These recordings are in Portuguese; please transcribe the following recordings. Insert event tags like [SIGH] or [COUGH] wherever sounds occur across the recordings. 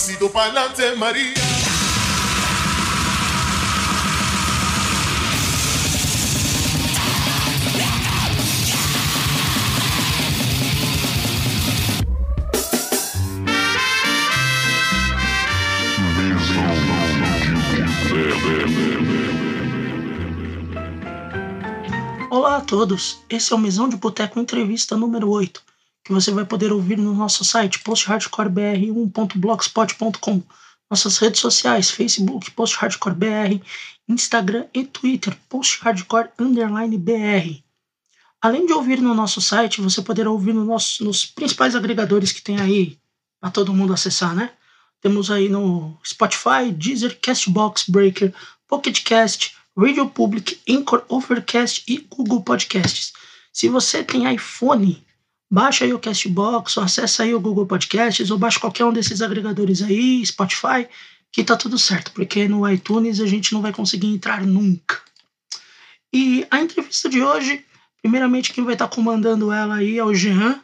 pasito pa'lante, María. Olá a todos, esse é o Mesão de Boteco Entrevista número 8, que você vai poder ouvir no nosso site posthardcorebr1.blogspot.com, nossas redes sociais, Facebook, posthardcorebr, Instagram e Twitter, posthardcore_br. Além de ouvir no nosso site, você poderá ouvir no nosso, nos principais agregadores que tem aí para todo mundo acessar, né? Temos aí no Spotify, Deezer, Castbox, Breaker, Pocket Cast, Radio Public, Anchor, Overcast e Google Podcasts. Se você tem iPhone, baixa aí o Castbox, ou acessa aí o Google Podcasts, ou baixa qualquer um desses agregadores aí, Spotify, que tá tudo certo, porque no iTunes a gente não vai conseguir entrar nunca. E a entrevista de hoje, primeiramente quem vai estar comandando ela aí é o Jean.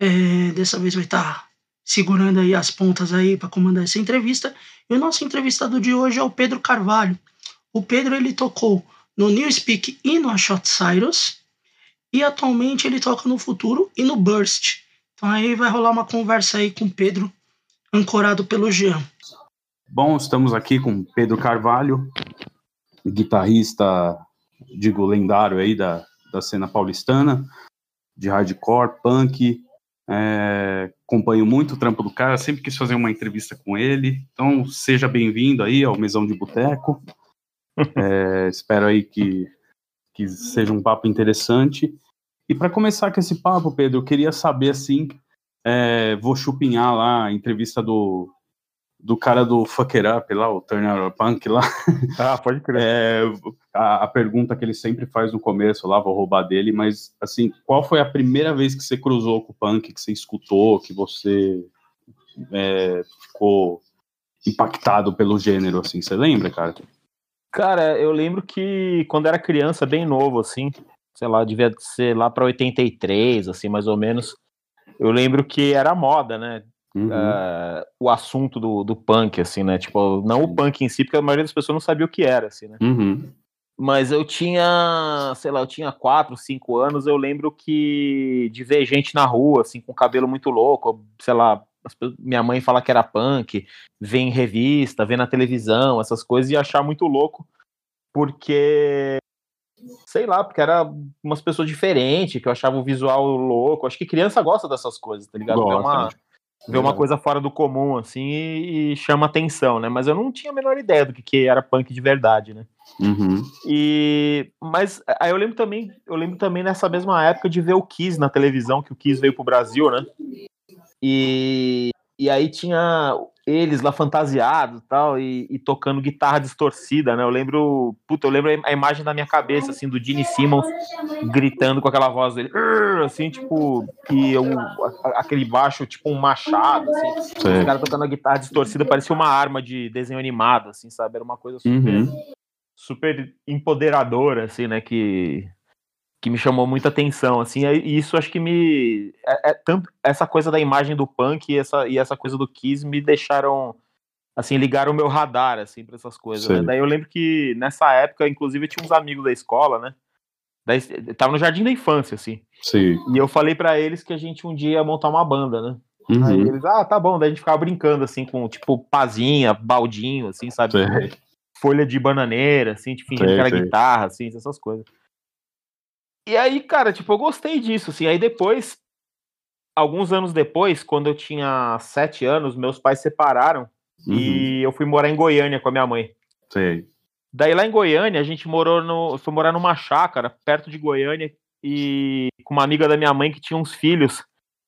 É, dessa vez vai estar segurando aí as pontas aí para comandar essa entrevista. E o nosso entrevistado de hoje é o Pedro Carvalho. O Pedro ele tocou no New Speak e no Shot Cyrus. E atualmente ele toca no Futuro e no Burst. Então aí vai rolar uma conversa aí com o Pedro, ancorado pelo Jean. Bom, estamos aqui com Pedro Carvalho, guitarrista, digo, lendário aí da, da cena paulistana, de hardcore, punk. É, acompanho muito o trampo do cara, sempre quis fazer uma entrevista com ele. Então, seja bem-vindo aí ao Mesão de Boteco. [LAUGHS] É, espero aí que, que seja um papo interessante. E para começar com esse papo, Pedro, eu queria saber assim, é, vou chupinhar lá a entrevista do, do cara do Fuck It Up lá, o Turner Punk lá. Ah, pode crer. É, a, a, pergunta que ele sempre faz no começo lá, vou roubar dele, mas assim, qual foi a primeira vez que você cruzou com o punk, que você escutou, que você é, ficou impactado pelo gênero, assim, você lembra, cara? Cara, eu lembro que quando era criança, bem novo, assim, sei lá, devia ser lá para 83, assim, mais ou menos. Eu lembro que era moda, né? Uhum. Uh, o assunto do, do punk, assim, né? Tipo, não o punk em si, porque a maioria das pessoas não sabia o que era, assim, né? Uhum. Mas eu tinha, sei lá, eu tinha 4, 5 anos, eu lembro que de ver gente na rua, assim, com cabelo muito louco, sei lá, minha mãe fala que era punk, ver em revista, ver na televisão, essas coisas, e achar muito louco, porque sei lá, porque era umas pessoas diferentes, que eu achava o visual louco. Acho que criança gosta dessas coisas, tá ligado? Gosta, ver uma, ver uma coisa fora do comum, assim, e, e, chama atenção, né? Mas eu não tinha a menor ideia do que, que era punk de verdade, né? Uhum. E mas aí eu lembro também, eu lembro também nessa mesma época de ver o Kiss na televisão, que o Kiss veio pro Brasil, né? E, e aí tinha eles lá fantasiados tal, e, e tocando guitarra distorcida, né? Eu lembro, puta, eu lembro a imagem da minha cabeça, assim, do Gene Simmons gritando com aquela voz dele, assim, tipo, e eu, aquele baixo, tipo um machado, assim, os caras tocando a guitarra distorcida, parecia uma arma de desenho animado, assim, sabe? Era uma coisa super, uhum. super empoderadora, assim, né? Que, que me chamou muita atenção, assim, e isso acho que me é, é, tanto essa coisa da imagem do punk e essa, e essa coisa do Kiss me deixaram assim, ligaram o meu radar assim para essas coisas, né? Daí eu lembro que nessa época, inclusive, eu tinha uns amigos da escola, né? Daí, tava no jardim da infância, assim. Sim. E eu falei para eles que a gente um dia ia montar uma banda, né? Uhum. Aí eles, ah, tá bom. Daí a gente ficava brincando, assim, com, tipo, pazinha, baldinho, assim, sabe? Sim. Folha de bananeira, assim, tipo, fingindo que era guitarra, assim, essas coisas. E aí, cara, tipo, eu gostei disso, assim. Aí depois, alguns anos depois, quando eu tinha sete anos, meus pais separaram uhum. e eu fui morar em Goiânia com a minha mãe. Sei. Daí lá em Goiânia, a gente morou no. Foi morar numa chácara, perto de Goiânia, e com uma amiga da minha mãe que tinha uns filhos.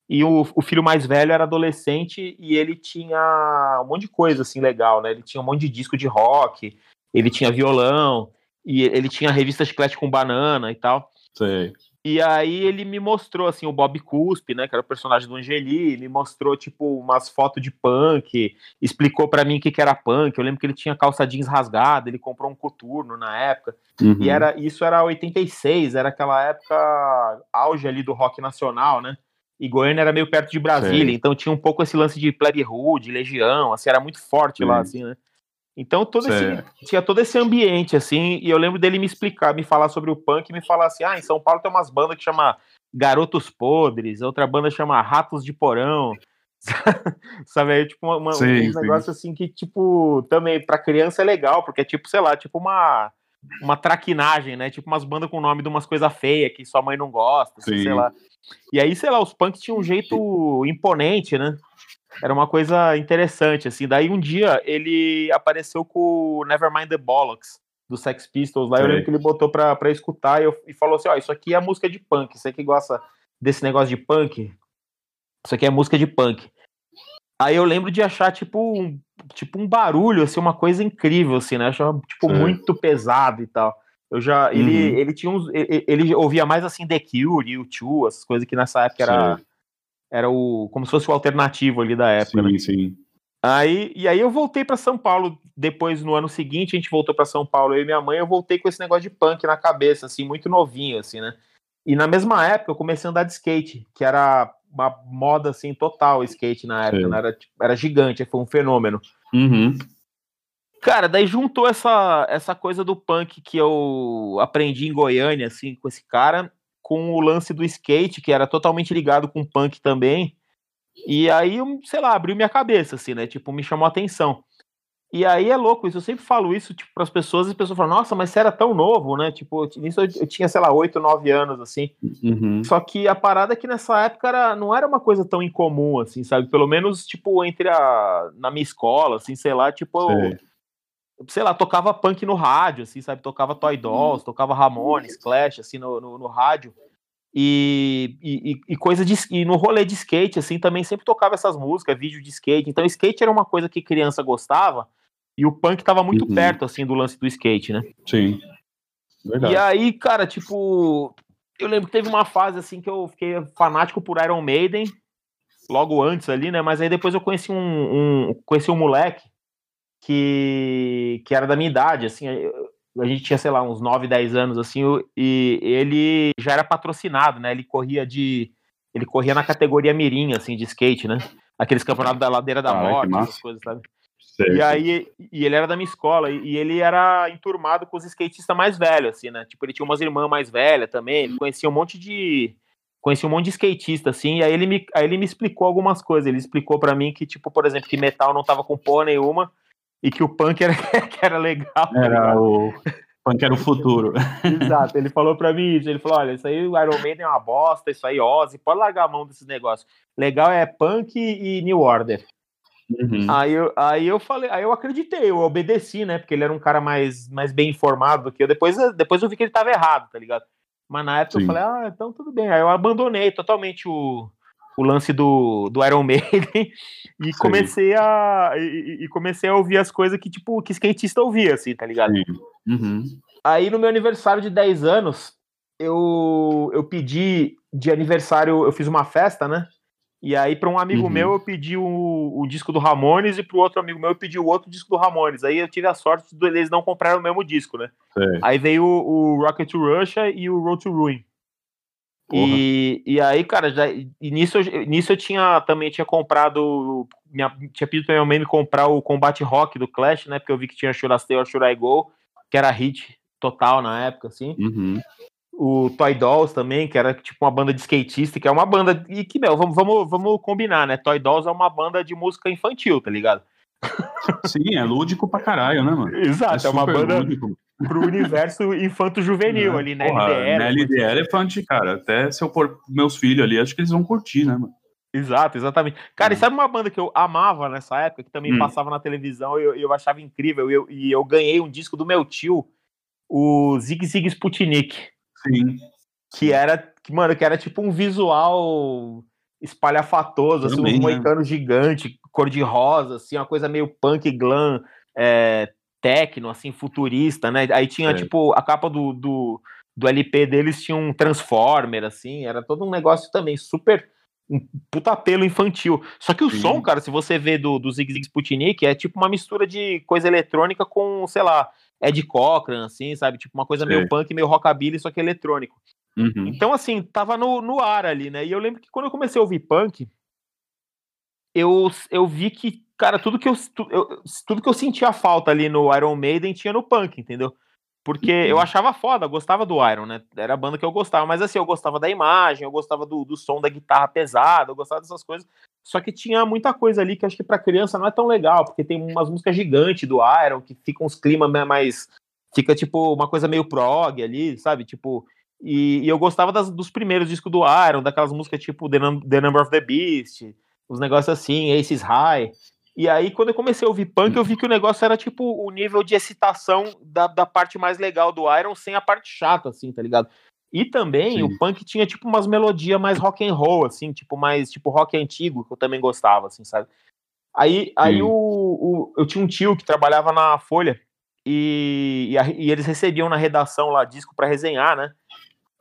E o, o filho mais velho era adolescente e ele tinha um monte de coisa assim legal, né? Ele tinha um monte de disco de rock, ele tinha violão, e ele tinha revista chiclete com banana e tal. Sei. E aí ele me mostrou, assim, o Bob Cuspe, né, que era o personagem do Angeli, me mostrou, tipo, umas fotos de punk, explicou para mim o que, que era punk, eu lembro que ele tinha calça jeans rasgada, ele comprou um coturno na época, uhum. e era isso era 86, era aquela época auge ali do rock nacional, né, e Goiânia era meio perto de Brasília, Sei. então tinha um pouco esse lance de Plebe Hood, Legião, assim, era muito forte lá, assim, né? Então todo esse, tinha todo esse ambiente, assim, e eu lembro dele me explicar, me falar sobre o punk, e me falar assim, ah, em São Paulo tem umas bandas que chama Garotos Podres, outra banda chama Ratos de Porão, [LAUGHS] sabe, aí, tipo, uma, Sim, um sim. negócio assim que, tipo, também pra criança é legal, porque é tipo, sei lá, tipo uma uma traquinagem, né? Tipo umas bandas com o nome de umas coisas feias que sua mãe não gosta, assim, Sim. sei lá. E aí, sei lá, os punks tinham um jeito imponente, né? Era uma coisa interessante, assim. Daí um dia ele apareceu com o Nevermind the Bollocks, do Sex Pistols. Lá eu lembro que ele botou pra, pra escutar e, eu- e falou assim: Ó, isso aqui é música de punk. Você que gosta desse negócio de punk, isso aqui é música de punk. Aí eu lembro de achar, tipo, um, tipo um barulho, assim, uma coisa incrível, assim, né? Achava, tipo, Sei. muito pesado e tal. Eu já. Ele, Uhum. ele tinha uns. Ele, ele ouvia mais assim The Cure, U2, essas coisas que nessa época era, Sei. Era o. como se fosse o alternativo ali da época, né? Sim, sim. Aí, e aí eu voltei pra São Paulo depois no ano seguinte, a gente voltou pra São Paulo eu e minha mãe, eu voltei com esse negócio de punk na cabeça, assim, muito novinho, assim, né? E na mesma época eu comecei a andar de skate, que era uma moda assim total skate na época, né? era, era gigante, foi um fenômeno. Uhum. Cara, daí juntou essa, essa coisa do punk que eu aprendi em Goiânia, assim, com esse cara, com o lance do skate, que era totalmente ligado com punk também. E aí, sei lá, abriu minha cabeça, assim, né? Tipo, me chamou a atenção. E aí é louco isso, eu sempre falo isso, tipo, pras pessoas, e as pessoas falam, nossa, mas você era tão novo, né? Tipo, nisso eu, eu tinha, sei lá, 8, 9 anos, assim. Uhum. Só que a parada é que nessa época era, não era uma coisa tão incomum, assim, sabe? Pelo menos, tipo, entre a. na minha escola, assim, sei lá, tipo, eu, Sei. lá, tocava punk no rádio, assim, sabe? Tocava Toy Dolls, tocava Ramones, Clash, assim, no, no, no rádio. E, e, e- e coisa de. E no rolê de skate, assim, também sempre tocava essas músicas, vídeo de skate. Então, skate era uma coisa que criança gostava. E o punk tava muito Uhum. perto, assim, do lance do skate, né? Sim. Verdade. E aí, cara, tipo, eu lembro que teve uma fase assim que eu fiquei fanático por Iron Maiden, logo antes ali, né? Mas aí depois eu conheci um, um- conheci um moleque que, que era da minha idade, assim, a gente tinha, sei lá, uns 9, 10 anos, assim, e ele já era patrocinado, né? Ele corria de. Ele corria na categoria Mirim, assim, de skate, né? Aqueles campeonatos da ladeira da que morte, essas coisas, sabe? Sei. E aí, e ele era da minha escola, e, ele era enturmado com os skatistas mais velhos, assim, né? Tipo, ele tinha umas irmãs mais velhas também, ele conhecia um monte de. Conhecia um monte de skatista, assim, e aí ele me, aí ele me explicou algumas coisas. Ele explicou pra mim que, tipo, por exemplo, que metal não tava com porra nenhuma e que o punk era, [LAUGHS] que era legal. Era o. Punk era o futuro. Exato, ele falou pra mim isso. Ele falou: olha, isso aí o Iron Maiden é uma bosta, isso aí Ozzy, pode largar a mão desses negócios. Legal é punk e New Order. Uhum. Aí eu, aí eu falei, aí eu acreditei, eu obedeci, né? Porque ele era um cara mais, mais bem informado do que eu. Depois, depois eu vi que ele tava errado, tá ligado? Mas na época Sim. eu falei, ah, então tudo bem. Aí eu abandonei totalmente o, o lance do, do Iron Maiden [LAUGHS] e Sim. comecei a. E, e- comecei a ouvir as coisas que, tipo, que skatista ouvia, assim, tá ligado? Uhum. Aí no meu aniversário de 10 anos, eu, eu pedi de aniversário, eu fiz uma festa, né? E aí, para um amigo Uhum. meu, eu pedi o, o disco do Ramones, e para o outro amigo meu, eu pedi o outro disco do Ramones. Aí eu tive a sorte de eles não comprarem o mesmo disco, né? Sei. Aí veio o, o Rocket to Russia e o Road to Ruin. E, e aí, cara, já, e nisso, eu- nisso eu tinha também tinha comprado. Minha, tinha pedido pra minha mãe me comprar o Combate Rock do Clash, né? Porque eu vi que tinha Should I Stay or Should I Go, que era hit total na época, assim Uhum. o Toy Dolls também, que era tipo uma banda de skatista, que é uma banda. E que, meu, vamos, vamos, vamos combinar, né? Toy Dolls é uma banda de música infantil, tá ligado? Sim, é lúdico pra caralho, né, mano? [LAUGHS] Exato, é, uma super banda lúdico. Pro universo [LAUGHS] infanto-juvenil né? ali, né? Porra, LDR. NLD Elephant, cara, até se eu pôr meus filhos ali, acho que eles vão curtir, né, mano? Exato, exatamente. Cara, e Hum. sabe uma banda que eu amava nessa época, que também Hum. passava na televisão e eu, eu achava incrível, e eu, e eu ganhei um disco do meu tio, o Zig Zig Sputnik. Sim. que era, que, mano, que era tipo um visual espalhafatoso, assim, Também, um né? moicano gigante, cor de rosa, assim, uma coisa meio punk glam, é, techno, assim, futurista, né? Aí tinha, É. tipo, a capa do, do, do LP deles tinha um Transformer, assim, era todo um negócio também super um puta apelo infantil. Só que o Sim. som, cara, se você vê do, do Zig Zig Sputnik, é tipo uma mistura de coisa eletrônica com, sei lá, Ed Cochran, assim, sabe? Tipo uma coisa Sei. meio punk, meio rockabilly, só que eletrônico. Uhum. Então, assim, tava no, no ar ali, né? E eu lembro que quando eu comecei a ouvir punk, eu, eu vi que, cara, tudo que eu, eu, tudo que eu sentia falta ali no Iron Maiden tinha no punk, entendeu? Porque uhum. eu achava foda, gostava do Iron, né? Era a banda que eu gostava, mas assim, eu gostava da imagem, eu gostava do, do som da guitarra pesada, eu gostava dessas coisas. Só que tinha muita coisa ali que acho que pra criança não é tão legal, porque tem umas músicas gigantes do Iron, que ficam uns climas mais. Fica tipo uma coisa meio prog ali, sabe? Tipo, e, e eu gostava das, dos primeiros discos do Iron, daquelas músicas tipo The, Num The Number of the Beast, os negócios assim, Aces High. E aí, quando eu comecei a ouvir punk, eu vi que o negócio era tipo o nível de excitação da, da parte mais legal do Iron, sem a parte chata, assim, tá ligado? E também Sim. o punk tinha tipo umas melodias mais rock and roll, assim, tipo mais tipo rock antigo, que eu também gostava, assim, sabe? Aí, aí o, o, eu tinha um tio que trabalhava na Folha e, e, a, e eles recebiam na redação lá disco para resenhar, né?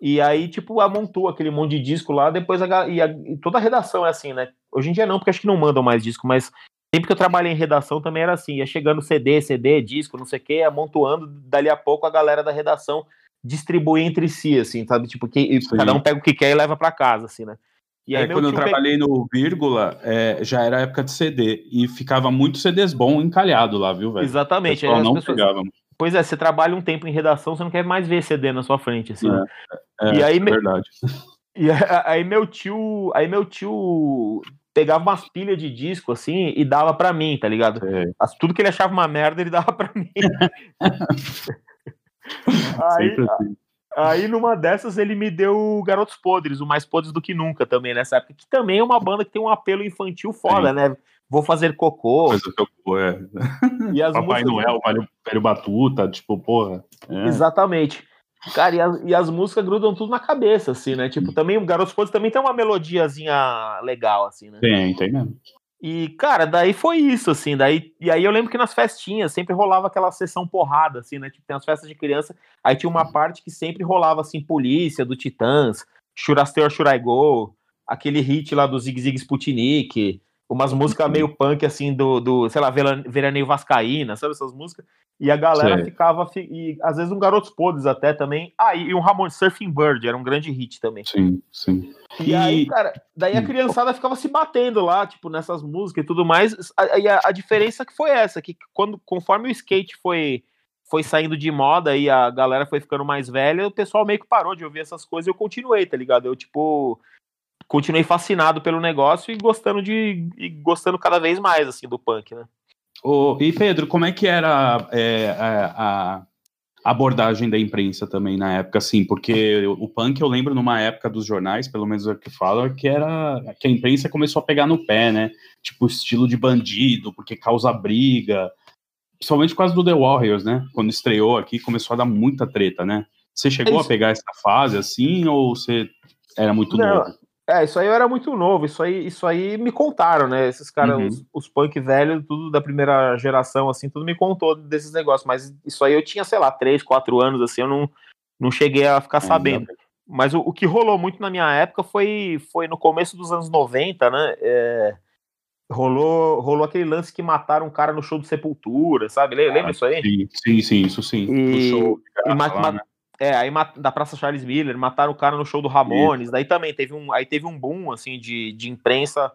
E aí, tipo, amontou aquele monte de disco lá, depois a, e, a, e toda a redação é assim, né? Hoje em dia não, porque acho que não mandam mais disco, mas sempre que eu trabalhei em redação também era assim, ia chegando CD, CD, disco, não sei o que, amontoando, dali a pouco a galera da redação distribui entre si, assim, sabe? Tipo, que, cada um pega o que quer e leva para casa, assim, né? E aí, é, quando eu trabalhei no Vírgula, é, já era época de CD, e ficava muito CDs bom encalhado lá, viu, velho? Exatamente. não pessoas... pegava. Pois é, você trabalha um tempo em redação, você não quer mais ver CD na sua frente, assim. Né? É, é, e aí, é verdade. [LAUGHS] E aí meu tio, aí meu tio pegava umas pilhas de disco assim e dava para mim, tá ligado? É. Tudo que ele achava uma merda, ele [LAUGHS] dava para mim. [LAUGHS] aí, assim. aí numa dessas ele me deu Garotos Podres, o mais podres do que nunca também nessa época, que também é uma banda que tem um apelo infantil foda, né? Vou fazer cocô. Fazer cocô, é. E as Papai músicas... Noel, Velho Batuta, tipo, porra. É. Exatamente. Cara, e as, e as, músicas grudam tudo na cabeça, assim, né? Tipo, também o Garotos Podres também tem uma melodiazinha legal, assim, né? Tem, tem mesmo. E, cara, daí foi isso, assim, daí, e aí eu lembro que nas festinhas sempre rolava aquela sessão porrada, assim, né, tipo, tem as festas de criança, aí tinha uma parte que sempre rolava, assim, Polícia, do Titãs, Shuraster Shurai Go, aquele hit lá do Zig Zig Sputnik, umas músicas meio punk, assim, do, do sei lá, Veraneio Vascaína, sabe essas músicas? E a galera Sei. ficava, e às vezes um Garotos Podres até também. Ah, e um Ramon Surfing Bird, era um grande hit também. Sim, sim. E, e... aí, cara, daí a hum. criançada ficava se batendo lá, tipo, nessas músicas e tudo mais. E a, a, diferença que foi essa, que quando, conforme o skate foi, foi saindo de moda e a galera foi ficando mais velha, o pessoal meio que parou de ouvir essas coisas e eu continuei, tá ligado? Eu, tipo, continuei fascinado pelo negócio e gostando de. e gostando cada vez mais, assim, do punk, né? Oh, e Pedro, como é que era é, a, a, abordagem da imprensa também na época, assim? Porque o punk eu lembro numa época dos jornais, pelo menos é o que falam, que era que a imprensa começou a pegar no pé, né? Tipo estilo de bandido, porque causa briga. Principalmente por causa do The Warriors, né? Quando estreou aqui, começou a dar muita treta, né? Você chegou é a pegar essa fase assim ou você era muito Não, novo? É, isso aí eu era muito novo, isso aí, isso aí me contaram, né? Esses caras, uhum. os, os, punk velhos, tudo da primeira geração, assim, tudo me contou desses negócios, mas isso aí eu tinha, sei lá, 3, 4 anos, assim, eu não, não cheguei a ficar sabendo. Mas o, o, que rolou muito na minha época foi, foi no começo dos anos 90, né? É, rolou, rolou aquele lance que mataram um cara no show do Sepultura, sabe? Lembra ah, isso aí? Sim, sim, sim, isso sim. E, show, e lá, né? É, aí da Praça Charles Miller, mataram o cara no show do Ramones, Isso. daí também teve um, aí teve um boom, assim, de, de imprensa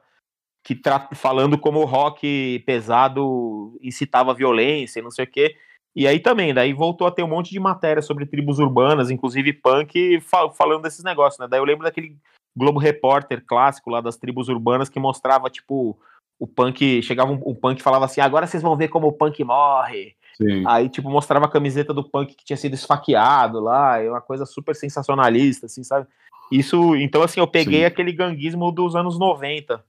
que tra falando como o rock pesado incitava violência e não sei o quê, e aí também, daí voltou a ter um monte de matéria sobre tribos urbanas, inclusive punk, fal falando desses negócios, né, daí eu lembro daquele Globo Repórter clássico lá das tribos urbanas que mostrava, tipo, o punk, chegava um, um punk e falava assim, agora vocês vão ver como o punk morre, Sim. Aí, tipo, mostrava a camiseta do punk que tinha sido esfaqueado lá, é uma coisa super sensacionalista, assim, sabe? Isso, então, assim, eu peguei Sim. aquele ganguismo dos anos 90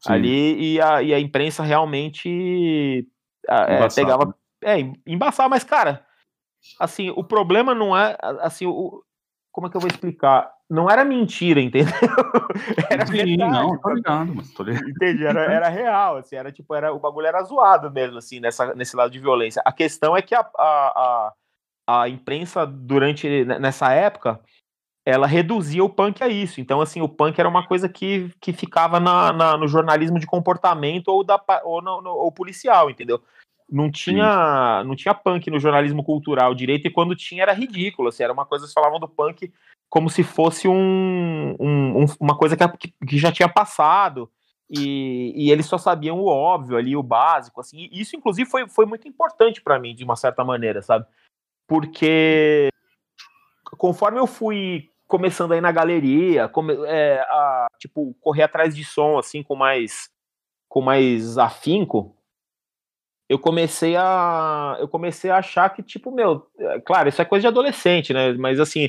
Sim. ali e a, e a imprensa realmente é, pegava. É, embaçar, mas, cara, assim, o problema não é, assim, o, como é que eu vou explicar? Não era mentira, entendeu? [LAUGHS] Era Sim, verdade, não, tô ligado, mas tô ligado. Entendi, era, era real, assim, era tipo, era, o bagulho era zoado mesmo, assim, nessa, nesse lado de violência. A questão é que a, a, a, a imprensa, durante, nessa época, ela reduzia o punk a isso. Então, assim, o punk era uma coisa que, que ficava na, na no jornalismo de comportamento ou, da, ou, no, no, ou policial, entendeu? Não tinha, não tinha punk no jornalismo cultural direito, e quando tinha era ridículo, assim, era uma coisa, eles falavam do punk como se fosse um, um, uma coisa que, que, já tinha passado, e, e, eles só sabiam o óbvio ali, o básico, assim, isso inclusive foi, foi muito importante para mim, de uma certa maneira, sabe? Porque conforme eu fui começando aí na galeria, come, é, a, tipo, correr atrás de som, assim, com mais com mais afinco, eu comecei a eu comecei a achar que tipo meu é, claro isso é coisa de adolescente né mas assim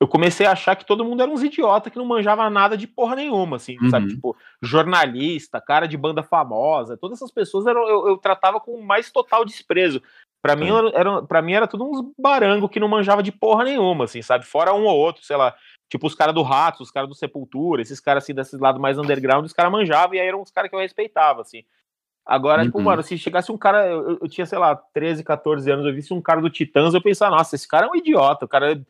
eu comecei a achar que todo mundo era uns idiota que não manjava nada de porra nenhuma assim uhum. sabe tipo jornalista cara de banda famosa todas essas pessoas eram, eu, eu tratava com mais total desprezo. Para mim era para mim era tudo uns barango que não manjava de porra nenhuma assim sabe fora um ou outro sei lá tipo os caras do Ratos os caras do Sepultura esses caras assim desses lado mais underground os caras manjavam e aí eram os caras que eu respeitava assim Agora, tipo, uhum. tipo, mano, se chegasse um cara, eu, eu, tinha, sei lá, 13, 14 anos, eu visse um cara do Titãs, eu pensava, nossa, esse cara é um idiota, o cara.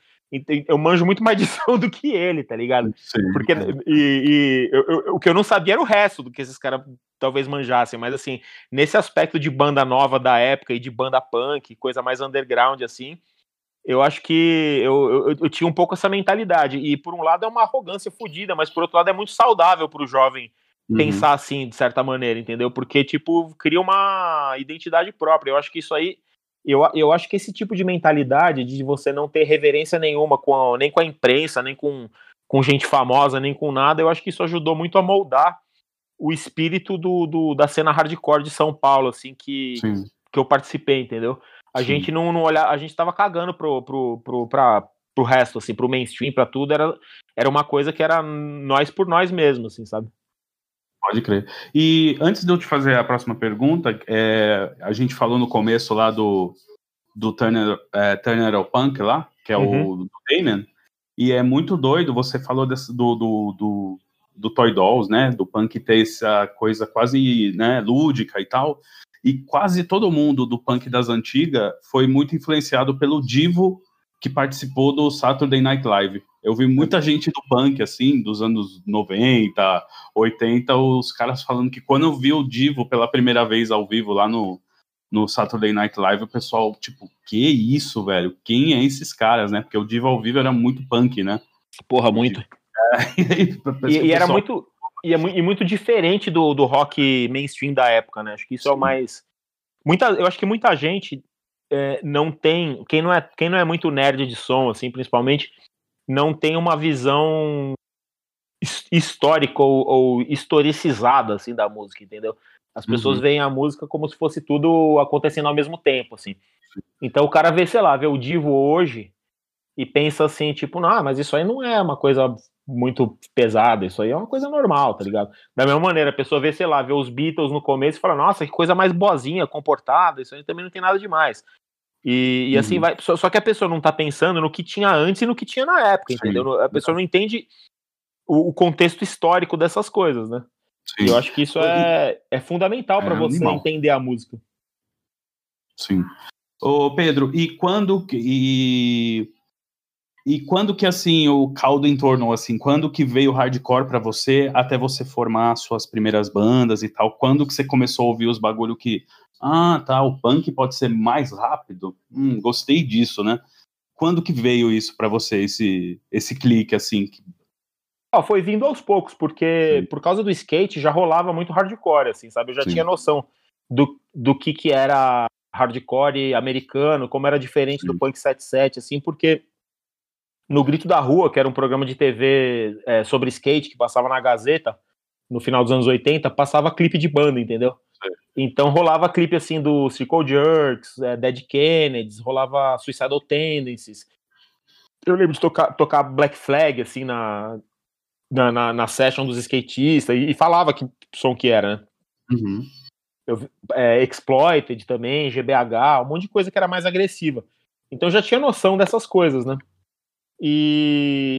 Eu manjo muito mais de [LAUGHS] som do que ele, tá ligado? Sim, Porque, é. e, e eu, eu, o que eu não sabia era o resto do que esses caras talvez manjassem, mas assim, nesse aspecto de banda nova da época e de banda punk, coisa mais underground, assim, eu acho que eu, eu, eu tinha um pouco essa mentalidade. E por um lado é uma arrogância fodida, mas por outro lado é muito saudável pro jovem uhum. pensar assim, de certa maneira, entendeu? Porque, tipo, cria uma identidade própria. Eu acho que isso aí. Eu, eu acho que esse tipo de mentalidade de você não ter reverência nenhuma, com a, nem com a imprensa, nem com, com gente famosa, nem com nada, eu acho que isso ajudou muito a moldar o espírito do, do da cena hardcore de São Paulo, assim, que, que eu participei, entendeu? A Sim. gente não, não olhar, a gente tava cagando pro, pro, pro, pra, pro resto, assim, pro mainstream, pra tudo, era, era uma coisa que era nós por nós mesmos, assim, sabe? Pode crer. E antes de eu te fazer a próxima pergunta, é, a gente falou no começo lá do, do Turner, é, Turner Punk lá, que é uhum. o do Damon, e é muito doido, você falou desse, do, do, do, do Toy Dolls, né, do punk ter essa coisa quase né, lúdica e tal, e quase todo mundo do punk das antigas foi muito influenciado pelo Divo que participou do Saturday Night Live. Eu vi muita gente do punk, assim, dos anos 90, 80, os caras falando que quando eu vi o Divo pela primeira vez ao vivo lá no, no Saturday Night Live, o pessoal, tipo, que isso, velho? Quem é esses caras, né? Porque o Divo ao vivo era muito punk, né? Porra, muito. [LAUGHS] É, e, e, era muito. E, é, e muito diferente do, do rock mainstream da época, né? Acho que isso Sim. é o mais. Muita, eu acho que muita gente é, não tem, quem não, é, quem não é muito nerd de som, assim, principalmente, não tem uma visão histórica ou, ou historicizada, assim, da música, entendeu? As pessoas uhum. veem a música como se fosse tudo acontecendo ao mesmo tempo, assim. Então o cara vê, sei lá, vê o Divo hoje e pensa assim, tipo, não, mas isso aí não é uma coisa muito pesada, isso aí é uma coisa normal, tá ligado? Da mesma maneira, a pessoa vê, sei lá, vê os Beatles no começo e fala, nossa, que coisa mais boazinha, comportada, isso aí também não tem nada demais. E, e assim uhum. vai. Só, só, que a pessoa não tá pensando no que tinha antes e no que tinha na época, Sim. entendeu? A pessoa não entende o, o contexto histórico dessas coisas, né? Sim. Eu acho que isso é, é fundamental para é você animal. entender a música. Sim. Ô, Pedro, e quando e e quando que assim o caldo entornou assim, quando que veio o hardcore para você até você formar suas primeiras bandas e tal? Quando que você começou a ouvir os bagulho que ah, tá, o punk pode ser mais rápido. Hum, gostei disso, né? Quando que veio isso para você, esse, esse clique, assim? Ah, foi vindo aos poucos, porque Sim. por causa do skate já rolava muito hardcore, assim, sabe? Eu já Sim. tinha noção do, do que que era hardcore americano, como era diferente Sim. do punk 77, assim, porque no Grito da Rua, que era um programa de TV é, sobre skate que passava na Gazeta, no final dos anos 80, passava clipe de banda, entendeu? Então rolava clipe assim do Circle Jerks, é, Dead Kennedys, rolava Suicidal Tendencies. Eu lembro de tocar, tocar Black Flag assim na, na, na, na session dos skatistas e, e, falava que som que era, né? Uhum. Eu, é, Exploited também, GBH, um monte de coisa que era mais agressiva. Então eu já tinha noção dessas coisas, né? E,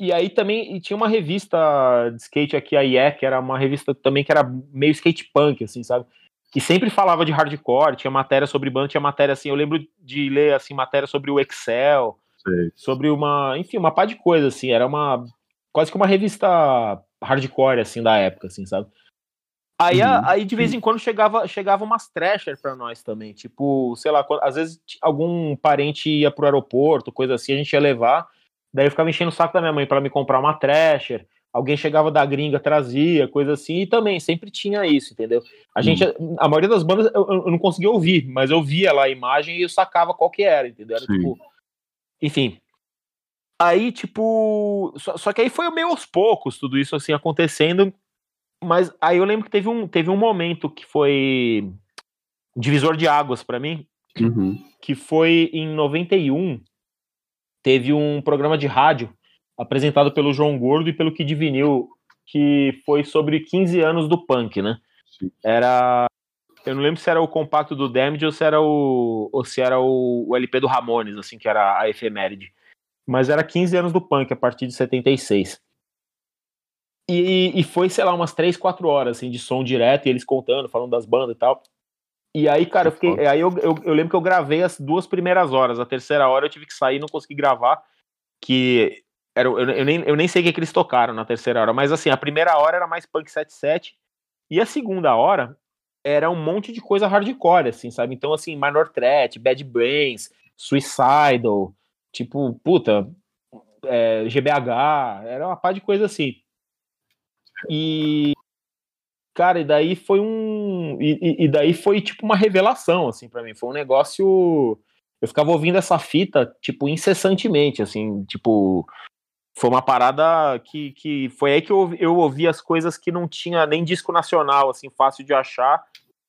e aí também e tinha uma revista de skate aqui, a IE, que era uma revista também que era meio skate punk, assim, sabe? Que sempre falava de hardcore, tinha matéria sobre banda, tinha matéria assim, eu lembro de ler assim, matéria sobre o Excel, Sei. sobre uma, enfim, uma pá de coisa, assim, era uma quase que uma revista hardcore, assim, da época, assim, sabe? Aí, uhum. aí de vez em quando chegava, chegava umas trasher pra nós também. Tipo, sei lá, às vezes algum parente ia pro aeroporto, coisa assim, a gente ia levar. Daí eu ficava enchendo o saco da minha mãe para me comprar uma trasher. Alguém chegava da gringa, trazia, coisa assim, e também sempre tinha isso, entendeu? A gente, uhum. a maioria das bandas eu, eu, não conseguia ouvir, mas eu via lá a imagem e eu sacava qual que era, entendeu? Era, tipo, enfim. Aí, tipo, só, só que aí foi meio aos poucos tudo isso assim acontecendo mas aí eu lembro que teve um, teve um momento que foi divisor de águas para mim, uhum. que foi em 91. Teve um programa de rádio apresentado pelo João Gordo e pelo Kid Vinil, que foi sobre 15 anos do punk, né? Sim. Era. Eu não lembro se era o compacto do Damage ou se era o, ou se era o, o LP do Ramones, assim, que era a efeméride. Mas era 15 anos do punk a partir de 76. E, e foi, sei lá, umas 3, 4 horas assim, de som direto, e eles contando, falando das bandas e tal. E aí, cara, eu fiquei. Aí eu, eu, eu, lembro que eu gravei as duas primeiras horas. A terceira hora eu tive que sair não consegui gravar. Que era, eu, eu, nem, eu nem sei o que, que eles tocaram na terceira hora. Mas assim, a primeira hora era mais punk 77. E a segunda hora era um monte de coisa hardcore, assim, sabe? Então, assim, Minor Threat, Bad Brains, Suicidal, tipo, puta, é, GBH, era uma par de coisa assim. E cara, e daí foi um e, e daí foi tipo uma revelação assim para mim, foi um negócio eu ficava ouvindo essa fita tipo incessantemente assim, tipo foi uma parada que, que foi aí que eu, eu ouvi as coisas que não tinha nem disco nacional assim fácil de achar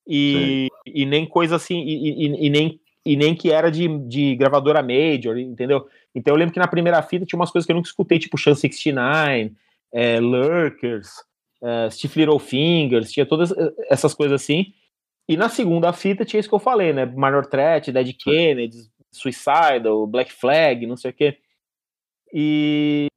e, e nem coisa assim e, e, e, nem e nem que era de, de gravadora major, entendeu? Então eu lembro que na primeira fita tinha umas coisas que eu nunca escutei, tipo Chance 69, é, Lurkers, é, Stiff Little Fingers, tinha todas essas coisas assim. E na segunda fita tinha isso que eu falei, né? Minor Threat, Dead Kennedy, Suicidal, Black Flag, não sei o quê. E.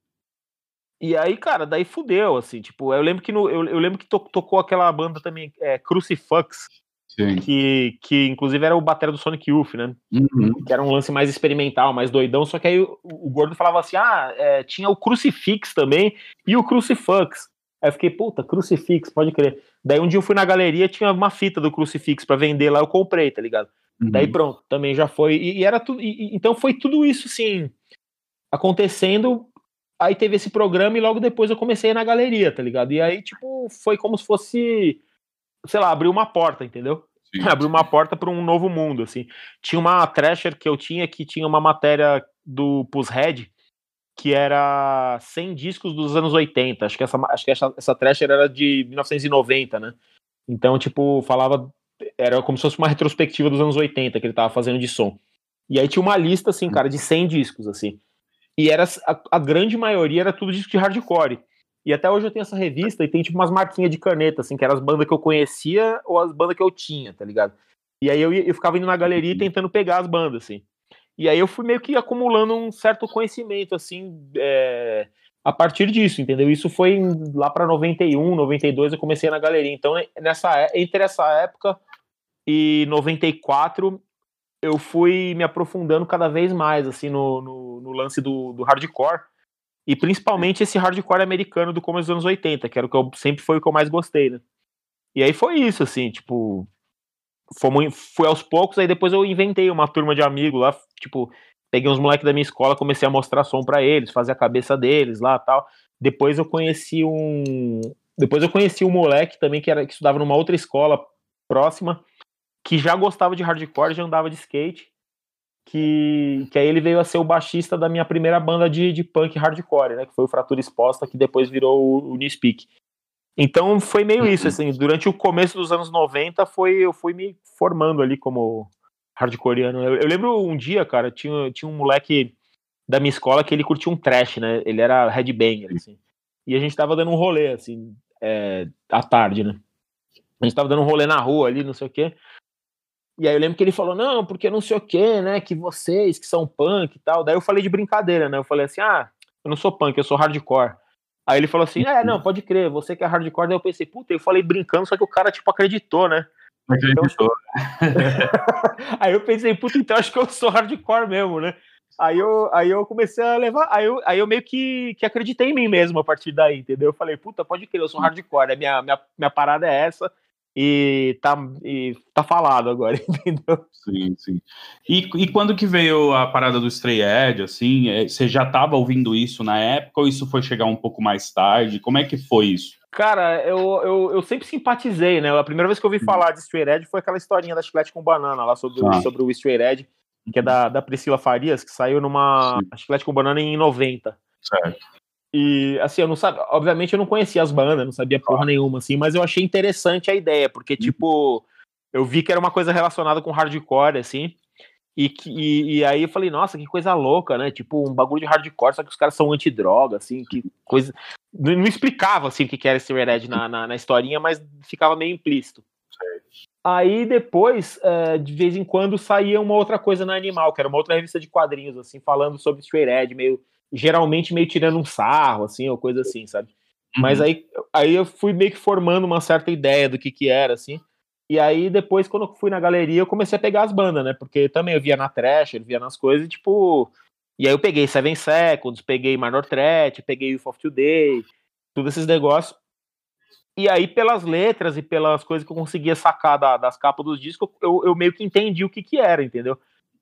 E aí, cara, daí fudeu, assim, tipo, eu lembro que no, eu, eu lembro que to, tocou aquela banda também, é, Crucifix, Sim. Que, que inclusive era o batera do Sonic Youth, né? Uhum. Que era um lance mais experimental, mais doidão. Só que aí o, o gordo falava assim: ah, é, tinha o Crucifix também e o Crucifix. Aí eu fiquei, puta, Crucifix, pode crer. Daí um dia eu fui na galeria, tinha uma fita do Crucifix para vender lá, eu comprei, tá ligado? Uhum. Daí pronto, também já foi. E, e era tudo. E, então foi tudo isso, assim, acontecendo. Aí teve esse programa e logo depois eu comecei na galeria, tá ligado? E aí, tipo, foi como se fosse sei lá, abriu uma porta, entendeu? Sim. [LAUGHS] Abriu uma porta para um novo mundo, assim. Tinha uma Thrasher que eu tinha que tinha uma matéria do Pushead que era 100 discos dos anos 80. Acho que essa, acho que essa, essa Thrasher era de 1990, né? Então, tipo, falava. Era como se fosse uma retrospectiva dos anos 80 que ele tava fazendo de som. E aí tinha uma lista, assim, cara, de 100 discos, assim. E era a, a grande maioria era tudo disco de hardcore. E até hoje eu tenho essa revista e tem tipo umas marquinhas de caneta, assim, que eram as bandas que eu conhecia ou as bandas que eu tinha, tá ligado? E aí eu, eu ficava indo na galeria tentando pegar as bandas, assim. E aí eu fui meio que acumulando um certo conhecimento, assim, é, a partir disso, entendeu? Isso foi lá para 91, 92 eu comecei na galeria. Então, nessa, é, entre essa época e 94, eu fui me aprofundando cada vez mais, assim, no, no, no lance do, do hardcore. E principalmente esse hardcore americano do começo dos anos 80, que era o que eu sempre foi o que eu mais gostei, né? E aí foi isso, assim, tipo. Foi, foi aos poucos, aí depois eu inventei uma turma de amigos lá, tipo, peguei uns moleques da minha escola, comecei a mostrar som para eles, fazer a cabeça deles lá tal. Depois eu conheci um. Depois eu conheci um moleque também que, era, que estudava numa outra escola próxima, que já gostava de hardcore, já andava de skate que, que aí ele veio a ser o baixista da minha primeira banda de, de punk hardcore, né? Que foi o Fratura Exposta, que depois virou o, o Newspeak. Então foi meio isso, assim, durante o começo dos anos 90 foi, eu fui me formando ali como hardcoreano. Eu, eu lembro um dia, cara, tinha, tinha um moleque da minha escola que ele curtia um trash, né? Ele era headbanger, assim. E a gente tava dando um rolê, assim, é, à tarde, né? A gente tava dando um rolê na rua ali, não sei o quê. E aí eu lembro que ele falou, não, porque não sei o que, né, que vocês que são punk e tal. Daí eu falei de brincadeira, né, eu falei assim, ah, eu não sou punk, eu sou hardcore. Aí ele falou assim, é, não, pode crer, você que é hardcore. Daí eu pensei, puta, eu falei brincando, só que o cara, tipo, acreditou, né. Acreditou. Então, [LAUGHS] aí eu pensei, puta, então acho que eu sou hardcore mesmo, né. Aí eu, aí eu comecei a levar, aí eu, aí eu meio que, que acreditei em mim mesmo a partir daí, entendeu? Eu falei, puta, pode crer, eu sou hardcore, né? minha, minha, minha parada é essa, e tá, e tá falado agora, [LAUGHS] entendeu? Sim, sim. E, e quando que veio a parada do Stray Edge, assim, é, você já tava ouvindo isso na época ou isso foi chegar um pouco mais tarde? Como é que foi isso? Cara, eu, eu, eu sempre simpatizei, né? A primeira vez que eu ouvi falar de Stray Edge foi aquela historinha da chiclete com banana lá sobre, ah. sobre o Stray Edge, que é da, da Priscila Farias, que saiu numa chiclete com banana em 90. Certo. E assim, eu não sabia, obviamente eu não conhecia as bandas, não sabia porra nenhuma, assim, mas eu achei interessante a ideia, porque, uhum. tipo, eu vi que era uma coisa relacionada com hardcore, assim, e, e, e, aí eu falei, nossa, que coisa louca, né? Tipo, um bagulho de hardcore, só que os caras são antidroga, assim, que coisa. Não, não explicava assim o que era esse Red na, na, na historinha, mas ficava meio implícito. Aí depois, é, de vez em quando, saía uma outra coisa na Animal, que era uma outra revista de quadrinhos, assim, falando sobre Straight Edge, meio geralmente meio tirando um sarro, assim, ou coisa assim, sabe? Uhum. Mas aí, aí eu fui meio que formando uma certa ideia do que que era, assim. E aí depois, quando eu fui na galeria, eu comecei a pegar as bandas, né? Porque também eu via na Trash, eu via nas coisas, e, tipo... E aí eu peguei Seven Seconds, peguei Minor Threat, peguei Youth of Today, todos esses negócios. E aí, pelas letras e pelas coisas que eu conseguia sacar da, das capas dos discos, eu, eu meio que entendi o que que era, entendeu?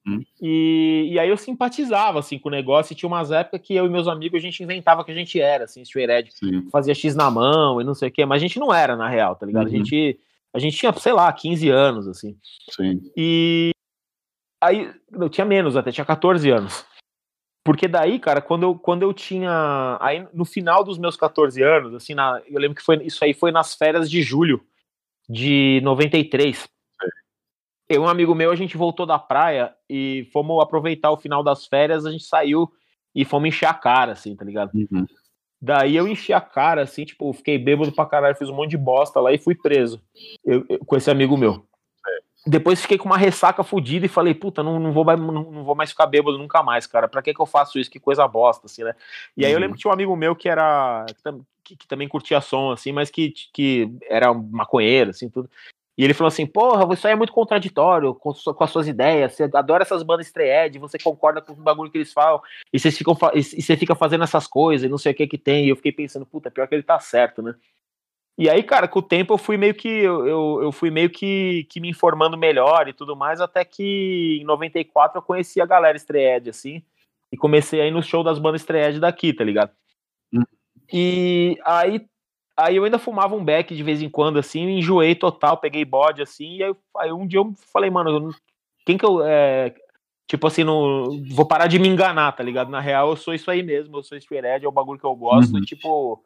Hum. E, e aí eu simpatizava assim com o negócio e tinha umas épocas que eu e meus amigos a gente inventava que a gente era, assim, edge, fazia X na mão e não sei o que, mas a gente não era na real, tá ligado? Uhum. A gente a gente tinha, sei lá, 15 anos assim. Sim. E aí eu tinha menos, até tinha 14 anos. Porque daí, cara, quando eu, quando eu tinha. Aí no final dos meus 14 anos, assim, na, eu lembro que foi, isso aí foi nas férias de julho de 93 eu um amigo meu, a gente voltou da praia e fomos aproveitar o final das férias, a gente saiu e fomos encher a cara, assim, tá ligado? Uhum. Daí eu enchi a cara, assim, tipo, fiquei bêbado pra caralho, fiz um monte de bosta lá e fui preso eu, eu, com esse amigo meu. É. Depois fiquei com uma ressaca fodida e falei, puta, não, não, vou mais, não, não, vou mais ficar bêbado nunca mais, cara. Pra que que eu faço isso? Que coisa bosta, assim, né? E aí eu uhum. lembro que tinha um amigo meu que era. Que, que, também curtia som, assim, mas que, que era maconheiro, assim, tudo. E ele falou assim: Porra, isso aí é muito contraditório com, com as suas ideias. Você adora essas bandas estreed, você concorda com o bagulho que eles falam, e você, ficam, e você fica fazendo essas coisas, e não sei o que que tem. E eu fiquei pensando: Puta, pior que ele tá certo, né? E aí, cara, com o tempo eu fui meio que eu, eu, fui meio que, que me informando melhor e tudo mais, até que em 94 eu conheci a galera estreed, assim, e comecei aí no show das bandas estreed daqui, tá ligado? Hum. E aí Aí eu ainda fumava um beck de vez em quando, assim, enjoei total, peguei bode, assim, e aí, aí um dia eu falei, mano, quem que eu. É, tipo assim, não, vou parar de me enganar, tá ligado? Na real, eu sou isso aí mesmo, eu sou Spirit, é o bagulho que eu gosto, uhum. e tipo,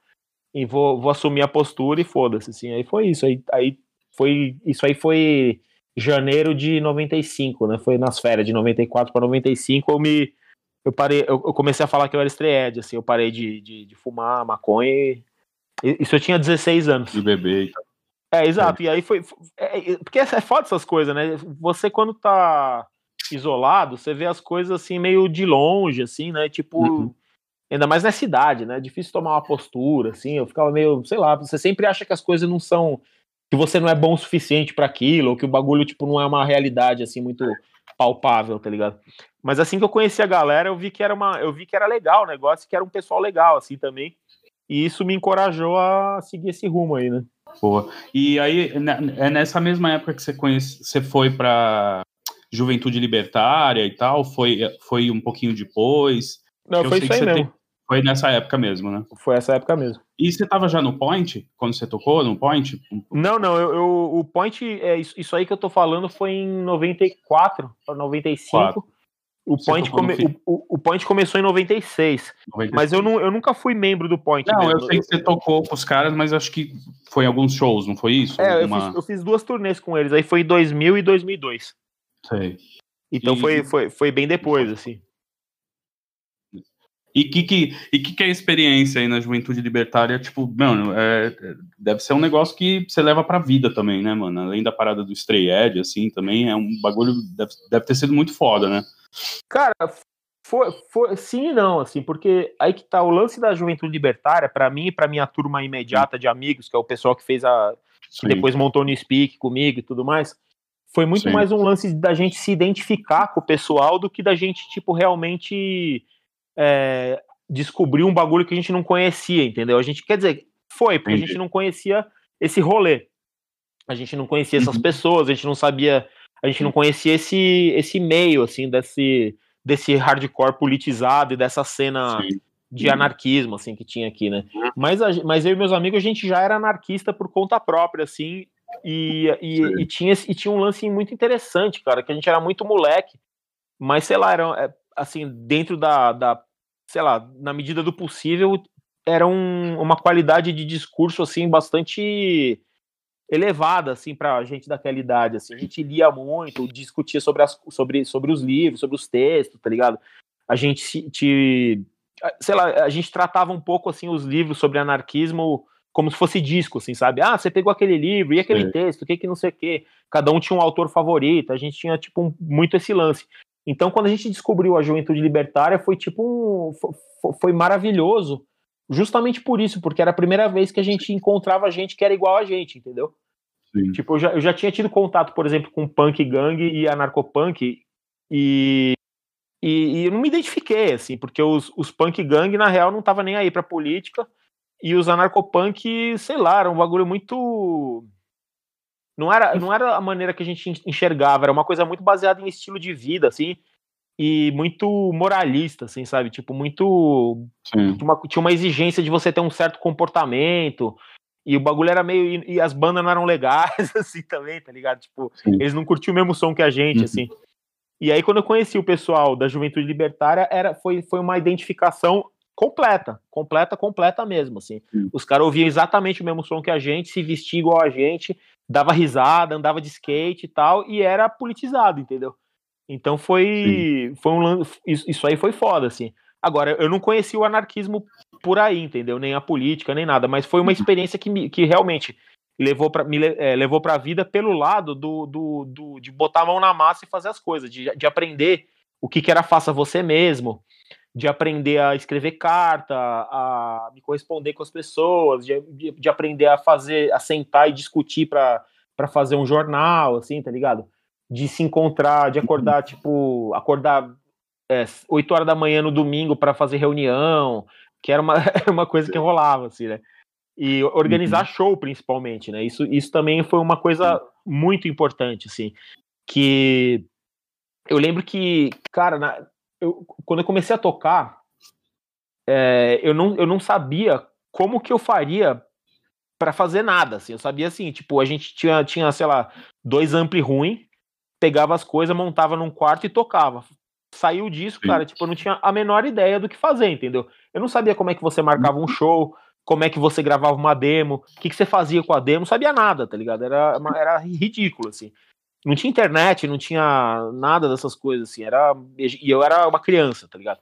e vou, vou assumir a postura e foda-se, assim. Aí foi isso, aí, aí foi. Isso aí foi janeiro de 95, né? Foi nas férias de 94 para 95, eu me. Eu parei, eu, eu comecei a falar que eu era estreed, assim, eu parei de, de, de fumar maconha e isso eu tinha 16 anos. De bebê e tal. É, exato. É. E aí foi. É, é, porque é foda essas coisas, né? Você, quando tá isolado, você vê as coisas assim, meio de longe, assim, né? Tipo. Uhum. Ainda mais na cidade, né? É difícil tomar uma postura, assim. Eu ficava meio, sei lá, você sempre acha que as coisas não são. que você não é bom o suficiente para aquilo, ou que o bagulho, tipo, não é uma realidade, assim, muito palpável, tá ligado? Mas assim que eu conheci a galera, eu vi que era uma. Eu vi que era legal o negócio, que era um pessoal legal, assim, também. E isso me encorajou a seguir esse rumo aí, né? Boa. E aí, né, é nessa mesma época que você, conhece, você foi para Juventude Libertária e tal? Foi, foi um pouquinho depois? Não, foi isso aí mesmo. Tem, foi nessa época mesmo, né? Foi essa época mesmo. E você tava já no Point, quando você tocou no Point? Não, não, eu, eu o Point, é, isso, isso aí que eu tô falando foi em 94, 95. Quatro. O Point, come, o, o, Point começou em 96, 96. Mas eu, não, eu nunca fui membro do Point. Não, mesmo. eu sei que você tocou com os caras, mas acho que foi em alguns shows, não foi isso? É, Alguma... eu, fiz, eu, fiz, duas turnês com eles, aí foi em 2000 e 2002. Sei. Então e... foi, foi, foi bem depois, assim. E que que, e que que é a experiência aí na juventude libertária? Tipo, mano, é, deve ser um negócio que você leva pra vida também, né, mano? Além da parada do Stray Edge, assim, também é um bagulho, deve, deve ter sido muito foda, né? Cara, foi, foi, sim e não, assim, porque aí que tá o lance da juventude libertária, para mim e pra minha turma imediata de amigos, que é o pessoal que fez a. que depois montou no Speak comigo e tudo mais. Foi muito sim. mais um lance da gente se identificar com o pessoal do que da gente, tipo, realmente é, descobrir um bagulho que a gente não conhecia, entendeu? A gente, quer dizer, foi, porque Entendi. a gente não conhecia esse rolê. A gente não conhecia essas uhum. pessoas, a gente não sabia, a gente não conhecia esse, esse meio, assim, desse, desse hardcore politizado e dessa cena Sim. de anarquismo, assim, que tinha aqui, né? Uhum. Mas, a, mas eu e meus amigos, a gente já era anarquista por conta própria, assim, e, e, e, tinha, e tinha um lance muito interessante, cara, que a gente era muito moleque, mas sei lá, era é, assim, dentro da, da sei lá, na medida do possível, era um, uma qualidade de discurso assim bastante elevada assim para a gente daquela idade assim a gente lia muito discutia sobre as sobre, sobre os livros sobre os textos tá ligado a gente te, sei lá a gente tratava um pouco assim os livros sobre anarquismo como se fosse disco, assim, sabe? Ah, você pegou aquele livro e aquele é. texto, o que que não sei o quê. Cada um tinha um autor favorito, a gente tinha, tipo, um, muito esse lance. Então, quando a gente descobriu a juventude libertária, foi, tipo, um, foi, foi maravilhoso, justamente por isso, porque era a primeira vez que a gente encontrava gente que era igual a gente, entendeu? Sim. Tipo, eu já, eu já tinha tido contato, por exemplo, com punk gang e anarcopunk, e, e, e eu não me identifiquei, assim, porque os, os punk gang, na real, não tava nem aí pra política, e os anarcopunk, sei lá, era um bagulho muito. Não era, não era a maneira que a gente enxergava, era uma coisa muito baseada em estilo de vida, assim, e muito moralista, assim, sabe? Tipo, muito. Tinha uma, tinha uma exigência de você ter um certo comportamento, e o bagulho era meio. E, as bandas não eram legais, [LAUGHS] assim, também, tá ligado? Tipo, Sim. eles não curtiam o mesmo som que a gente, uhum. assim. E aí, quando eu conheci o pessoal da Juventude Libertária, era, foi, foi uma identificação completa, completa, completa mesmo, assim. Os caras ouviam exatamente o mesmo som que a gente, se vestiam igual a gente, dava risada, andava de skate e tal, e era politizado, entendeu? Então foi, foi um isso aí foi foda, assim. Agora, eu não conheci o anarquismo por aí, entendeu? Nem a política, nem nada, mas foi uma uhum. experiência que, me, que realmente levou para me é, levou para a vida pelo lado do, do, do, de botar a mão na massa e fazer as coisas, de, de aprender o que, que era faça você mesmo, de aprender a escrever carta, a me corresponder com as pessoas, de, de, de aprender a fazer, a sentar e discutir para fazer um jornal, assim, tá ligado? De se encontrar, de acordar, tipo, acordar é, 8 horas da manhã no domingo para fazer reunião, que era uma, [LAUGHS] uma coisa que rolava, assim, né? E organizar uhum. show, principalmente, né? Isso, isso também foi uma coisa muito importante, assim, que eu lembro que, cara, na, eu, quando eu comecei a tocar, é, eu, não, eu não sabia como que eu faria para fazer nada, assim. Eu sabia assim, tipo, a gente tinha, tinha sei lá, dois ampli ruim, pegava as coisas, montava num quarto e tocava. Saiu disso, cara, tipo, eu não tinha a menor ideia do que fazer, entendeu? Eu não sabia como é que você marcava um show, como é que você gravava uma demo, o que, que você fazia com a demo, não sabia nada, tá ligado? Era, era ridículo, assim não tinha internet, não tinha nada dessas coisas, assim, era, e eu era uma criança, tá ligado?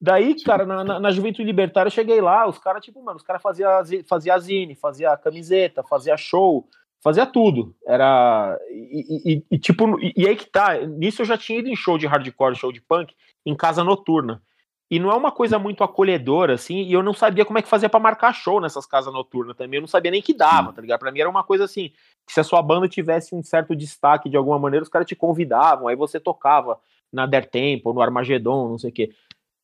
Daí, cara, na, na, na Juventude Libertária eu cheguei lá, os caras, tipo, mano, os caras faziam fazia zine, fazia camiseta, fazia show, fazia tudo. Era. E, e, e tipo, e, e, aí que tá, nisso eu já tinha ido em show de hardcore, show de punk, em casa noturna. E não é uma coisa muito acolhedora, assim, e eu não sabia como é que fazia para marcar show nessas casas noturnas também. Eu não sabia nem que dava, tá ligado? Pra mim era uma coisa assim, se a sua banda tivesse um certo destaque de alguma maneira, os caras te convidavam, aí você tocava na Der Tempo, no Armagedon, não sei o quê.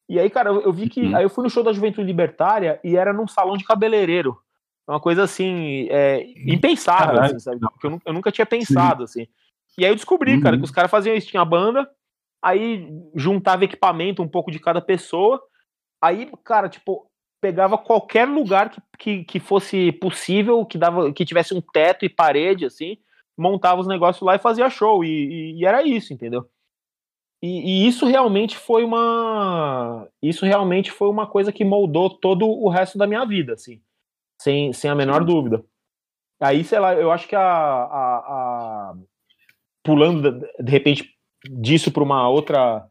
E aí, cara, eu, eu vi que. Uhum. Aí eu fui no show da Juventude Libertária e era num salão de cabeleireiro. Uma coisa assim, é, impensável, assim, sabe? Porque eu, eu, nunca tinha pensado, Sim. assim. E aí eu descobri, uhum. cara, que os caras faziam isso, tinha banda, aí juntava equipamento, um pouco de cada pessoa. Aí, cara, tipo, pegava qualquer lugar que, que, que fosse possível, que dava, que tivesse um teto e parede, assim, montava os negócios lá e fazia show. E, e, e era isso, entendeu? E, e, isso realmente foi uma. Isso realmente foi uma coisa que moldou todo o resto da minha vida, assim. Sem, sem a menor dúvida. Aí, sei lá, eu acho que a. a, a pulando de repente disso para uma outra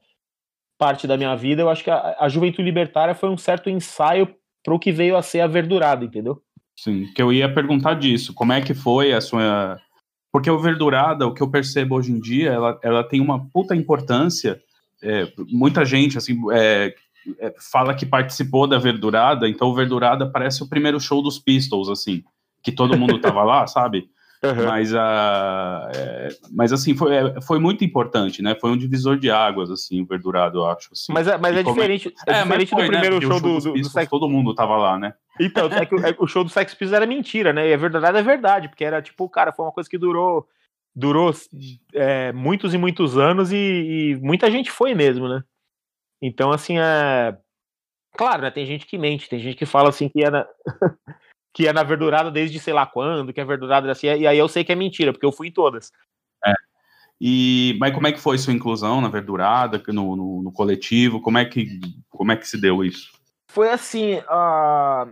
parte da minha vida, eu acho que a, a juventude libertária foi um certo ensaio para o que veio a ser a verdurada, entendeu? Sim, que eu ia perguntar disso. Como é que foi a sua. Porque o verdurada, o que eu percebo hoje em dia, ela, ela tem uma puta importância. É, muita gente, assim, é, é, fala que participou da verdurada, então o verdurada parece o primeiro show dos Pistols, assim, que todo mundo tava lá, [LAUGHS] sabe? Uhum. Mas, uh, é, mas assim, foi, é, foi muito importante, né? Foi um divisor de águas, assim, o Verdurado, eu acho. Assim. Mas, é, mas é diferente, é, é diferente do primeiro né? show do, do, do, Todo mundo tava lá, né? Então, é que, é, o show do Sex Pistols era mentira, né? E a verdade é verdade, porque era tipo, cara, foi uma coisa que durou durou é, muitos e muitos anos e, e, muita gente foi mesmo, né? Então, assim, é. Claro, né? Tem gente que mente, tem gente que fala assim que é na, [LAUGHS] que é na verdurada desde sei lá quando, que é verdurada assim, e aí eu sei que é mentira, porque eu fui em todas. É. E, mas como é que foi sua inclusão na verdurada, no, no, no coletivo? Como é, que, como é que se deu isso? Foi assim, a,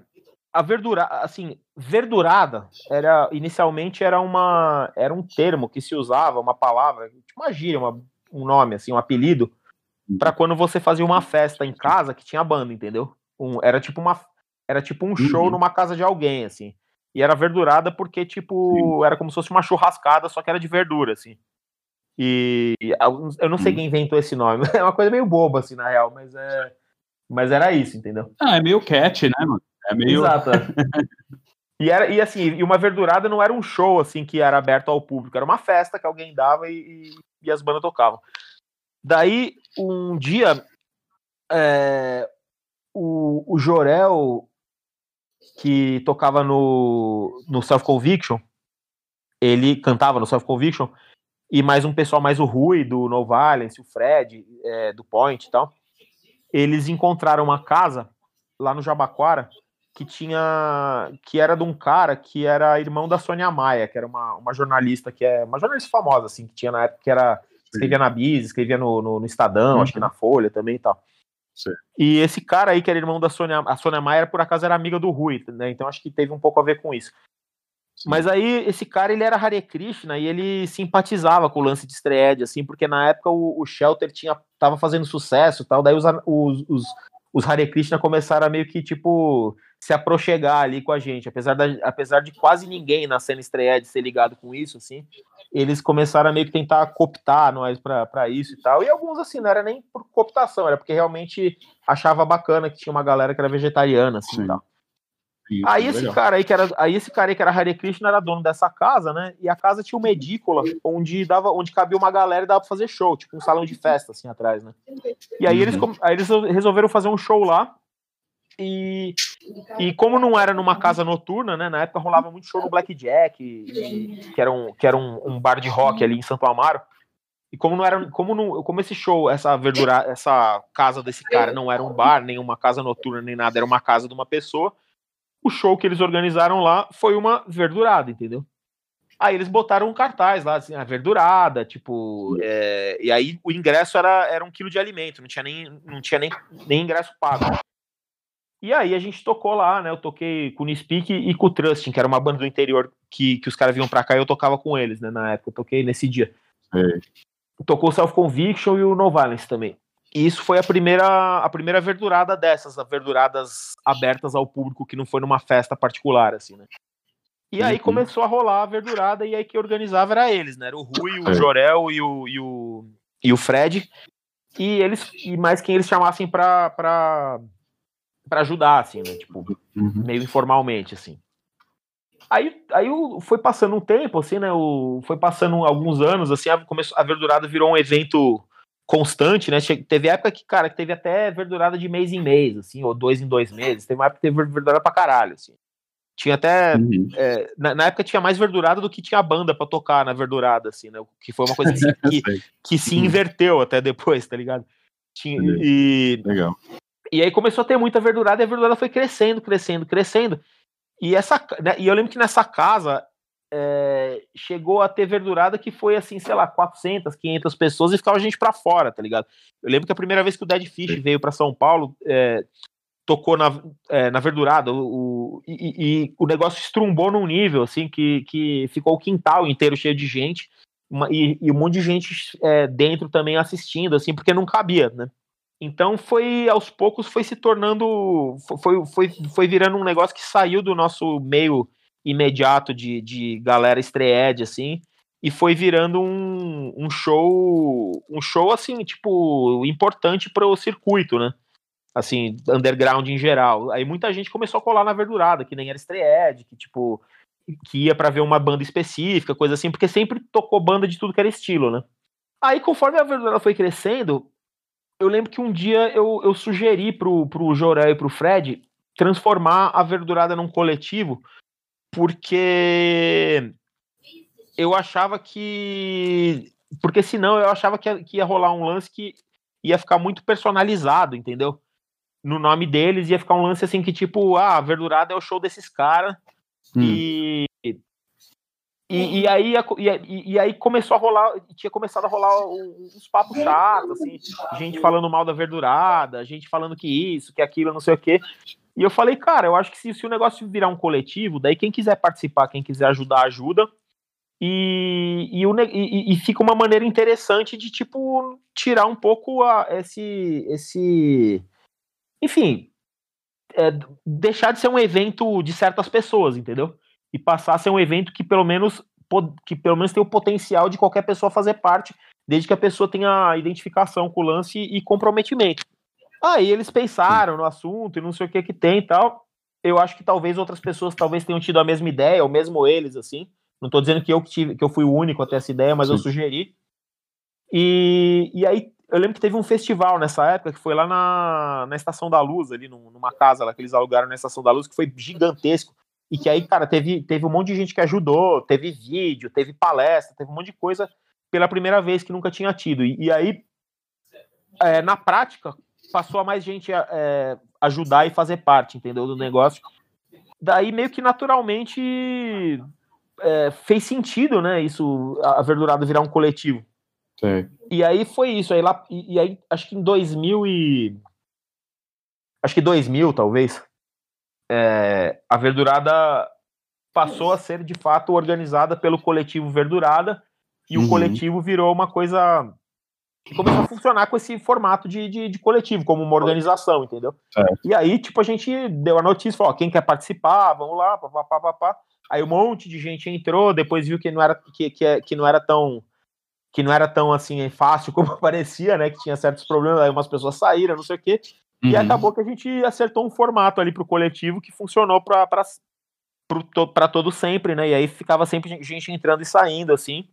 a verdura, assim, verdurada era inicialmente era uma era um termo que se usava, uma palavra, uma gíria, uma, um nome assim, um apelido para quando você fazia uma festa em casa que tinha banda, entendeu? Um, era tipo uma era tipo um show uhum. numa casa de alguém assim. E era verdurada porque tipo Sim. era como se fosse uma churrascada, só que era de verdura assim. E eu não sei uhum. quem inventou esse nome. [LAUGHS] É uma coisa meio boba assim na real, mas é mas era isso, entendeu? Ah, é meio cat, né, mano? É meio Exato. É. [LAUGHS] E, era, e assim, e uma verdurada não era um show assim que era aberto ao público, era uma festa que alguém dava e, e as bandas tocavam. Daí, um dia, é, o, o Jorel, que tocava no, no Self Conviction, ele cantava no Self Conviction, e mais um pessoal, mais o Rui, do No Violence, o Fred, é, do Point e tal, eles encontraram uma casa lá no Jabaquara que tinha que era de um cara que era irmão da Sônia Maia, que era uma, uma jornalista que é uma jornalista famosa assim, que tinha na época que era escrevia na Bis, escrevia no, no, no Estadão, uhum. acho que na Folha também e tal. Sim. E esse cara aí, que era irmão da Sônia, a Sônia Maia, por acaso era amiga do Rui, né? Então acho que teve um pouco a ver com isso. Sim. Mas aí, esse cara, ele era Hare Krishna e ele simpatizava com o lance de Stred, assim, porque na época o, o Shelter tinha, tava fazendo sucesso tal, daí os, os, os, os Hare Krishna começaram a meio que, tipo, se aproxegar ali com a gente. Apesar, da, apesar de quase ninguém na cena estreia de ser ligado com isso, assim, eles começaram a meio que tentar cooptar nós para isso e tal. E alguns, assim, não era nem por cooptação, era porque realmente achava bacana que tinha uma galera que era vegetariana, assim, Sim. tal. Isso, aí esse cara aí que era aí esse cara aí que era Hare Krishna era dono dessa casa, né? E a casa tinha uma edícula onde dava onde cabia uma galera e dava para fazer show, tipo um salão de festa assim atrás, né? E aí eles uhum. aí eles resolveram fazer um show lá. E, e como não era numa casa noturna, né? Na época rolava muito show no Blackjack, e, que era, um, que era um, um bar de rock ali em Santo Amaro. E como não era, como não, como esse show, essa verdura, essa casa desse cara não era um bar, nem uma casa noturna, nem nada, era uma casa de uma pessoa o show que eles organizaram lá foi uma verdurada, entendeu? Aí eles botaram um cartaz lá, assim, a verdurada, tipo, é, e aí o ingresso era, era um quilo de alimento, não tinha nem, não tinha nem, nem ingresso pago. E aí a gente tocou lá, né? Eu toquei com o Nispeak e com o Trusting, que era uma banda do interior que, que os caras vinham pra cá e eu tocava com eles, né? Na época, eu toquei nesse dia. É. Tocou o Self Conviction e o No Violence também. E isso foi a primeira, a primeira verdurada dessas, as verduradas abertas ao público que não foi numa festa particular, assim, né? E aí uhum. começou a rolar a verdurada e aí que organizava era eles, né? Era o Rui, o é. Jorel e o, e o, e o Fred. E eles, e mais quem eles chamassem pra, pra, pra ajudar, assim, né? Tipo, uhum. meio informalmente, assim. Aí, aí foi passando um tempo, assim, né? O, foi passando alguns anos, assim, a, começou, a verdurada virou um evento constante, né? Teve época que, cara, que teve até verdurada de mês em mês, assim, ou dois em dois meses. Teve uma época que teve verdurada pra caralho, assim. Tinha até. Uhum. É, na, na, época tinha mais verdurada do que tinha banda para tocar na verdurada, assim, né? Que foi uma coisa que, [LAUGHS] que, que se uhum. inverteu até depois, tá ligado? Tinha, e, Legal. E aí começou a ter muita verdurada e a verdurada foi crescendo, crescendo, crescendo. E, essa, né, e eu lembro que nessa casa é, chegou a ter verdurada que foi assim, sei lá, 400, 500 pessoas e ficava a gente para fora, tá ligado? Eu lembro que a primeira vez que o Dead Fish veio para São Paulo, é, tocou na, é, na verdurada o, o e, e, o negócio estrumbou num nível assim que, que ficou o quintal inteiro cheio de gente uma, e, e, um monte de gente é, dentro também assistindo, assim, porque não cabia, né? Então foi aos poucos foi se tornando foi, foi, foi virando um negócio que saiu do nosso meio imediato de, de galera estreed, assim, e foi virando um, um show, um show, assim, tipo, importante para o circuito, né? Assim, underground em geral. Aí muita gente começou a colar na verdurada, que nem era estreed, que, tipo, que ia para ver uma banda específica, coisa assim, porque sempre tocou banda de tudo que era estilo, né? Aí, conforme a verdurada foi crescendo, eu lembro que um dia eu, eu sugeri pro, pro Jorel e pro Fred transformar a verdurada num coletivo, porque eu achava que. Porque senão eu achava que ia, que ia rolar um lance que ia ficar muito personalizado, entendeu? No nome deles ia ficar um lance assim que, tipo, ah, a verdurada é o show desses caras. Hum. E, e, e, aí, e, e, aí começou a rolar, tinha começado a rolar uns papos chatos, assim, gente falando mal da verdurada, gente falando que isso, que aquilo, não sei o quê. E eu falei, cara, eu acho que se, se o negócio virar um coletivo, daí quem quiser participar, quem quiser ajudar, ajuda. E, e, e, e fica uma maneira interessante de, tipo, tirar um pouco a, esse. esse enfim, é, deixar de ser um evento de certas pessoas, entendeu? E passar a ser um evento que pelo menos que pelo menos tem o potencial de qualquer pessoa fazer parte, desde que a pessoa tenha identificação com o lance e comprometimento. Aí eles pensaram no assunto e não sei o que que tem e tal. Eu acho que talvez outras pessoas talvez tenham tido a mesma ideia, ou mesmo eles, assim. Não estou dizendo que eu, que, tive, que eu fui o único a ter essa ideia, mas Sim. eu sugeri. E, e aí eu lembro que teve um festival nessa época que foi lá na, na Estação da Luz, ali numa casa lá que eles alugaram na Estação da Luz, que foi gigantesco. E que aí, cara, teve, teve um monte de gente que ajudou, teve vídeo, teve palestra, teve um monte de coisa pela primeira vez que nunca tinha tido. E, e aí, é, na prática, passou a mais gente é, ajudar e fazer parte, entendeu, do negócio. Daí, meio que naturalmente, é, fez sentido, né, isso, a verdurada virar um coletivo. Sim. E aí foi isso. Aí lá, e, e aí, acho que em 2000 e... Acho que 2000, talvez é, a Verdurada passou a ser de fato organizada pelo coletivo Verdurada e uhum. o coletivo virou uma coisa que começou a funcionar com esse formato de, de, de coletivo, como uma organização, entendeu? É. E aí, tipo, a gente deu a notícia, falou, ó, quem quer participar, vamos lá, papapá, papá. Aí um monte de gente entrou, depois viu que não era, que, que, que não era tão que não era tão assim fácil [LAUGHS] como parecia, né? Que tinha certos problemas, aí umas pessoas saíram, não sei o quê. Uhum. E acabou que a gente acertou um formato ali pro coletivo que funcionou para para todo sempre, né? E aí ficava sempre gente entrando e saindo, assim.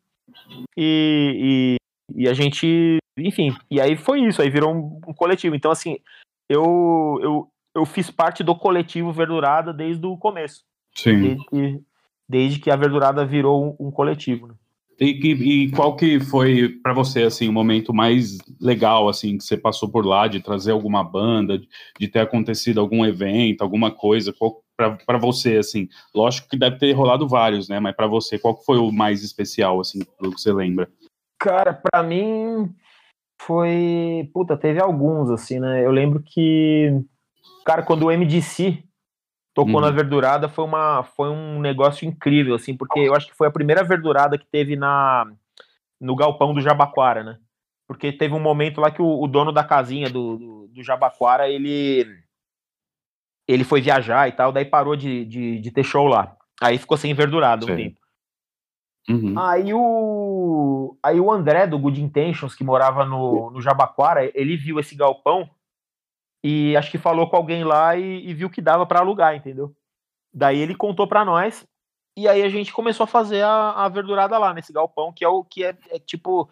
E, e, e, a gente, enfim, e aí foi isso, aí virou um, um, coletivo. Então, assim, eu, eu, eu fiz parte do coletivo Verdurada desde o começo. Sim. Desde que, desde que a Verdurada virou um, um coletivo, né? E, e, qual que foi para você assim o momento mais legal assim que você passou por lá de trazer alguma banda, de ter acontecido algum evento, alguma coisa para você assim? Lógico que deve ter rolado vários, né? Mas para você qual que foi o mais especial assim, pelo que você lembra? Cara, para mim foi, puta, teve alguns assim, né? Eu lembro que cara, quando o MDC tocou na uhum. verdurada foi uma foi um negócio incrível assim porque eu acho que foi a primeira verdurada que teve na no galpão do Jabaquara né porque teve um momento lá que o, o dono da casinha do, do, do, Jabaquara ele ele foi viajar e tal daí parou de, de, de ter show lá aí ficou sem verdurada um tempo uhum. aí o aí o André do Good Intentions que morava no, no Jabaquara ele viu esse galpão e acho que falou com alguém lá e, e viu que dava para alugar, entendeu? Daí ele contou para nós e aí a gente começou a fazer a, a verdurada lá nesse galpão, que é o que é, é, tipo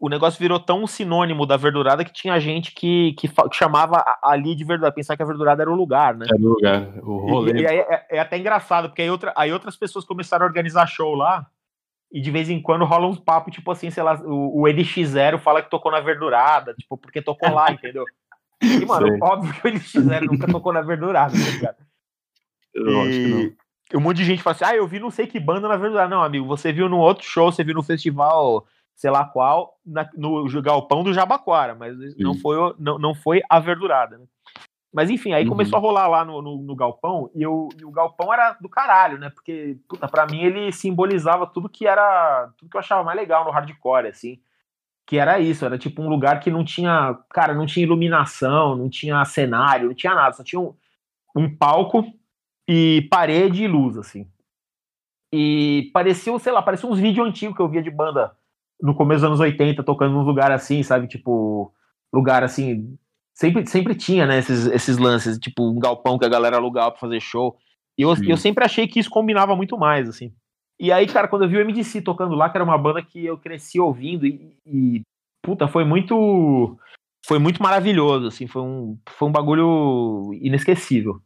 o negócio virou tão sinônimo da verdurada que tinha gente que, que, que chamava ali de verdurada, pensar que a verdurada era o lugar, né? Era o lugar, o rolê. E, e aí é, é, até engraçado, porque aí, outra, aí outras pessoas começaram a organizar show lá, e de vez em quando rola uns papos, tipo assim, sei lá, o, o NX0 fala que tocou na verdurada, tipo, porque tocou lá, [LAUGHS] entendeu? E, mano, Sei. óbvio que eles fizeram, nunca tocou na verdurada, tá ligado? Eu acho que não. Um monte de gente fala assim, ah, eu vi não sei que banda na verdurada. Não, amigo, você viu no outro show, você viu no festival, sei lá qual, na, no galpão do Jabaquara, mas não foi, não, não foi a verdurada, né? Mas enfim, aí uhum. começou a rolar lá no, no, no galpão e, eu, e, o galpão era do caralho, né? Porque, puta, pra mim ele simbolizava tudo que era. Tudo que eu achava mais legal no hardcore, assim que era isso, era tipo um lugar que não tinha, cara, não tinha iluminação, não tinha cenário, não tinha nada, só tinha um, um palco e parede e luz, assim. E parecia, sei lá, parecia uns vídeos antigos que eu via de banda no começo dos anos 80, tocando num lugar assim, sabe, tipo, lugar assim, sempre, sempre tinha, né, esses, esses lances, tipo, um galpão que a galera alugava pra fazer show, e eu, eu sempre achei que isso combinava muito mais, assim. E aí, cara, quando eu vi o MDC tocando lá, que era uma banda que eu cresci ouvindo e, e puta, foi muito foi muito maravilhoso, assim, foi um, foi um bagulho inesquecível.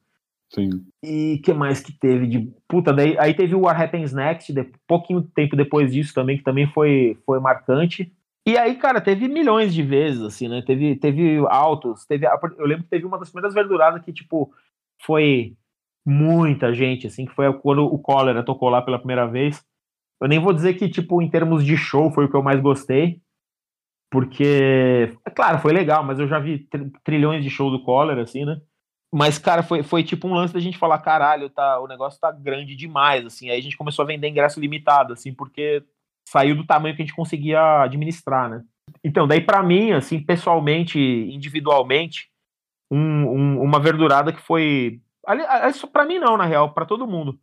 Sim. E que mais que teve de. Puta, daí aí teve o What Happens Next, de, pouquinho tempo depois disso também, que também foi, foi marcante. E aí, cara, teve milhões de vezes, assim, né? Teve, teve altos, teve. Eu lembro que teve uma das primeiras verduradas que, tipo, foi muita gente, assim, que foi quando o Cólera tocou lá pela primeira vez. Eu nem vou dizer que, tipo, em termos de show foi o que eu mais gostei, porque, claro, foi legal, mas eu já vi trilhões de show do Cólera, assim, né? Mas, cara, foi, foi tipo um lance da gente falar, caralho, tá, o negócio tá grande demais, assim. Aí a gente começou a vender ingresso limitado, assim, porque saiu do tamanho que a gente conseguia administrar, né? Então, daí para mim, assim, pessoalmente, individualmente, um, um, uma verdurada que foi isso para mim não, na real, para todo mundo.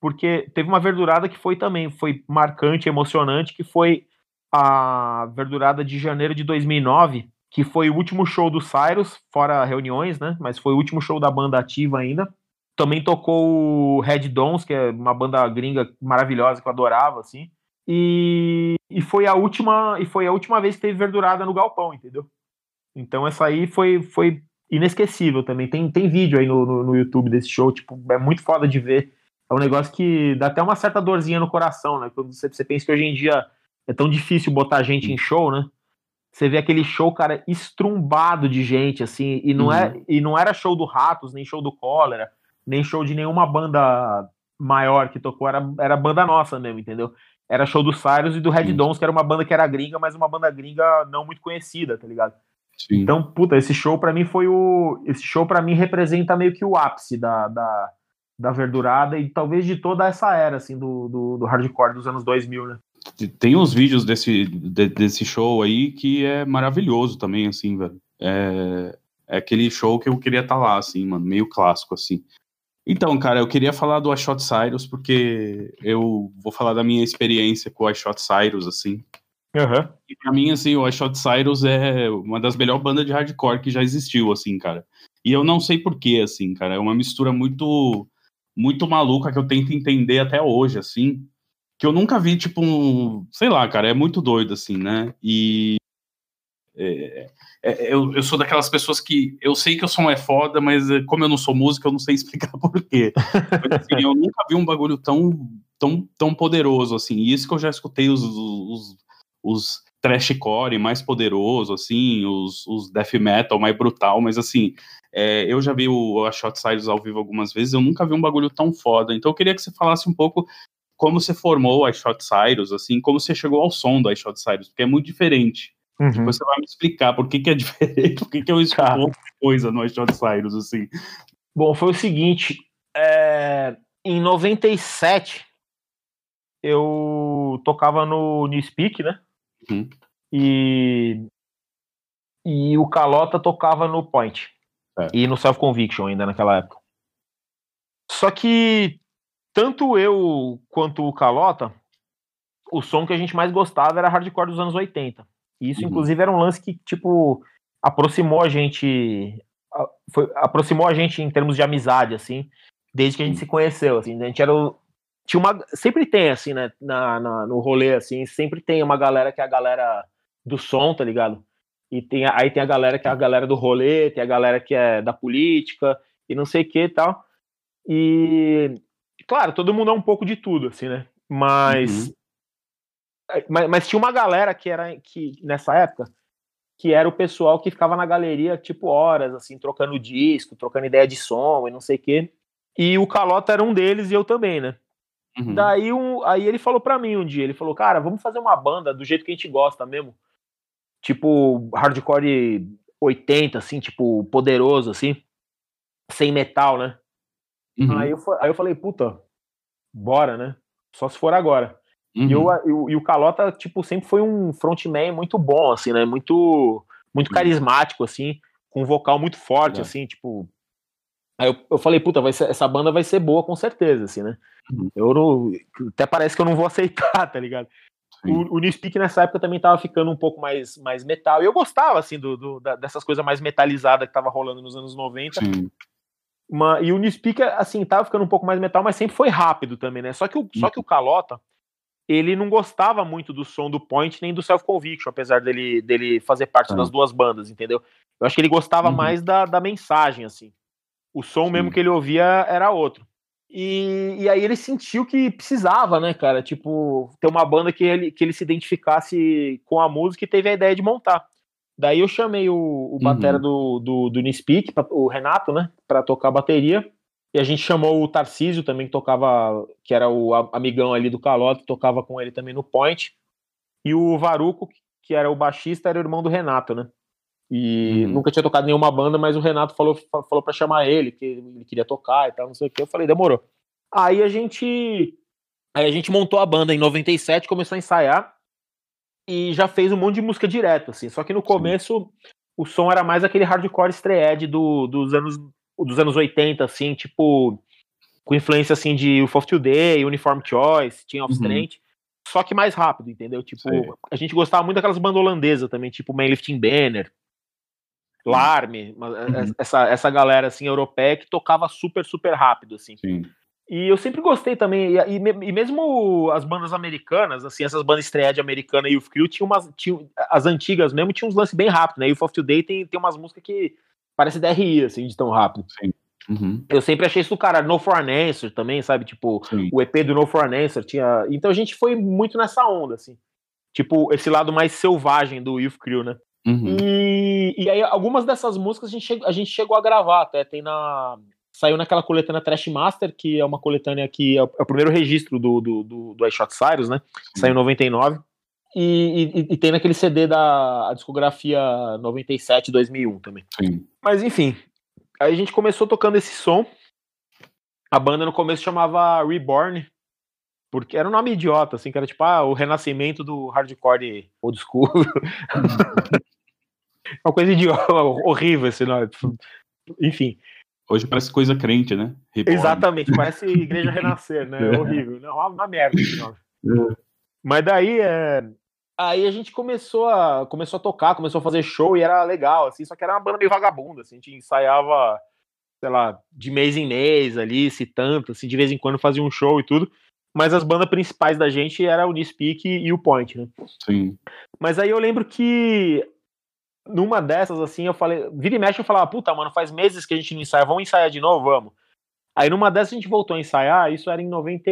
Porque teve uma verdurada que foi também, foi marcante, emocionante, que foi a verdurada de janeiro de 2009, que foi o último show do Cyrus, fora reuniões, né? Mas foi o último show da banda ativa ainda. Também tocou o Red Dons, que é uma banda gringa maravilhosa que eu adorava, assim. E, e foi a última e foi a última vez que teve verdurada no galpão, entendeu? Então essa aí foi foi inesquecível também. Tem, tem vídeo aí no, no, no, YouTube desse show, tipo, é muito foda de ver. É um negócio que dá até uma certa dorzinha no coração, né? Quando você, você pensa que hoje em dia é tão difícil botar gente em show, né? Você vê aquele show, cara, estrumbado de gente, assim, e não, é, uhum. é, e não era show do Ratos, nem show do Cólera, nem show de nenhuma banda maior que tocou, era, era banda nossa mesmo, entendeu? Era show do Cyrus e do Red Dons, que era uma banda que era gringa, mas uma banda gringa não muito conhecida, tá ligado? Sim. Então, puta, esse show para mim foi o. Esse show para mim representa meio que o ápice da, da, da verdurada e talvez de toda essa era, assim, do, do, do hardcore dos anos 2000, né? Tem uns vídeos desse, de, desse show aí que é maravilhoso também, assim, velho. É, é aquele show que eu queria estar tá lá, assim, mano, meio clássico, assim. Então, cara, eu queria falar do I Shot Cyrus, porque eu vou falar da minha experiência com o I Shot Cyrus, assim. Uhum. E pra mim, assim, o I Shot Cyrus é uma das melhores bandas de hardcore que já existiu, assim, cara. E eu não sei porquê, assim, cara. É uma mistura muito, muito maluca que eu tento entender até hoje, assim. Que eu nunca vi, tipo, um. Sei lá, cara, é muito doido, assim, né? E. É, é, eu, eu sou daquelas pessoas que eu sei que o som é foda, mas é, como eu não sou músico, eu não sei [LAUGHS] explicar porquê. Mas, assim, eu nunca vi um bagulho tão, tão, tão poderoso, assim. E isso que eu já escutei os, os os trashcore mais poderoso, assim, os, os death metal mais brutal, mas assim, é, eu já vi o, a Shot Cyrus ao vivo algumas vezes, eu nunca vi um bagulho tão foda, então eu queria que você falasse um pouco como você formou a Shot Cyrus, assim, como você chegou ao som do Shot Cyrus, porque é muito diferente. Uhum. Depois você vai me explicar por que, que é [LAUGHS] diferente, por que, que eu escuto outra coisa no Shot Cyrus, assim. Bom, foi o seguinte, é, em 97 eu tocava no Newspeak, né? Uhum. E, e o Calota tocava no Point. É. E no Self Conviction ainda naquela época. Só que tanto eu quanto o Calota, o som que a gente mais gostava era hardcore dos anos 80. E isso, uhum. inclusive, era um lance que, tipo, aproximou a gente. Foi, aproximou a gente em termos de amizade, assim, desde que a gente uhum. se conheceu. Assim, a gente era o, tinha uma sempre tem assim né na, na, no rolê assim sempre tem uma galera que é a galera do som tá ligado? E tem aí tem a galera que é a galera do rolê tem a galera que é da política e não sei o que e tal. E claro todo mundo é um pouco de tudo assim né? Mas uhum. É, mas, mas, tinha uma galera que era que nessa época que era o pessoal que ficava na galeria tipo horas assim trocando disco trocando ideia de som e não sei o que. E o Calota era um deles e eu também né Uhum. Daí um, aí ele falou para mim um dia, ele falou, cara, vamos fazer uma banda do jeito que a gente gosta mesmo. Tipo, hardcore 80, assim, tipo, poderoso, assim, sem metal, né? Uhum. Aí, eu, aí eu falei, puta, bora, né? Só se for agora. Uhum. E, eu, eu, e o Calota, tipo, sempre foi um frontman muito bom, assim, né? Muito, muito uhum. carismático, assim, com um vocal muito forte, assim, tipo, Aí eu, eu falei, puta, vai ser, essa banda vai ser boa com certeza, assim, né? Uhum. Eu não, até parece que eu não vou aceitar, [LAUGHS] tá ligado? O, o Newspeak nessa época também tava ficando um pouco mais, mais metal. E eu gostava, assim, do, do da, dessas coisas mais metalizadas que tava rolando nos anos 90. Sim. Uma, e o Newspeak, assim, tava ficando um pouco mais metal, mas sempre foi rápido também, né? Só que o, só que o Calota, ele não gostava muito do som do Point nem do Self Conviction, apesar dele, dele fazer parte das duas bandas, entendeu? Eu acho que ele gostava uhum. mais da, da mensagem, assim. O som mesmo que ele ouvia era outro. E, e aí ele sentiu que precisava, né, cara? Tipo, ter uma banda que ele, que ele se identificasse com a música e teve a ideia de montar. Daí eu chamei o, o batera uhum. do, do, do Nispeak, o Renato, né, pra tocar bateria. E a gente chamou o Tarcísio também, que tocava, que era o amigão ali do Calote, tocava com ele também no Point. E o Varuco, que era o baixista, era o irmão do Renato, né? E uhum. nunca tinha tocado nenhuma banda, mas o Renato falou, falou para chamar ele, que ele queria tocar e tal, não sei o que. Eu falei, demorou. Aí a gente. Aí a gente montou a banda em 97, começou a ensaiar e já fez um monte de música direto, assim. Só que no começo Sim. o som era mais aquele hardcore stray do, dos anos dos anos 80, assim, tipo, com influência assim de UFO of Today, Uniform Choice, Team of uhum. Strength, só que mais rápido, entendeu? Tipo, Sim. a gente gostava muito daquelas bandas holandesas também, tipo Manlifting Banner, Larme, uhum. essa, essa galera assim europeia que tocava super, super rápido, assim. Sim. E eu sempre gostei também, e, e, e, mesmo as bandas americanas, assim, essas bandas estreia de americana e o Crew, tinha umas, tinha, as antigas mesmo, tinha uns lances bem rápidos, né? E o of Today tem, tem umas músicas que parece DRI, assim, de tão rápido. Sim. Uhum. Eu sempre achei isso do cara. No For an Answer também, sabe? Tipo, Sim. o EP do No For an Answer tinha. Então a gente foi muito nessa onda, assim. Tipo, esse lado mais selvagem do Youth Crew, né? Uhum. E, e aí, algumas dessas músicas a gente, chegou, a gente chegou a gravar até. Tem na. Saiu naquela coletânea Trash Master, que é uma coletânea que é o, é o primeiro registro do, do, do, do iShot Cyrus, né? Saiu em 99. E, e, e, tem naquele CD da discografia 97, 2001 também. Sim. Mas enfim, aí a gente começou tocando esse som. A banda no começo chamava Reborn, porque era um nome idiota, assim, que era tipo, ah, o renascimento do hardcore old school. [LAUGHS] [LAUGHS] uma coisa idiota, [LAUGHS] horrível esse nome. Enfim. Hoje parece coisa crente, né? Reborn. Exatamente, [LAUGHS] parece igreja renascer, né? É horrível. Não, uma, uma merda esse nome. É. Mas daí, é, Aí a gente começou a, começou a tocar, começou a fazer show e era legal, assim, só que era uma banda meio vagabunda, assim, a gente ensaiava, sei lá, de mês em mês ali, se tanto, assim, de vez em quando fazia um show e tudo, mas as bandas principais da gente era o Nispeak e o Point, né? Sim. Mas aí eu lembro que numa dessas, assim, eu falei, vira e mexe, eu falava, puta, mano, faz meses que a gente não ensaia, vamos ensaiar de novo, vamos. Aí numa dessas a gente voltou a ensaiar, isso era em 90,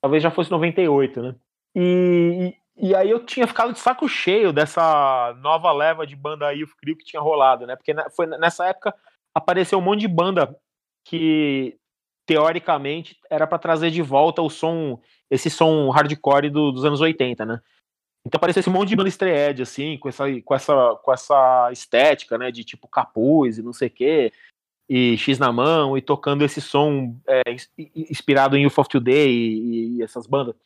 talvez já fosse 98, né? E, e aí eu tinha ficado de saco cheio dessa nova leva de banda Youth Crew que tinha rolado, né? Porque foi nessa época apareceu um monte de banda que teoricamente era para trazer de volta o som, esse som hardcore do, dos anos 80, né? Então apareceu esse monte de banda estreed, assim, com essa, com essa, com essa estética, né? De tipo capuz e não sei o quê, e X na mão, e tocando esse som é, inspirado em Youth of Today e, e essas bandas.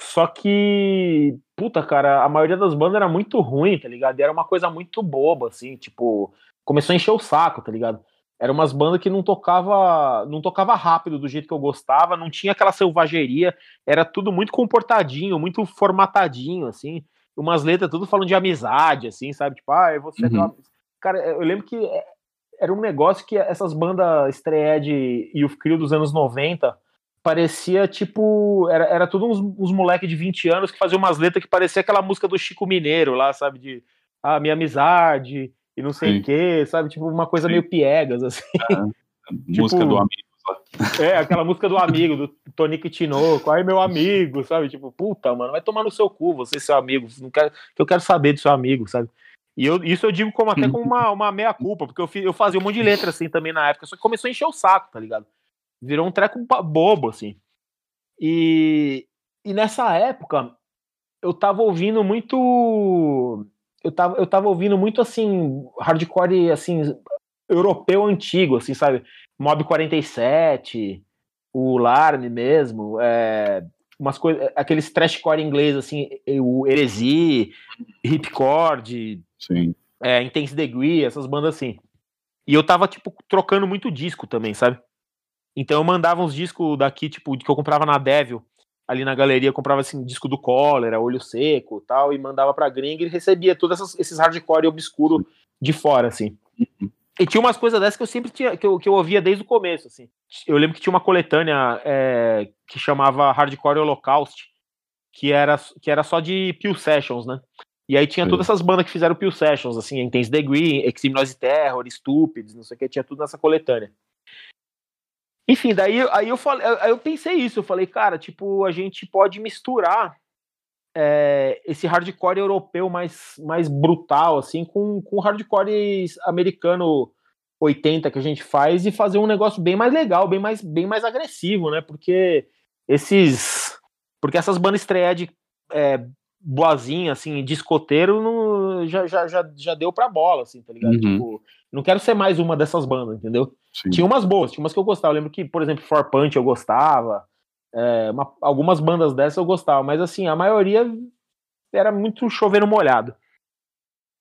Só que, puta, cara, a maioria das bandas era muito ruim, tá ligado? E era uma coisa muito boba, assim, tipo, começou a encher o saco, tá ligado? Era umas bandas que não tocava, não tocava rápido do jeito que eu gostava, não tinha aquela selvageria, era tudo muito comportadinho, muito formatadinho, assim. Umas letras tudo falando de amizade, assim, sabe? Tipo, ah, você uhum. Cara, eu lembro que é, era um negócio que essas bandas estreia e o Crew dos anos 90 parecia tipo. Era, era tudo uns, uns moleques de 20 anos que faziam umas letras que parecia aquela música do Chico Mineiro lá, sabe? De ah, minha amizade e não sei o quê, sabe? Tipo, uma coisa Sim. meio piegas, [LAUGHS] assim. É, tipo, música do amigo. É, aquela música do amigo, do Tonico Tinoco, aí meu amigo, sabe? Tipo, puta, mano, vai tomar no seu cu, você seu amigo, não quero, que eu quero saber do seu amigo, sabe? E eu, isso eu digo como até como uma, uma meia-culpa, porque eu, fiz, eu fazia um monte de letra assim também na época, só que começou a encher o saco, tá ligado? Virou um treco bobo, assim. E, e nessa época, eu tava ouvindo muito. Eu tava, eu tava ouvindo muito, assim, hardcore, assim, europeu antigo, assim, sabe? Mob 47, o Larne mesmo, é, umas coisas, aqueles trashcore inglês, assim, o Heresy, Ripcord. É, Intense Degree, essas bandas assim. E eu tava, tipo, trocando muito disco também, sabe? Então eu mandava uns discos daqui, tipo, que eu comprava na Devil, ali na galeria, comprava assim, disco do Cólera, Olho Seco tal, e mandava pra gringa e recebia todos esses hardcore obscuro de fora, assim. E tinha umas coisas dessas que eu sempre tinha, que eu, que eu ouvia desde o começo, assim. Eu lembro que tinha uma coletânea é, que chamava Hardcore Holocaust, que era, que era só de Pew Sessions, né? E aí tinha todas essas bandas que fizeram Pew Sessions, assim, Intense Degree, Extreme Noise Terror, Stupids, não sei o que, tinha tudo nessa coletânea. Enfim, daí aí eu falei, aí eu pensei isso, eu falei, cara, tipo, a gente pode misturar é, esse hardcore europeu mais, mais brutal, assim, com, com hardcore americano 80 que a gente faz e fazer um negócio bem mais legal, bem mais, bem mais agressivo, né? Porque esses. Porque essas bandas estreia de é, boazinha, assim, discoteiro, não, já, já, já, já deu pra bola, assim, tá ligado? Uhum. Tipo, não quero ser mais uma dessas bandas, entendeu? Sim. Tinha umas boas, tinha umas que eu gostava. Eu lembro que, por exemplo, For Punch eu gostava. É, uma, algumas bandas dessas eu gostava, mas assim, a maioria era muito chovendo molhado.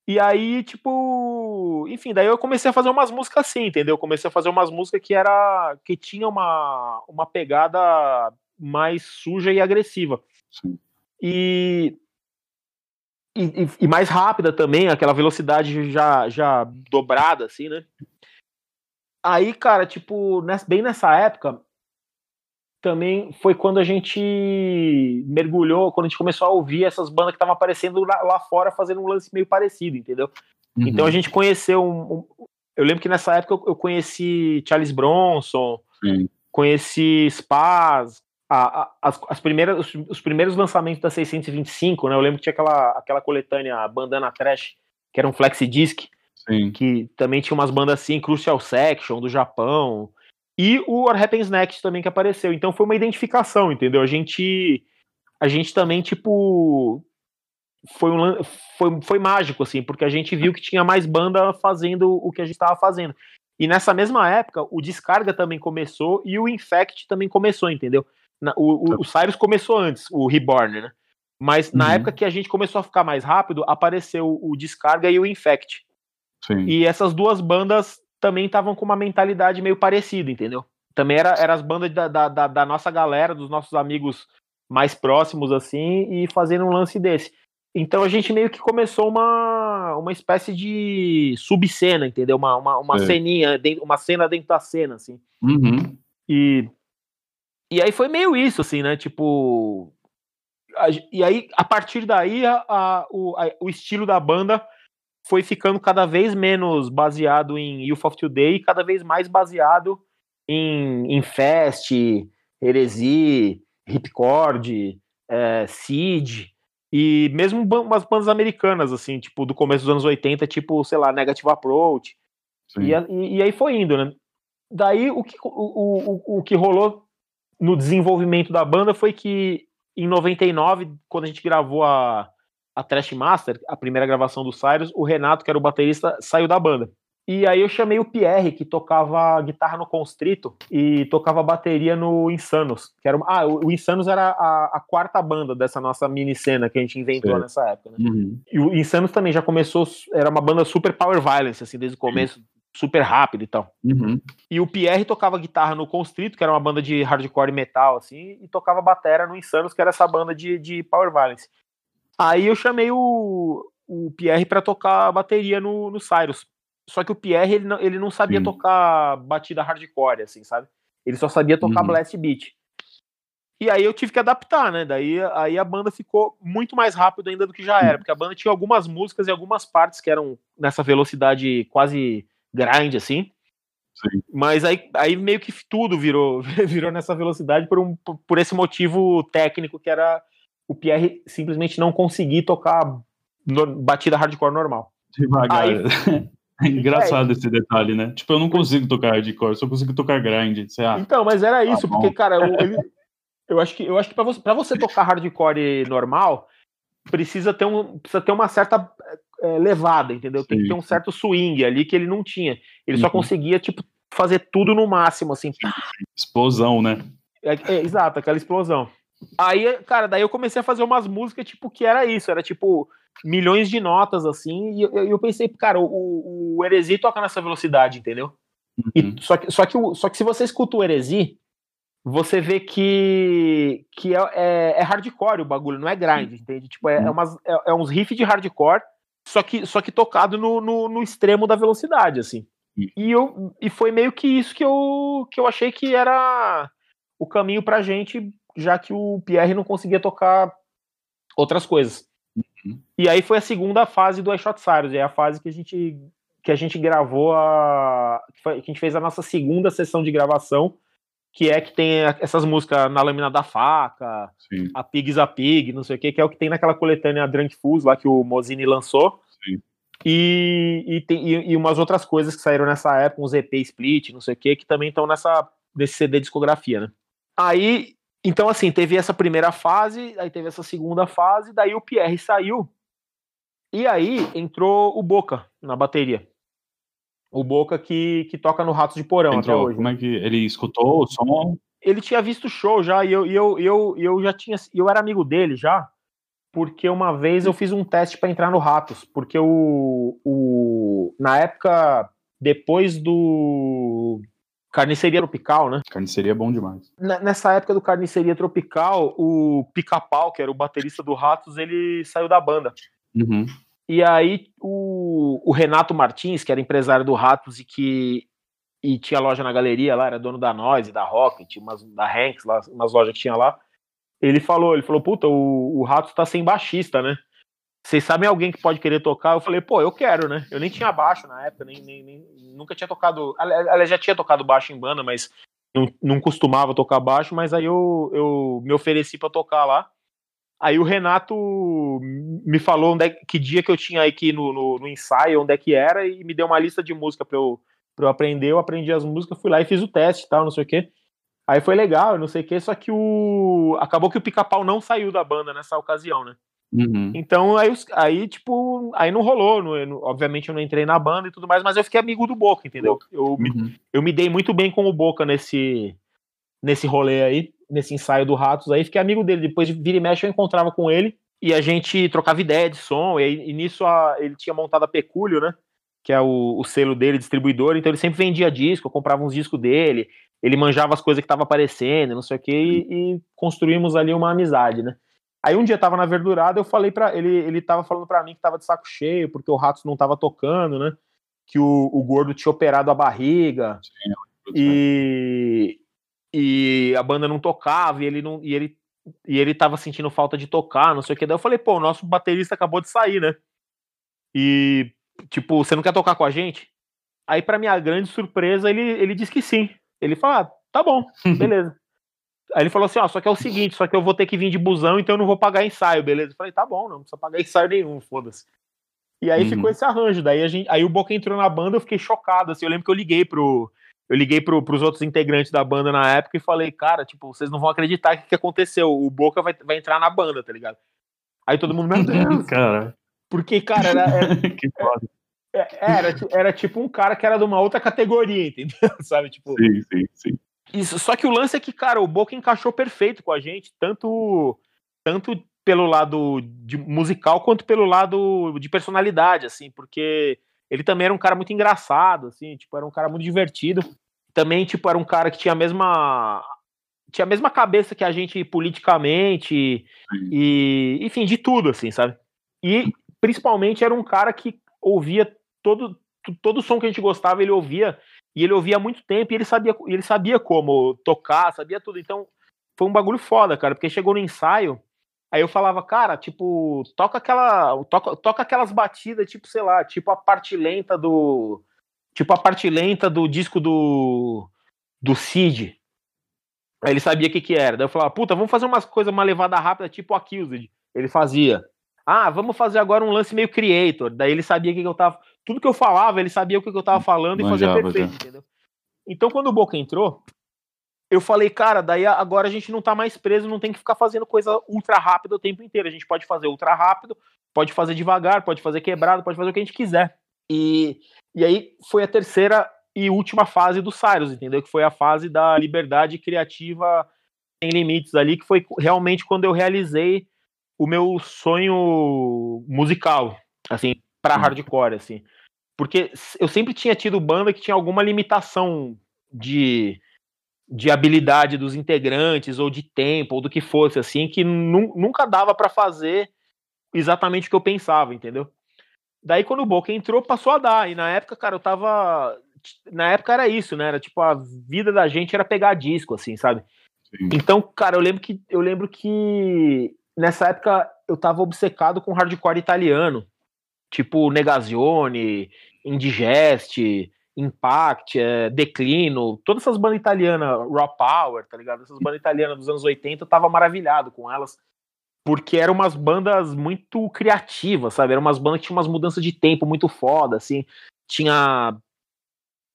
E aí, tipo, enfim, daí eu comecei a fazer umas músicas assim, entendeu? Eu comecei a fazer umas músicas que era que tinha uma, uma pegada mais suja e agressiva. Sim. E e, e, mais rápida também, aquela velocidade já, já dobrada, assim, né? Aí, cara, tipo, nessa, bem nessa época, também foi quando a gente mergulhou, quando a gente começou a ouvir essas bandas que estavam aparecendo lá, lá, fora fazendo um lance meio parecido, entendeu? Uhum. Então a gente conheceu um, um, eu lembro que nessa época eu, eu conheci Charles Bronson, Sim. conheci Spaz, a, a, as, as, primeiras, os, os, primeiros lançamentos da 625, né? Eu lembro que tinha aquela, aquela coletânea Bandana Trash, que era um flexi disc, Sim. que também tinha umas bandas assim, Crucial Section do Japão, e o What Happens Next também que apareceu. Então foi uma identificação, entendeu? A gente a gente também tipo foi um foi, foi mágico assim, porque a gente viu que tinha mais banda fazendo o que a gente estava fazendo. E nessa mesma época, o Descarga também começou e o Infect também começou, entendeu? Na, o, o, o Cyrus começou antes, o Reborn, né? Mas uhum. na época que a gente começou a ficar mais rápido, apareceu o Descarga e o Infect. Sim. E essas duas bandas também estavam com uma mentalidade meio parecida, entendeu? Também era, era as bandas da, da, da, nossa galera, dos nossos amigos mais próximos, assim, e fazendo um lance desse. Então a gente meio que começou uma, uma espécie de subcena, entendeu? Uma, uma, uma é. ceninha, uma cena dentro da cena, assim. Uhum. E e aí foi meio isso, assim, né? Tipo. A, e aí, a partir daí, a, a, o, o estilo da banda foi ficando cada vez menos baseado em Youth of Today e cada vez mais baseado em, em Fest, Heresy, Ripcord, é, Seed, e mesmo umas bandas americanas, assim, tipo, do começo dos anos 80, tipo, sei lá, Negative Approach. E, e, e, aí foi indo, né? Daí o que, o, o, o que rolou no desenvolvimento da banda foi que em 99, quando a gente gravou a, a Trash Master, a primeira gravação do Cyrus, o Renato, que era o baterista, saiu da banda. E aí eu chamei o Pierre, que tocava guitarra no Constrito e tocava bateria no Insanos. Que era uma... Ah, o Insanos era a, a, quarta banda dessa nossa mini cena que a gente inventou Sim. nessa época. Né? Uhum. E o Insanos também já começou, era uma banda super power violence, assim, desde o começo. Sim super rápido e tal. Uhum. E o Pierre tocava guitarra no Constrito, que era uma banda de hardcore metal, assim, e tocava batera no Insanos, que era essa banda de, de Power Violence. Aí eu chamei o, o Pierre para tocar bateria no, no Cyrus. Só que o Pierre, ele não, ele não sabia Sim. tocar batida hardcore, assim, sabe? Ele só sabia tocar uhum. blast beat. E aí eu tive que adaptar, né? Daí aí a banda ficou muito mais rápido ainda do que já era, porque a banda tinha algumas músicas e algumas partes que eram nessa velocidade quase grind, assim. Sim. Mas aí, aí meio que tudo virou, [LAUGHS] virou nessa velocidade por, um, por esse motivo técnico que era o Pierre simplesmente não conseguir tocar no, batida hardcore normal. Devagar. Aí, [LAUGHS] é engraçado é, esse detalhe, né? Tipo, eu não consigo tocar hardcore, só consigo tocar grind. Sei, ah, então, mas era isso, tá porque, cara, eu, [LAUGHS] eu acho que, eu acho que pra, você, pra você tocar hardcore normal, precisa ter, um, precisa ter uma certa é, levada, entendeu? Tem Sim. que ter um certo swing ali que ele não tinha. Ele uhum. só conseguia, tipo, fazer tudo no máximo, assim. Explosão, né? É, é, exato, aquela explosão. Aí, cara, daí eu comecei a fazer umas músicas, tipo, que era isso, era tipo milhões de notas, assim, e eu, eu pensei, cara, o, o Heresi toca nessa velocidade, entendeu? Uhum. E, só, que, só, que, só que se você escuta o Heresi, você vê que, que é, é, é, hardcore o bagulho, não é grind, entende? Tipo, é, é, uhum. umas, é, é uns riffs de hardcore só que, só que tocado no, no, no extremo da velocidade, assim. E, eu, e foi meio que isso que eu, que eu achei que era o caminho pra gente, já que o Pierre não conseguia tocar outras coisas. Uhum. E aí foi a segunda fase do I Shot Cyrus, é a fase que a gente que a gente gravou a. que a gente fez a nossa segunda sessão de gravação, que é que tem essas músicas na lâmina da faca, Sim. a Pigs a Pig, não sei o que, que é o que tem naquela coletânea Drunk Fools lá que o Mozini lançou. Sim. E, e, tem, e, e umas outras coisas que saíram nessa época, uns EP split, não sei o que, que também estão nessa nesse CD discografia, né? Aí, então assim, teve essa primeira fase, aí teve essa segunda fase, daí o Pierre saiu. E aí entrou o Boca na bateria. O Boca que, que toca no Ratos de Porão Entrou, até hoje. como é que ele escutou o som? Ele tinha visto o show já e eu, e eu, eu, eu já tinha. Eu era amigo dele já, porque uma vez eu fiz um teste para entrar no Ratos, porque o, o. Na época, depois do. Carniceria Tropical, né? Carniceria é bom demais. Nessa época do Carniceria Tropical, o Pica-Pau, que era o baterista do Ratos, ele saiu da banda. Uhum. E aí o, o Renato Martins, que era empresário do Ratos e que e tinha loja na galeria lá, era dono da Noise, da Rocket, umas, da Hanks, lá, umas lojas que tinha lá. Ele falou, ele falou, puta, o, o Ratos tá sem baixista, né? Vocês sabem alguém que pode querer tocar? Eu falei, pô, eu quero, né? Eu nem tinha baixo na época, nem, nem, nem- nunca tinha tocado. Aliás, já tinha tocado baixo em banda, mas não, não costumava tocar baixo, mas aí eu, eu me ofereci pra tocar lá. Aí o Renato me falou onde é, que dia que eu tinha ir no, no, no ensaio, onde é que era, e me deu uma lista de música pra eu, pra eu aprender. Eu aprendi as músicas, fui lá e fiz o teste e tal, não sei o quê. Aí foi legal, não sei o quê, só que o. Acabou que o pica-pau não saiu da banda nessa ocasião, né? Uhum. Então aí, aí tipo, aí não rolou. não- obviamente eu não entrei na banda e tudo mais, mas eu fiquei amigo do Boca, entendeu? Eu, me- Uhum. eu me dei muito bem com o Boca nesse, nesse rolê aí, nesse ensaio do Ratos aí. Fiquei amigo dele. Depois de vira e mexe eu encontrava com ele e a gente trocava ideia de som. E, aí, e nisso a- ele tinha montado a Pecúlio, né? Que é o, o selo dele, distribuidor. Então ele sempre vendia disco, eu comprava uns discos dele. Ele manjava as coisas que tava aparecendo, não sei o quê, e, e construímos ali uma amizade, né? Aí um dia tava na verdurada, eu falei para ele, ele tava falando pra mim que tava de saco cheio, porque o Ratos não tava tocando, né? Que o, o gordo tinha operado a barriga e, e a banda não tocava, e ele não e ele e ele tava sentindo falta de tocar, não sei o que. Daí eu falei, pô, o nosso baterista acabou de sair, né? E tipo, você não quer tocar com a gente? Aí pra minha grande surpresa, ele ele disse que sim. Ele falou: ah, "Tá bom, [LAUGHS] beleza". Aí ele falou assim, ó, só que é o seguinte, só que eu vou ter que vir de busão, então eu não vou pagar ensaio, beleza? Eu falei, tá bom, não precisa pagar ensaio nenhum, foda-se. E aí Uhum. ficou esse arranjo, daí a gente, aí o Boca entrou na banda, eu fiquei chocado, assim, eu lembro que eu liguei pro, eu liguei pro, pros outros integrantes da banda na época e falei, cara, tipo, vocês não vão acreditar o que, que aconteceu, o Boca vai, vai entrar na banda, tá ligado? Aí todo mundo, meu Deus, Cara, porque, cara, era, era, [LAUGHS] que foda. era, era tipo um cara que era de uma outra categoria, entendeu? [LAUGHS] Sabe, tipo... Sim, sim, sim. Isso, só que o lance é que, cara, o Boca encaixou perfeito com a gente, tanto tanto pelo lado de musical quanto pelo lado de personalidade, assim, porque ele também era um cara muito engraçado, assim, tipo, era um cara muito divertido. Também, tipo, era um cara que tinha a mesma tinha a mesma cabeça que a gente politicamente e, enfim, de tudo, assim, sabe? E principalmente era um cara que ouvia todo todo o som que a gente gostava, ele ouvia e ele ouvia há muito tempo e ele sabia, ele sabia como tocar, sabia tudo. Então foi um bagulho foda, cara, porque chegou no ensaio, aí eu falava, cara, tipo, toca aquela. Toca, toca aquelas batidas, tipo, sei lá, tipo a parte lenta do. Tipo a parte lenta do disco do. do Cid. Aí ele sabia o que, que era. Daí eu falava, puta, vamos fazer umas coisas, uma levada rápida, tipo Accused. Ele fazia. Ah, vamos fazer agora um lance meio creator. Daí ele sabia o que, que eu tava. Tudo que eu falava, ele sabia o que, que eu tava falando e fazia Manjava, perfeito, já. entendeu? Então, quando o Boca entrou, eu falei, cara, daí agora a gente não tá mais preso, não tem que ficar fazendo coisa ultra rápida o tempo inteiro. A gente pode fazer ultra rápido, pode fazer devagar, pode fazer quebrado, pode fazer o que a gente quiser. E, e aí foi a terceira e última fase do Cyrus, entendeu? Que foi a fase da liberdade criativa sem limites ali, que foi realmente quando eu realizei o meu sonho musical, assim, Sim. hardcore, assim. Porque eu sempre tinha tido banda que tinha alguma limitação de, de habilidade dos integrantes, ou de tempo, ou do que fosse, assim, que nu- nunca dava pra fazer exatamente o que eu pensava, entendeu? Daí quando o Boca entrou, passou a dar. E na época, cara, eu tava. Na época era isso, né? Era tipo, a vida da gente era pegar disco, assim, sabe? Sim. Então, cara, eu lembro que eu lembro que nessa época eu tava obcecado com hardcore italiano, tipo Negazione, Indigeste, Impact, é, Declino, todas essas bandas italianas, Raw Power, tá ligado? Essas bandas italianas dos anos 80, eu tava maravilhado com elas, porque eram umas bandas muito criativas, sabe? Eram umas bandas que tinham umas mudanças de tempo muito foda, assim. Tinha.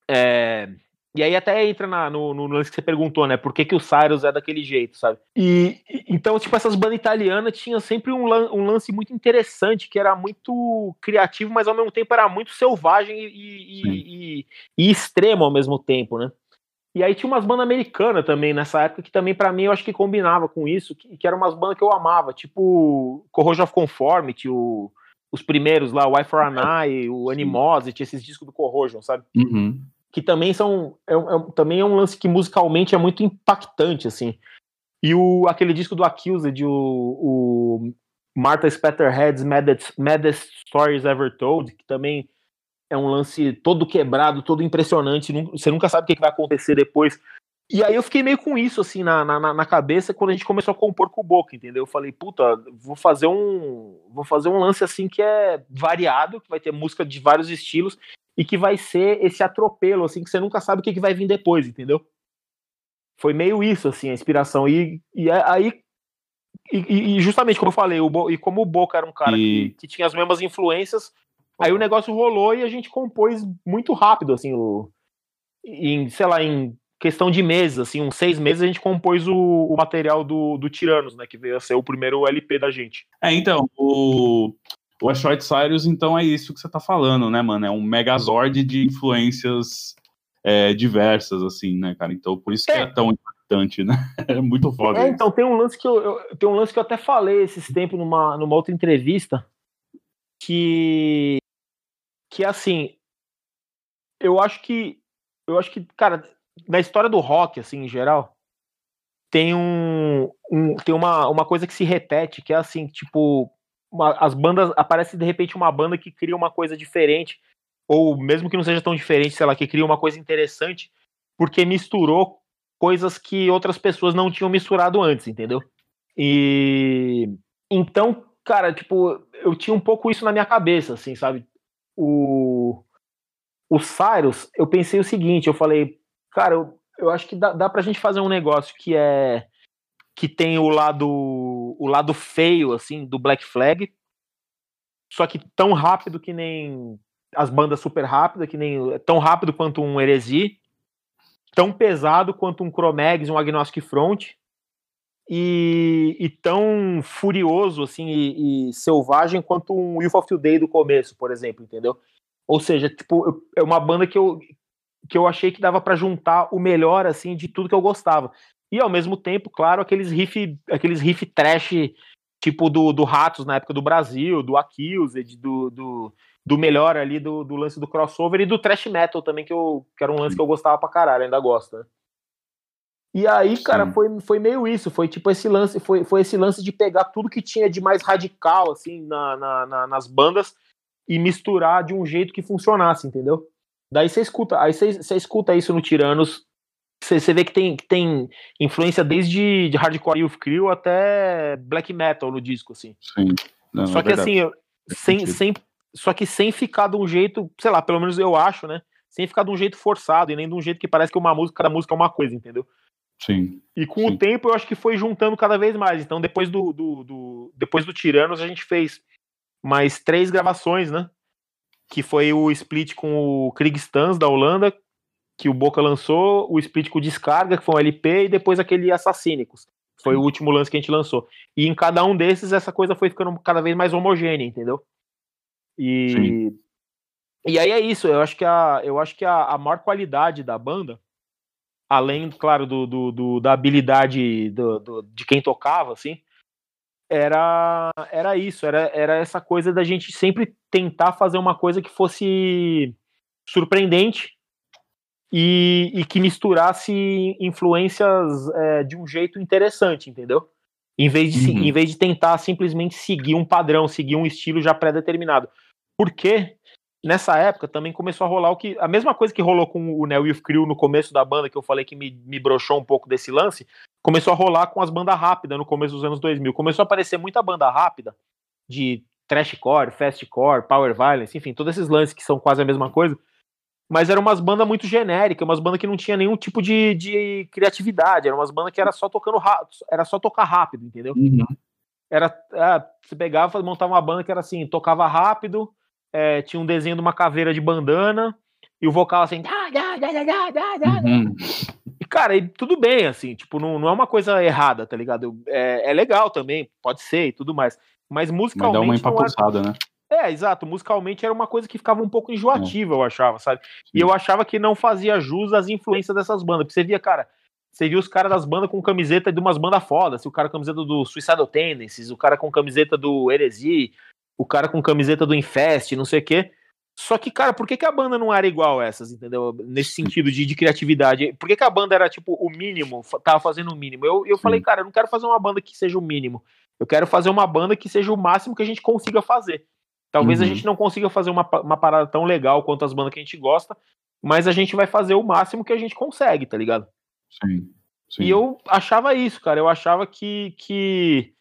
É, e aí até entra na, no, no lance que você perguntou, né? Por que, que o Cyrus é daquele jeito, sabe? E então, tipo, essas bandas italianas tinham sempre um, um, lance muito interessante, que era muito criativo, mas ao mesmo tempo era muito selvagem e, e, e, e extremo ao mesmo tempo, né? E aí tinha umas bandas americanas também nessa época que também para mim eu acho que combinava com isso, que, que eram umas bandas que eu amava, tipo Corrosion of Conformity, o, os primeiros lá, o Why for an Eye, o Animosity, esses discos do Corrosion, sabe? Uhum. Que também são é, é, também é um lance que musicalmente é muito impactante assim. E o aquele disco do Accused o, o Martha Spatterhead's Maddest, Maddest Stories Ever Told que também é um lance todo quebrado todo impressionante você nunca sabe o que vai acontecer depois e aí eu fiquei meio com isso assim na, na, na cabeça quando a gente começou a compor com o Boca, entendeu? Eu falei, puta, vou fazer um vou fazer um lance assim que é variado, que vai ter música de vários estilos e que vai ser esse atropelo, assim, que você nunca sabe o que, que vai vir depois, entendeu? Foi meio isso, assim, a inspiração. E, e aí. E, e, justamente como eu falei, o Bo, e como o Boca era um cara e... que, que, tinha as mesmas influências, aí o negócio rolou e a gente compôs muito rápido, assim, o, em, sei lá, em questão de meses, assim, uns seis meses a gente compôs o, o material do, do Tiranos, né, que veio a ser o primeiro LP da gente. É, então, o, o Asteroid Cyrus, então, é isso que você tá falando, né, mano? É um megazord de influências é, diversas, assim, né, cara? Então, por isso que é, é tão importante, né? [LAUGHS] É muito foda. É, então, tem um lance que eu, eu, tem um lance que eu até falei esses tempos numa, numa outra entrevista, que que assim, eu acho que eu acho que, cara, na história do rock, assim, em geral, tem um, um tem uma, uma coisa que se repete, que é assim, tipo, uma, as bandas aparece de repente uma banda que cria uma coisa diferente ou mesmo que não seja tão diferente, sei lá, que cria uma coisa interessante porque misturou coisas que outras pessoas não tinham misturado antes, entendeu? E então, cara, tipo, eu tinha um pouco isso na minha cabeça, assim, sabe? O o Cyrus, eu pensei o seguinte, eu falei, cara, eu, eu acho que dá, dá pra gente fazer um negócio que é que tem o lado o lado feio assim do Black Flag, só que tão rápido que nem as bandas super rápidas, que nem tão rápido quanto um Heresy, tão pesado quanto um Chromex, um Agnostic Front, e, e tão furioso assim e, e, selvagem quanto um Youth of Today do começo, por exemplo, entendeu? Ou seja, tipo, é uma banda que eu que eu achei que dava para juntar o melhor assim de tudo que eu gostava. E ao mesmo tempo, claro, aqueles riff, aqueles riff trash tipo do, do Ratos na época do Brasil, do Accused, do, do, do melhor ali do, do lance do crossover e do trash metal também, que, eu, que era um lance que eu gostava pra caralho, ainda gosto, né? E aí, cara, foi, foi meio isso, foi tipo esse lance, foi, foi esse lance de pegar tudo que tinha de mais radical, assim, na, na, na nas bandas e misturar de um jeito que funcionasse, entendeu? Daí você escuta, aí você, escuta isso no Tiranos você vê que tem, que tem influência desde de hardcore Youth Crew até black metal no disco, assim. Sim. Não, só é que assim, sem, sem, só que sem ficar de um jeito, sei lá, pelo menos eu acho, né? Sem ficar de um jeito forçado e nem de um jeito que parece que uma música, cada música é uma coisa, entendeu? Sim. E com sim. o tempo eu acho que foi juntando cada vez mais. Então, depois do, do, do, depois do Tiranos, a gente fez mais três gravações, né? Que foi o split com o Krieg Stans da Holanda, que o Boca lançou, o Split com Descarga, que foi um LP, e depois aquele Assassínicos. Foi o último lance que a gente lançou. E em cada um desses, essa coisa foi ficando cada vez mais homogênea, entendeu? E. Sim. E aí é isso, eu acho que a, eu acho que a, a maior qualidade da banda, além, claro, do, do, do da habilidade do, do, de quem tocava, assim, era, era isso, era, era essa coisa da gente sempre tentar fazer uma coisa que fosse surpreendente e, e que misturasse influências é, de um jeito interessante, entendeu? Em vez, de, uhum. em vez de tentar simplesmente seguir um padrão, seguir um estilo já pré-determinado. Porque nessa época também começou a rolar o que. A mesma coisa que rolou com o Neo Youth Crew no começo da banda, que eu falei que me, me broxou um pouco desse lance, começou a rolar com as bandas rápidas no começo dos anos 2000. Começou a aparecer muita banda rápida, de trashcore, fastcore, power violence, enfim, todos esses lances que são quase a mesma coisa. Mas eram umas bandas muito genéricas, umas bandas que não tinha nenhum tipo de, de criatividade, eram umas bandas que era só tocando rápido, era só tocar rápido, entendeu? Uhum. Era, é, você pegava, montava uma banda que era assim, tocava rápido, é, tinha um desenho de uma caveira de bandana, e o vocal assim. Uhum. E, cara, e tudo bem, assim, tipo, não, não é uma coisa errada, tá ligado? É, é legal também, pode ser e tudo mais. Mas musicalmente. Mas dá uma empapuçada, era... né? É, exato. Musicalmente era uma coisa que ficava um pouco enjoativa, é. eu achava, sabe? Sim. E eu achava que não fazia jus às influências dessas bandas. Porque você via, cara, você via os caras das bandas com camiseta de umas bandas fodas. O cara com camiseta do Suicidal Tendencies, o cara com camiseta do Heresy, o cara com camiseta do Infest, não sei o quê. Só que, cara, por que, que a banda não era igual essas, entendeu? Nesse sentido de, de criatividade. Por que, que a banda era, tipo, o mínimo, tava fazendo o mínimo? Eu, eu falei, cara, eu não quero fazer uma banda que seja o mínimo. Eu quero fazer uma banda que seja o máximo que a gente consiga fazer. Talvez uhum. a gente não consiga fazer uma, uma parada tão legal quanto as bandas que a gente gosta, mas a gente vai fazer o máximo que a gente consegue, tá ligado? Sim. sim. E eu achava isso, cara. Eu achava que, que.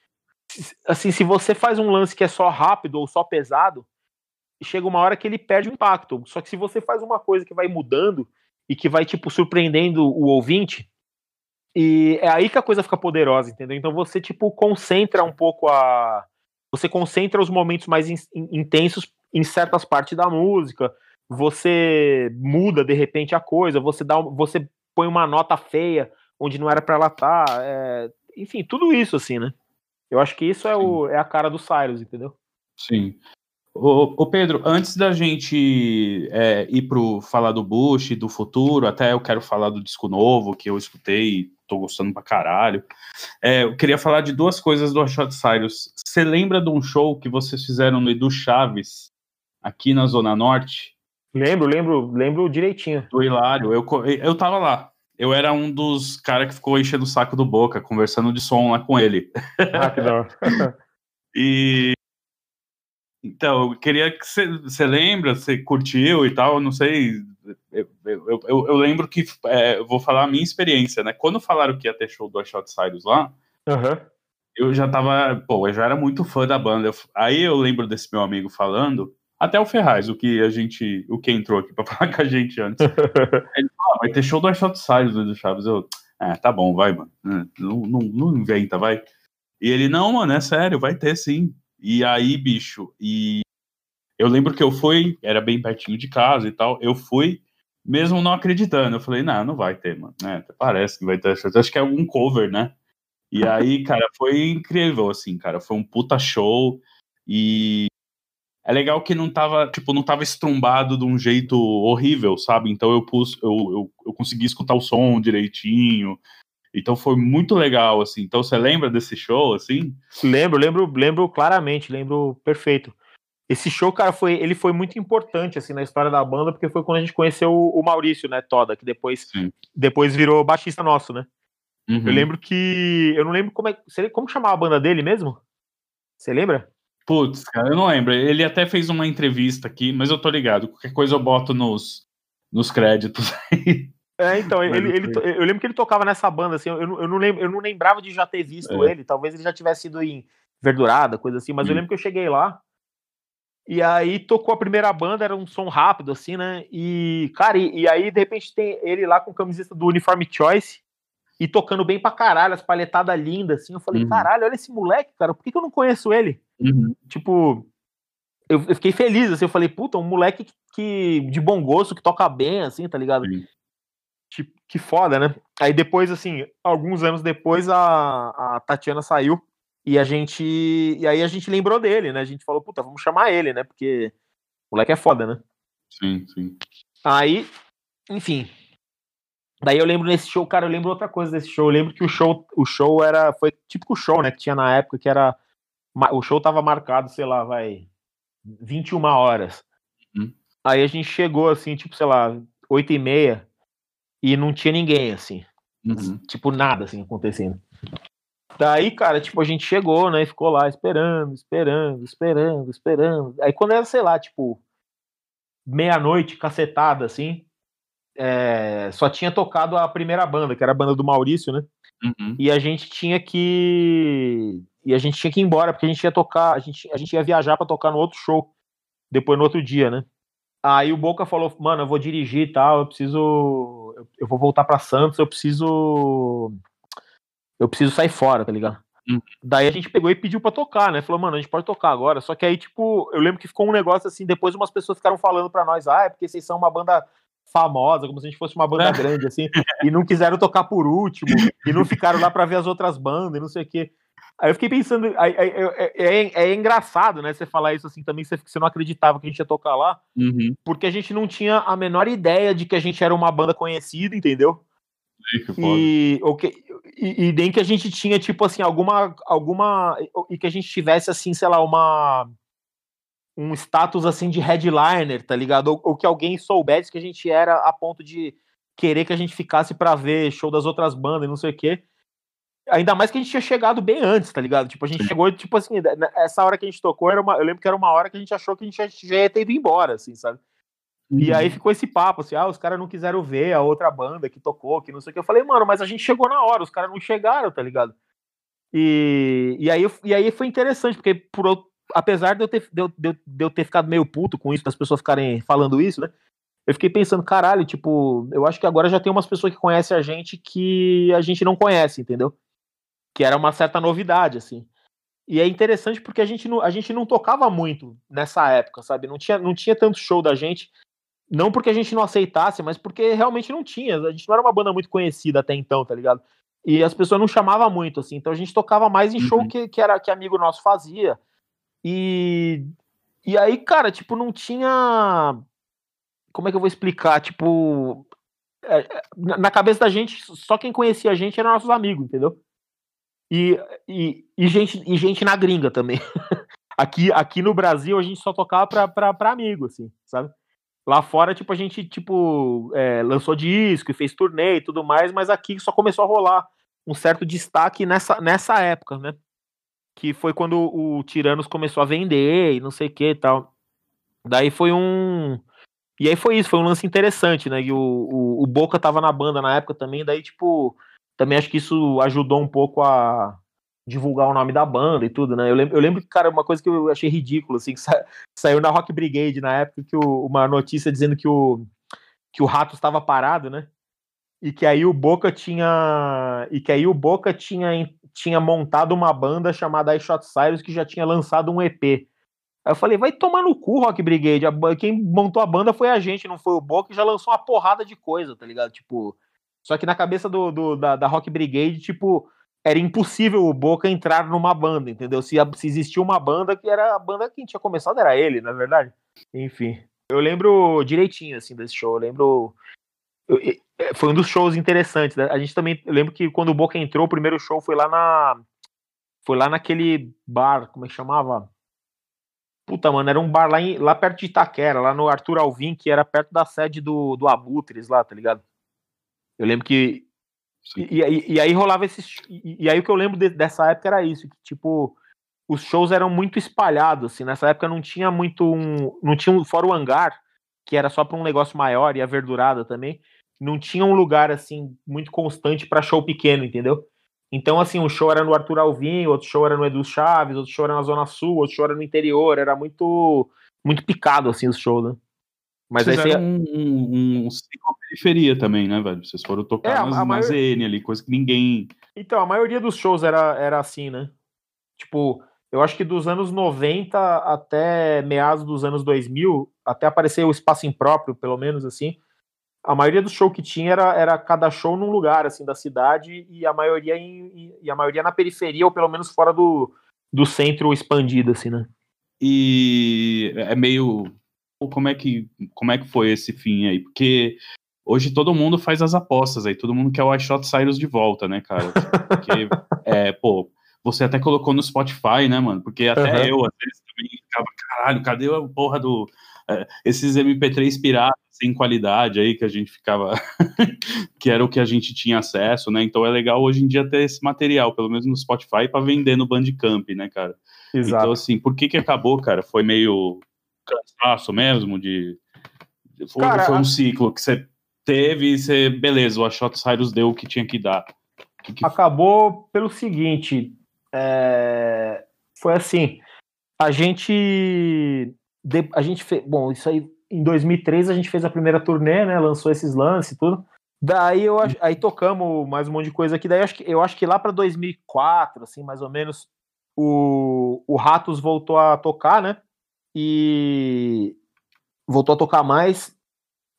Assim, se você faz um lance que é só rápido ou só pesado chega uma hora que ele perde o impacto. Só que se você faz uma coisa que vai mudando e que vai, tipo, surpreendendo o ouvinte, e é aí que a coisa fica poderosa, entendeu? Então você, tipo, concentra um pouco a. Você concentra os momentos mais in intensos em certas partes da música, você muda de repente a coisa, você dá você põe uma nota feia onde não era para ela estar. Tá, é... enfim, tudo isso, assim, né? Eu acho que isso é, o, é a cara do Cyrus, entendeu? Sim. Ô, ô, Pedro, antes da gente é, ir pro falar do Bush, do futuro, até eu quero falar do disco novo que eu escutei, tô gostando pra caralho. É, eu queria falar de duas coisas do Hot Cyrus. Você lembra de um show que vocês fizeram no Edu Chaves, aqui na Zona Norte? Lembro, lembro, lembro direitinho. Do Hilário, eu, eu tava lá. Eu era um dos caras que ficou enchendo o saco do Boca, conversando de som lá com ele. Ah, que da [LAUGHS] [LAUGHS] E então, eu queria que você lembra, você curtiu e tal, não sei. Eu, eu, eu, eu lembro que é, eu vou falar a minha experiência, né? Quando falaram que ia ter show do Shot Cyrus lá, uhum. eu já tava, pô, eu já era muito fã da banda. aí eu lembro desse meu amigo falando, até o Ferraz, o que a gente, o que entrou aqui para [LAUGHS] falar com a gente antes. Ele falou, ah, vai ter show do Shot Cyrus do Chaves. Eu, ah, tá bom, vai, mano. Não, não, não inventa, vai. E ele, não, mano, é sério, vai ter sim. E aí, bicho, e eu lembro que eu fui, era bem pertinho de casa e tal, eu fui, mesmo não acreditando. Eu falei, não, não vai ter, mano. É, parece que vai ter. Acho que é algum cover, né? E aí, cara, foi incrível, assim, cara. Foi um puta show. E é legal que não tava, tipo, não tava estrumbado de um jeito horrível, sabe? Então eu pus, eu, eu, eu consegui escutar o som direitinho. Então foi muito legal, assim. Então você lembra desse show, assim? Lembro, lembro, lembro claramente, lembro perfeito. Esse show, cara, foi, ele foi muito importante, assim, na história da banda, porque foi quando a gente conheceu o, Maurício, né, Toda, que depois, depois virou baixista nosso, né? Uhum. Eu lembro que, eu não lembro como é, como chamava a banda dele mesmo? Você lembra? Putz, cara, eu não lembro. Ele até fez uma entrevista aqui, mas eu tô ligado. Qualquer coisa eu boto nos, nos créditos [LAUGHS] aí. É, então, ele, ele, eu lembro que ele tocava nessa banda, assim, eu, eu, não, lembro, eu não lembrava de já ter visto é. ele, talvez ele já tivesse ido em Verdurada, coisa assim, mas hum. eu lembro que eu cheguei lá, e aí tocou a primeira banda, era um som rápido, assim, né, e, cara, e, e aí de repente tem ele lá com camiseta do Uniform Choice, e tocando bem pra caralho, as palhetadas lindas, assim, eu falei, uhum. caralho, olha esse moleque, cara, por que, que eu não conheço ele? Uhum. Tipo, eu, eu, fiquei feliz, assim, eu falei, puta, um moleque que, que, de bom gosto, que toca bem, assim, tá ligado? Sim que, que foda, né? Aí depois, assim, alguns anos depois, a, a Tatiana saiu e a gente. E aí a gente lembrou dele, né? A gente falou, puta, vamos chamar ele, né? Porque o moleque é foda, né? Sim, sim. Aí, enfim. Daí eu lembro nesse show, cara, eu lembro outra coisa desse show. Eu lembro que o show, o show era. Foi típico show, né? Que tinha na época que era. O show tava marcado, sei lá, vai. 21 horas. Hum. Aí a gente chegou assim, tipo, sei lá, 8 e meia e não tinha ninguém, assim. Uhum. Tipo, nada, assim, acontecendo. Daí, cara, tipo, a gente chegou, né, e ficou lá esperando, esperando, esperando, esperando. Aí quando era, sei lá, tipo, meia-noite, cacetada, assim, é, só tinha tocado a primeira banda, que era a banda do Maurício, né? Uhum. E a gente tinha que e a gente tinha que ir embora, porque a gente ia tocar, a gente, a gente ia viajar para tocar no outro show, depois no outro dia, né? Aí o Boca falou, mano, eu vou dirigir e tal, eu preciso. Eu, eu vou voltar para Santos, eu preciso. Eu preciso sair fora, tá ligado? Hum. Daí a gente pegou e pediu pra tocar, né? Falou, mano, a gente pode tocar agora. Só que aí, tipo, eu lembro que ficou um negócio assim, depois umas pessoas ficaram falando pra nós, ah, é porque vocês são uma banda famosa, como se a gente fosse uma banda grande, assim, e não quiseram tocar por último, e não ficaram lá pra ver as outras bandas, e não sei o quê. Aí eu fiquei pensando, é, é, é, é, engraçado, né, você falar isso assim também, você, você não acreditava que a gente ia tocar lá, uhum. porque a gente não tinha a menor ideia de que a gente era uma banda conhecida, entendeu? E, que, e, e, nem que a gente tinha, tipo assim, alguma. alguma e que a gente tivesse, assim, sei lá, uma. Um status assim de headliner, tá ligado? Ou, ou que alguém soubesse que a gente era a ponto de querer que a gente ficasse para ver show das outras bandas e não sei o quê. Ainda mais que a gente tinha chegado bem antes, tá ligado? Tipo, a gente chegou, tipo assim, essa hora que a gente tocou, era uma, eu lembro que era uma hora que a gente achou que a gente já, já ia ter ido embora, assim, sabe? Uhum. E aí uhum. ficou esse papo, assim, ah, os caras não quiseram ver a outra banda que tocou, que não sei o que. Eu falei, mano, mas a gente chegou na hora, os caras não chegaram, tá ligado? E, e, aí, e aí foi interessante, porque por, apesar de eu, ter, de, eu, de eu ter ficado meio puto com isso, das pessoas ficarem falando isso, né? Eu fiquei pensando, caralho, tipo, eu acho que agora já tem umas pessoas que conhecem a gente que a gente não conhece, entendeu? Que era uma certa novidade, assim. E é interessante porque a gente não, a gente não tocava muito nessa época, sabe? Não tinha, não tinha tanto show da gente. Não porque a gente não aceitasse, mas porque realmente não tinha. A gente não era uma banda muito conhecida até então, tá ligado? E as pessoas não chamavam muito, assim. Então a gente tocava mais em show uhum. que, que era que amigo nosso fazia. E, e aí, cara, tipo, não tinha. Como é que eu vou explicar? Tipo. É, é na cabeça da gente, só quem conhecia a gente eram nossos amigos, entendeu? E, e, e, gente, e gente na gringa também. [LAUGHS] aqui, aqui no Brasil a gente só tocava pra, pra, pra amigo, assim, sabe? Lá fora, tipo, a gente, tipo, é, lançou disco e fez turnê e tudo mais, mas aqui só começou a rolar um certo destaque nessa, nessa época, né? Que foi quando o Tiranos começou a vender e não sei o que e tal. Daí foi um. E aí foi isso, foi um lance interessante, né? E o, o, o Boca tava na banda na época também, daí, tipo, também acho que isso ajudou um pouco a, divulgar o nome da banda e tudo, né? Eu lembro, eu lembro que, cara, uma coisa que eu achei ridículo, assim, [LAUGHS] que sa saiu na Rock Brigade na época, que o, uma notícia dizendo que o, que o Rato estava parado, né? E que aí o Boca tinha. E que aí o Boca tinha, tinha montado uma banda chamada I Shot Cyrus que já tinha lançado um EP. Aí eu falei, vai tomar no cu, Rock Brigade. Quem montou a banda foi a gente, não foi o Boca, que já lançou uma porrada de coisa, tá ligado? Tipo. Só que na cabeça do, do da, da Rock Brigade, tipo, era impossível o Boca entrar numa banda, entendeu? Se, se existia uma banda que era a banda que tinha começado, era ele, na é verdade. Enfim. Eu lembro direitinho, assim, desse show. Eu lembro. É, foi um dos shows interessantes. Né? A gente também. Eu lembro que quando o Boca entrou, o primeiro show foi lá na. Foi lá naquele bar, como é que chamava? Puta, mano, era um bar lá, em, lá perto de Itaquera, lá no Arthur Alvim, que era perto da sede do, do Abutres lá, tá ligado? Eu lembro que e, e, e, aí rolava esses. E, e, aí o que eu lembro de, dessa época era isso, que tipo, os shows eram muito espalhados, assim, nessa época não tinha muito um. Não tinha um, fora o hangar, que era só para um negócio maior, e a verdurada também, não tinha um lugar assim muito constante para show pequeno, entendeu? Então, assim, um show era no Arthur Alvim, outro show era no Edu Chaves, outro show era na Zona Sul, outro show era no interior, era muito muito picado, assim, os shows, né? Mas aí você... um, um, um periferia também, né, velho? Vocês foram tocar é, nas, maior... ZN ali, coisa que ninguém. Então, a maioria dos shows era, era assim, né? Tipo, eu acho que dos anos 90 até meados dos anos 2000, até aparecer o espaço impróprio, pelo menos assim, a maioria dos shows que tinha era, era cada show num lugar, assim, da cidade, e a maioria em, e a maioria na periferia, ou pelo menos fora do, do centro expandido, assim, né? E é meio como é que como é que foi esse fim aí? Porque hoje todo mundo faz as apostas aí, todo mundo quer o iShot Cyrus de volta, né, cara? Porque, [LAUGHS] é, pô, você até colocou no Spotify, né, mano? Porque até uhum. eu, às vezes, também ficava, caralho, cadê a porra do. [LAUGHS] Esses MP3 piratas sem qualidade aí que a gente ficava. [LAUGHS] que era o que a gente tinha acesso, né? Então é legal hoje em dia ter esse material, pelo menos no Spotify, para vender no Bandcamp, né, cara? Exato. Então, assim, por que que acabou, cara? Foi meio cansaço mesmo de. Foi, Cara, foi um ciclo que você teve e você, beleza, o Ashot Cyrus deu o que tinha que dar. Que que... Acabou pelo seguinte. é, foi assim, a gente a gente fez, bom, isso aí em 2003 a gente fez a primeira turnê, né, lançou esses lances e tudo. Daí eu aí tocamos mais um monte de coisa aqui, daí eu acho que, eu acho que lá para 2004, assim, mais ou menos, o, o Ratos voltou a tocar, né? E voltou a tocar mais.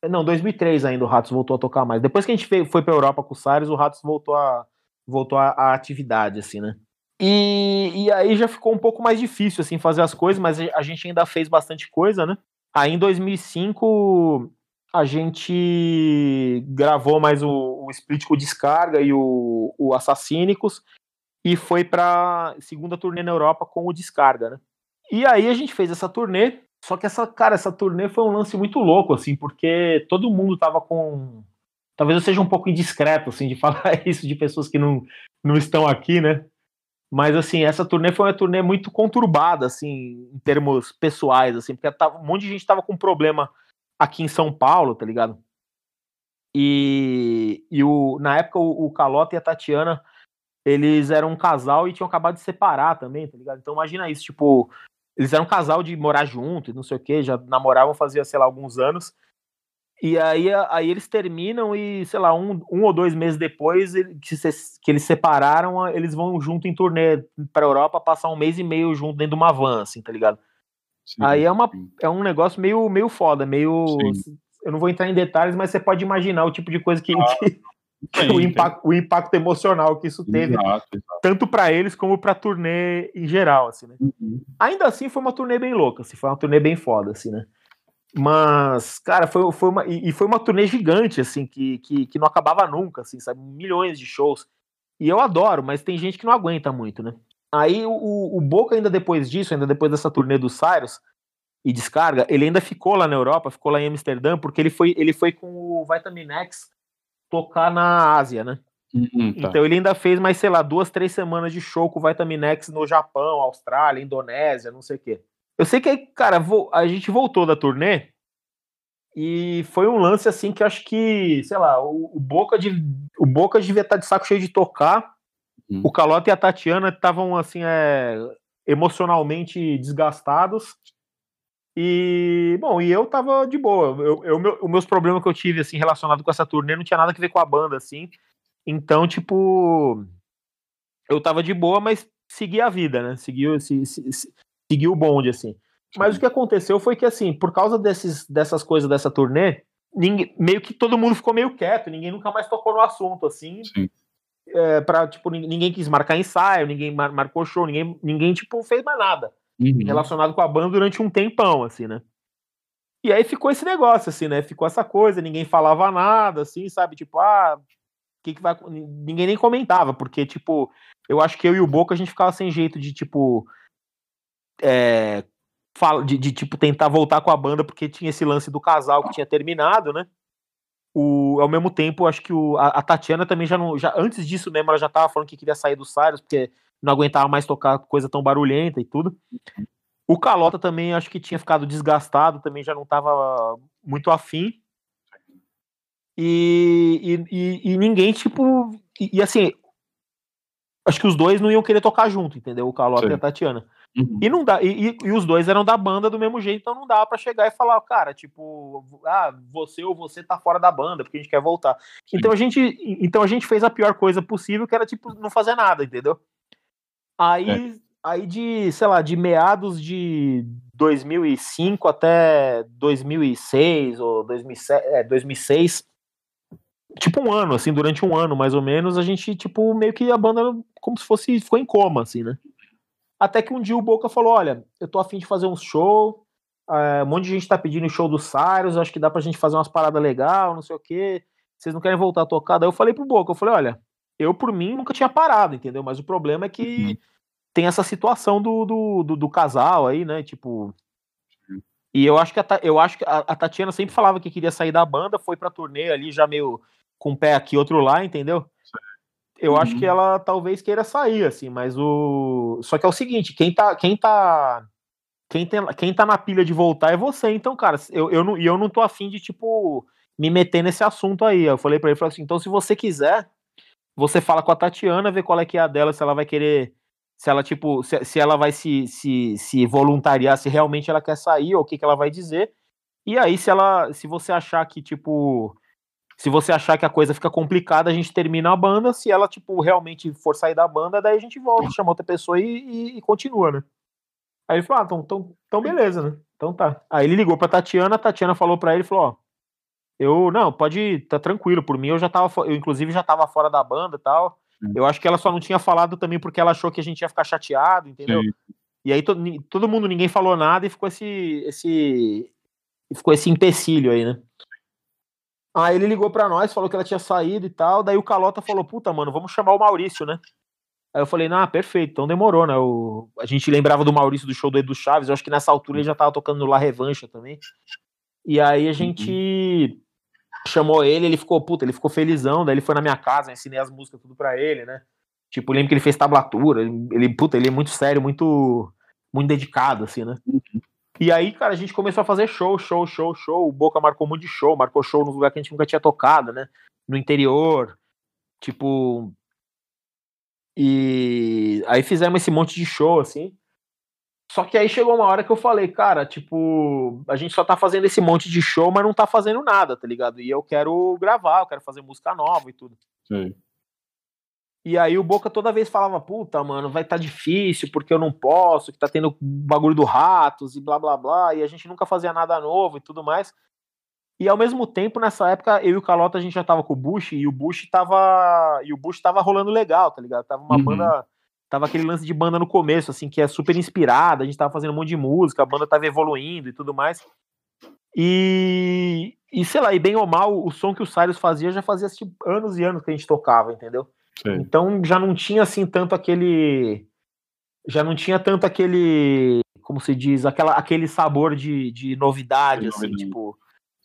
Não, 2003 ainda o Ratos voltou a tocar mais. Depois que a gente foi para Europa com o Sares, o Ratos voltou a voltou a, a atividade assim, né? E, e aí já ficou um pouco mais difícil assim fazer as coisas, mas a gente ainda fez bastante coisa, né? Aí em 2005 a gente gravou mais o, o Split com Descarga e o, o Assassínicos e foi para segunda turnê na Europa com o Descarga, né? E aí a gente fez essa turnê, só que essa, cara, essa turnê foi um lance muito louco, assim, porque todo mundo tava com. Talvez eu seja um pouco indiscreto, assim, de [LAUGHS] falar isso de pessoas que não, não estão aqui, né? Mas, assim, essa turnê foi uma turnê muito conturbada, assim, em termos pessoais, assim, porque tava, um monte de gente tava com problema aqui em São Paulo, tá ligado? E, e o, na época o, o Calota e a Tatiana, eles eram um casal e tinham acabado de separar também, tá ligado? Então imagina isso, tipo, eles eram um casal de morar junto não sei o que, já namoravam fazia, sei lá, alguns anos. E aí, aí eles terminam e, sei lá, um, um ou dois meses depois que, se, que eles separaram, eles vão junto em turnê pra Europa, passar um mês e meio junto dentro de uma van, assim, tá ligado? Sim, aí é, uma, é um negócio meio, meio foda, meio. Sim. Eu não vou entrar em detalhes, mas você pode imaginar o tipo de coisa que, ah, [LAUGHS] que, que o, impacto, o impacto emocional que isso teve, exato, exato. tanto para eles como pra turnê em geral, assim, né? Uhum. Ainda assim, foi uma turnê bem louca, assim, foi uma turnê bem foda, assim, né? Mas, cara, foi, foi uma. E foi uma turnê gigante, assim, que, que, que não acabava nunca, assim, sabe? Milhões de shows. E eu adoro, mas tem gente que não aguenta muito, né? Aí o, o Boca, ainda depois disso, ainda depois dessa turnê do Cyrus e descarga, ele ainda ficou lá na Europa, ficou lá em Amsterdã, porque ele foi, ele foi com o Vitamin X tocar na Ásia, né? Uhum, tá. Então ele ainda fez mais, sei lá, duas, três semanas de show com o Vitamin X no Japão, Austrália, Indonésia, não sei o quê. Eu sei que, cara, a gente voltou da turnê e foi um lance assim que eu acho que, sei lá, o, o Boca de, o Boca devia estar tá de saco cheio de tocar Uhum. O Calota e a Tatiana estavam assim, é, emocionalmente desgastados. E, bom, e eu tava de boa. Eu, eu, meu, os meus problemas que eu tive, assim, relacionado com essa turnê não tinha nada a ver com a banda, assim. Então, tipo, eu tava de boa, mas segui a vida, né? Segui, se, se, se, segui o bonde, assim. Mas o que aconteceu foi que, assim, por causa desses, dessas coisas dessa turnê, ninguém, meio que todo mundo ficou meio quieto, ninguém nunca mais tocou no assunto, assim. Sim é, pra, tipo, ninguém quis marcar ensaio, ninguém mar marcou show, ninguém, ninguém, tipo, fez mais nada uhum. relacionado com a banda durante um tempão, assim, né? E aí ficou esse negócio, assim, né? Ficou essa coisa, ninguém falava nada, assim, sabe? Tipo, ah, que que vai... Ninguém nem comentava, porque, tipo, eu acho que eu e o Boca a gente ficava sem jeito de, tipo, é, de, de, tipo, tentar voltar com a banda, porque tinha esse lance do casal que tinha terminado, né? o, ao mesmo tempo, acho que o, a, a, Tatiana também já não. Já, antes disso mesmo, ela já tava falando que queria sair do Cyrus, porque não aguentava mais tocar coisa tão barulhenta e tudo. O Calota também acho que tinha ficado desgastado, também já não tava muito afim. E, e, e, ninguém, tipo. E, e, assim, acho que os dois não iam querer tocar junto, entendeu? O Calota Sim. e a Tatiana. Uhum. E não dá, e, e, os dois eram da banda do mesmo jeito, então não dá para chegar e falar, cara, tipo, ah, você ou você tá fora da banda, porque a gente quer voltar. Sim. Então a gente, então a gente fez a pior coisa possível, que era tipo não fazer nada, entendeu? Aí, é. aí de, sei lá, de meados de 2005 até 2006 ou 2007, é, 2006, tipo um ano, assim, durante um ano mais ou menos, a gente tipo meio que a banda como se fosse ficou em coma, assim, né? Até que um dia o Boca falou: Olha, eu tô afim de fazer um show. É, um monte de gente tá pedindo show do Cyrus, acho que dá pra gente fazer umas paradas legal, não sei o quê. Vocês não querem voltar a tocar? Daí eu falei pro Boca, eu falei, olha, eu por mim nunca tinha parado, entendeu? Mas o problema é que uhum. tem essa situação do, do, do, do, casal aí, né? Tipo. E eu acho que a, eu acho que a, a, Tatiana sempre falava que queria sair da banda, foi pra turnê ali já meio com um pé aqui, outro lá, entendeu? Eu uhum. acho que uhum. ela talvez queira sair, assim, mas o. Só que é o seguinte, quem tá. Quem tá. Quem, tem, quem tá na pilha de voltar é você, então, cara, eu, eu, não, eu não tô afim de, tipo, me meter nesse assunto aí. Eu falei pra ele, falei assim, então se você quiser, você fala com a Tatiana, vê qual é que é a dela, se ela vai querer se ela, tipo, se, se ela vai se, se, se voluntariar, se realmente ela quer sair, ou o que, que ela vai dizer. E aí, se ela. Se você achar que, tipo. Se você achar que a coisa fica complicada, a gente termina a banda. Se ela, tipo, realmente for sair da banda, daí a gente volta, chama outra pessoa e, e, e continua, né? Aí ele falou, ah, então, então, então beleza, né? Então tá. Aí ele ligou pra Tatiana, a Tatiana falou pra ele, falou, ó, eu, não, pode ir, tá tranquilo, por mim eu já tava, eu inclusive já tava fora da banda e tal, hum. eu acho que ela só não tinha falado também porque ela achou que a gente ia ficar chateado, entendeu? Sim. E aí todo, todo mundo, ninguém falou nada e ficou esse, esse, ficou esse empecilho aí, né? Aí ele ligou pra nós, falou que ela tinha saído e tal, daí o Calota falou, puta, mano, vamos chamar o Maurício, né? Aí eu falei, ah, perfeito, então demorou, né? O, a gente lembrava do Maurício do show do Edu Chaves, eu acho que nessa altura ele já tava tocando no La Revancha também. E aí a gente uhum. chamou ele, ele ficou, puta, ele ficou felizão, daí ele foi na minha casa, ensinei as músicas tudo pra ele, né? Tipo, lembro que ele fez tablatura, ele, puta, ele é muito sério, muito, muito dedicado, assim, né? E aí, cara, a gente começou a fazer show, show, show, show. O Boca marcou muito de show, marcou show no lugar que a gente nunca tinha tocado, né? No interior. Tipo, e aí fizemos esse monte de show, assim. Só que aí chegou uma hora que eu falei, cara, tipo, a gente só tá fazendo esse monte de show, mas não tá fazendo nada, tá ligado? E eu quero gravar, eu quero fazer música nova e tudo. Sim. E aí o Boca toda vez falava, puta, mano, vai tá difícil, porque eu não posso, que tá tendo bagulho do Ratos e blá blá blá, e a gente nunca fazia nada novo e tudo mais. E ao mesmo tempo, nessa época, eu e o Calota, a gente já tava com o Bush, e o Bush tava. E o Bush tava rolando legal, tá ligado? Tava uma uhum. banda. Tava aquele lance de banda no começo, assim, que é super inspirada, a gente tava fazendo um monte de música, a banda tava evoluindo e tudo mais. E, e sei lá, e bem ou mal, o som que o Cyrus fazia já fazia tipo, anos e anos que a gente tocava, entendeu? Sim. Então já não tinha assim tanto aquele. Já não tinha tanto aquele. Como se diz? Aquela, aquele sabor de, de novidade, assim, novidade. tipo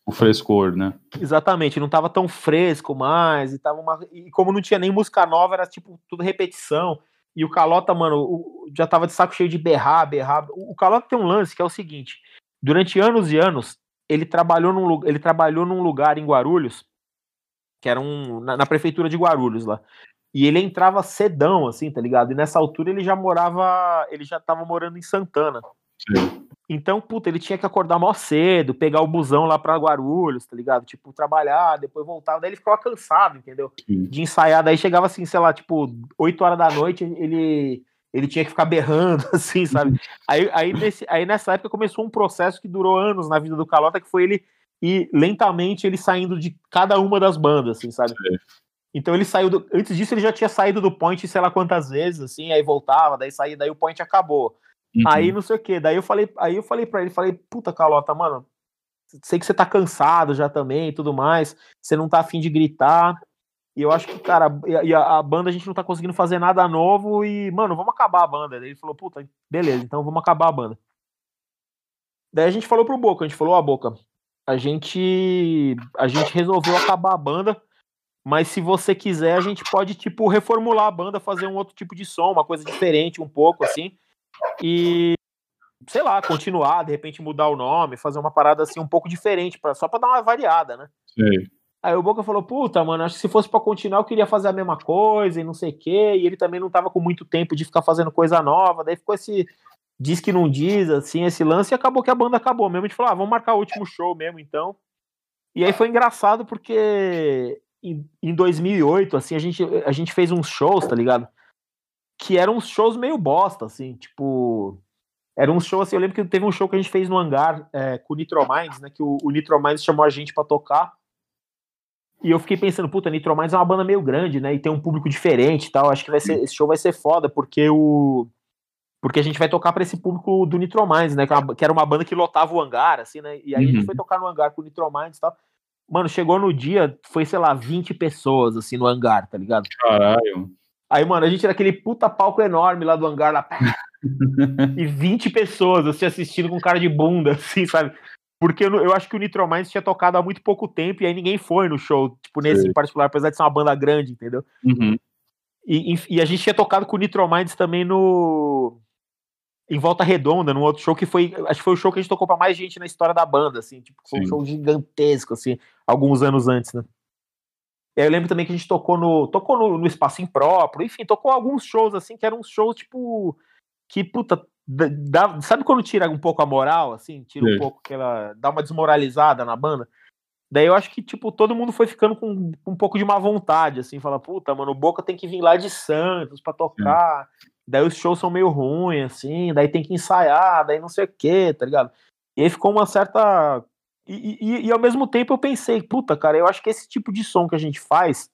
o frescor, né? Exatamente, não tava tão fresco mais, e tava uma... e como não tinha nem música nova, era tipo tudo repetição. E o Calota, mano, o... já tava de saco cheio de berrar, berrar. O Calota tem um lance que é o seguinte: durante anos e anos, ele trabalhou num, ele trabalhou num lugar em Guarulhos, que era um. na, na prefeitura de Guarulhos lá. E ele entrava cedão, assim, tá ligado? E nessa altura ele já morava. Ele já tava morando em Santana. Sim. Então, puta, ele tinha que acordar mó cedo, pegar o busão lá pra Guarulhos, tá ligado? Tipo, trabalhar, depois voltava, daí ele ficava cansado, entendeu? Sim. De ensaiar, daí chegava assim, sei lá, tipo, 8 horas da noite, ele ele tinha que ficar berrando, [LAUGHS] assim, sabe? Aí, aí, nesse, aí nessa época começou um processo que durou anos na vida do Calota, que foi ele e lentamente ele saindo de cada uma das bandas, assim, sabe? Então ele saiu do, antes disso ele já tinha saído do Point sei lá quantas vezes, assim, aí voltava, daí saía, daí o Point acabou. Uhum. Aí não sei o que. Daí eu falei, aí eu falei para ele, falei, puta Calota, mano, sei que você tá cansado já também e tudo mais, você não tá afim de gritar. E eu acho que, cara, e a, a, banda a gente não tá conseguindo fazer nada novo e, mano, vamos acabar a banda. Daí ele falou, puta, beleza, então vamos acabar a banda. Daí a gente falou pro Boca, a gente falou, ó, oh, Boca, a gente a gente resolveu acabar a banda, mas se você quiser, a gente pode, tipo, reformular a banda, fazer um outro tipo de som, uma coisa diferente um pouco, assim e sei lá, continuar, de repente mudar o nome, fazer uma parada assim um pouco diferente, pra, só para dar uma variada, né? Sim. Aí o Boca falou: Puta, mano, acho que se fosse para continuar, eu queria fazer a mesma coisa e não sei o quê. E ele também não tava com muito tempo de ficar fazendo coisa nova. Daí ficou esse diz que não diz, assim, esse lance. E acabou que a banda acabou mesmo. A gente falou: Ah, vamos marcar o último show mesmo, então. E aí foi engraçado porque em, em 2008, assim, a gente, a gente fez uns shows, tá ligado? que eram uns shows meio bosta, assim, tipo. Era um show assim, eu lembro que teve um show que a gente fez no hangar é, com o Nitro Minds, né? Que o, o Nitro Minds chamou a gente para tocar. E eu fiquei pensando, puta, Nitro Minds é uma banda meio grande, né? E tem um público diferente e tal. Acho que vai ser, esse show vai ser foda, porque o. Porque a gente vai tocar para esse público do Nitro Minds, né? Que era uma banda que lotava o hangar, assim, né? E aí uhum. a gente uhum. foi tocar no hangar com o Nitro Minds e tal. Mano, chegou no dia, foi, sei lá, 20 pessoas, assim, no hangar, tá ligado? Caralho. Aí, mano, a gente era aquele puta palco enorme lá do hangar, lá, [LAUGHS] e 20 pessoas, assim, assistindo com cara de bunda, assim, sabe? Porque eu, eu acho que o Nitro Minds tinha tocado há muito pouco tempo e aí ninguém foi no show, tipo, nesse Sim. em particular, apesar de ser uma banda grande, entendeu? Uhum. E, e, e, a gente tinha tocado com o Nitro Minds também no. Em Volta Redonda, num outro show que foi. Acho que foi o show que a gente tocou pra mais gente na história da banda, assim, tipo, foi Sim. um show gigantesco, assim, alguns anos antes, né? eu lembro também que a gente tocou no tocou no, no espaço impróprio, enfim, tocou alguns shows assim que eram shows tipo que puta dá, sabe quando tira um pouco a moral assim, tira um pouco aquela dá uma desmoralizada na banda. Daí eu acho que, tipo, todo mundo foi ficando com, com um pouco de má vontade, assim, fala, puta, mano, o Boca tem que vir lá de Santos pra tocar, Sim. Daí os shows são meio ruins, assim, daí tem que ensaiar, daí não sei o que, tá ligado? E aí ficou uma certa. E, e, e, ao mesmo tempo eu pensei, puta, cara, eu acho que esse tipo de som que a gente faz,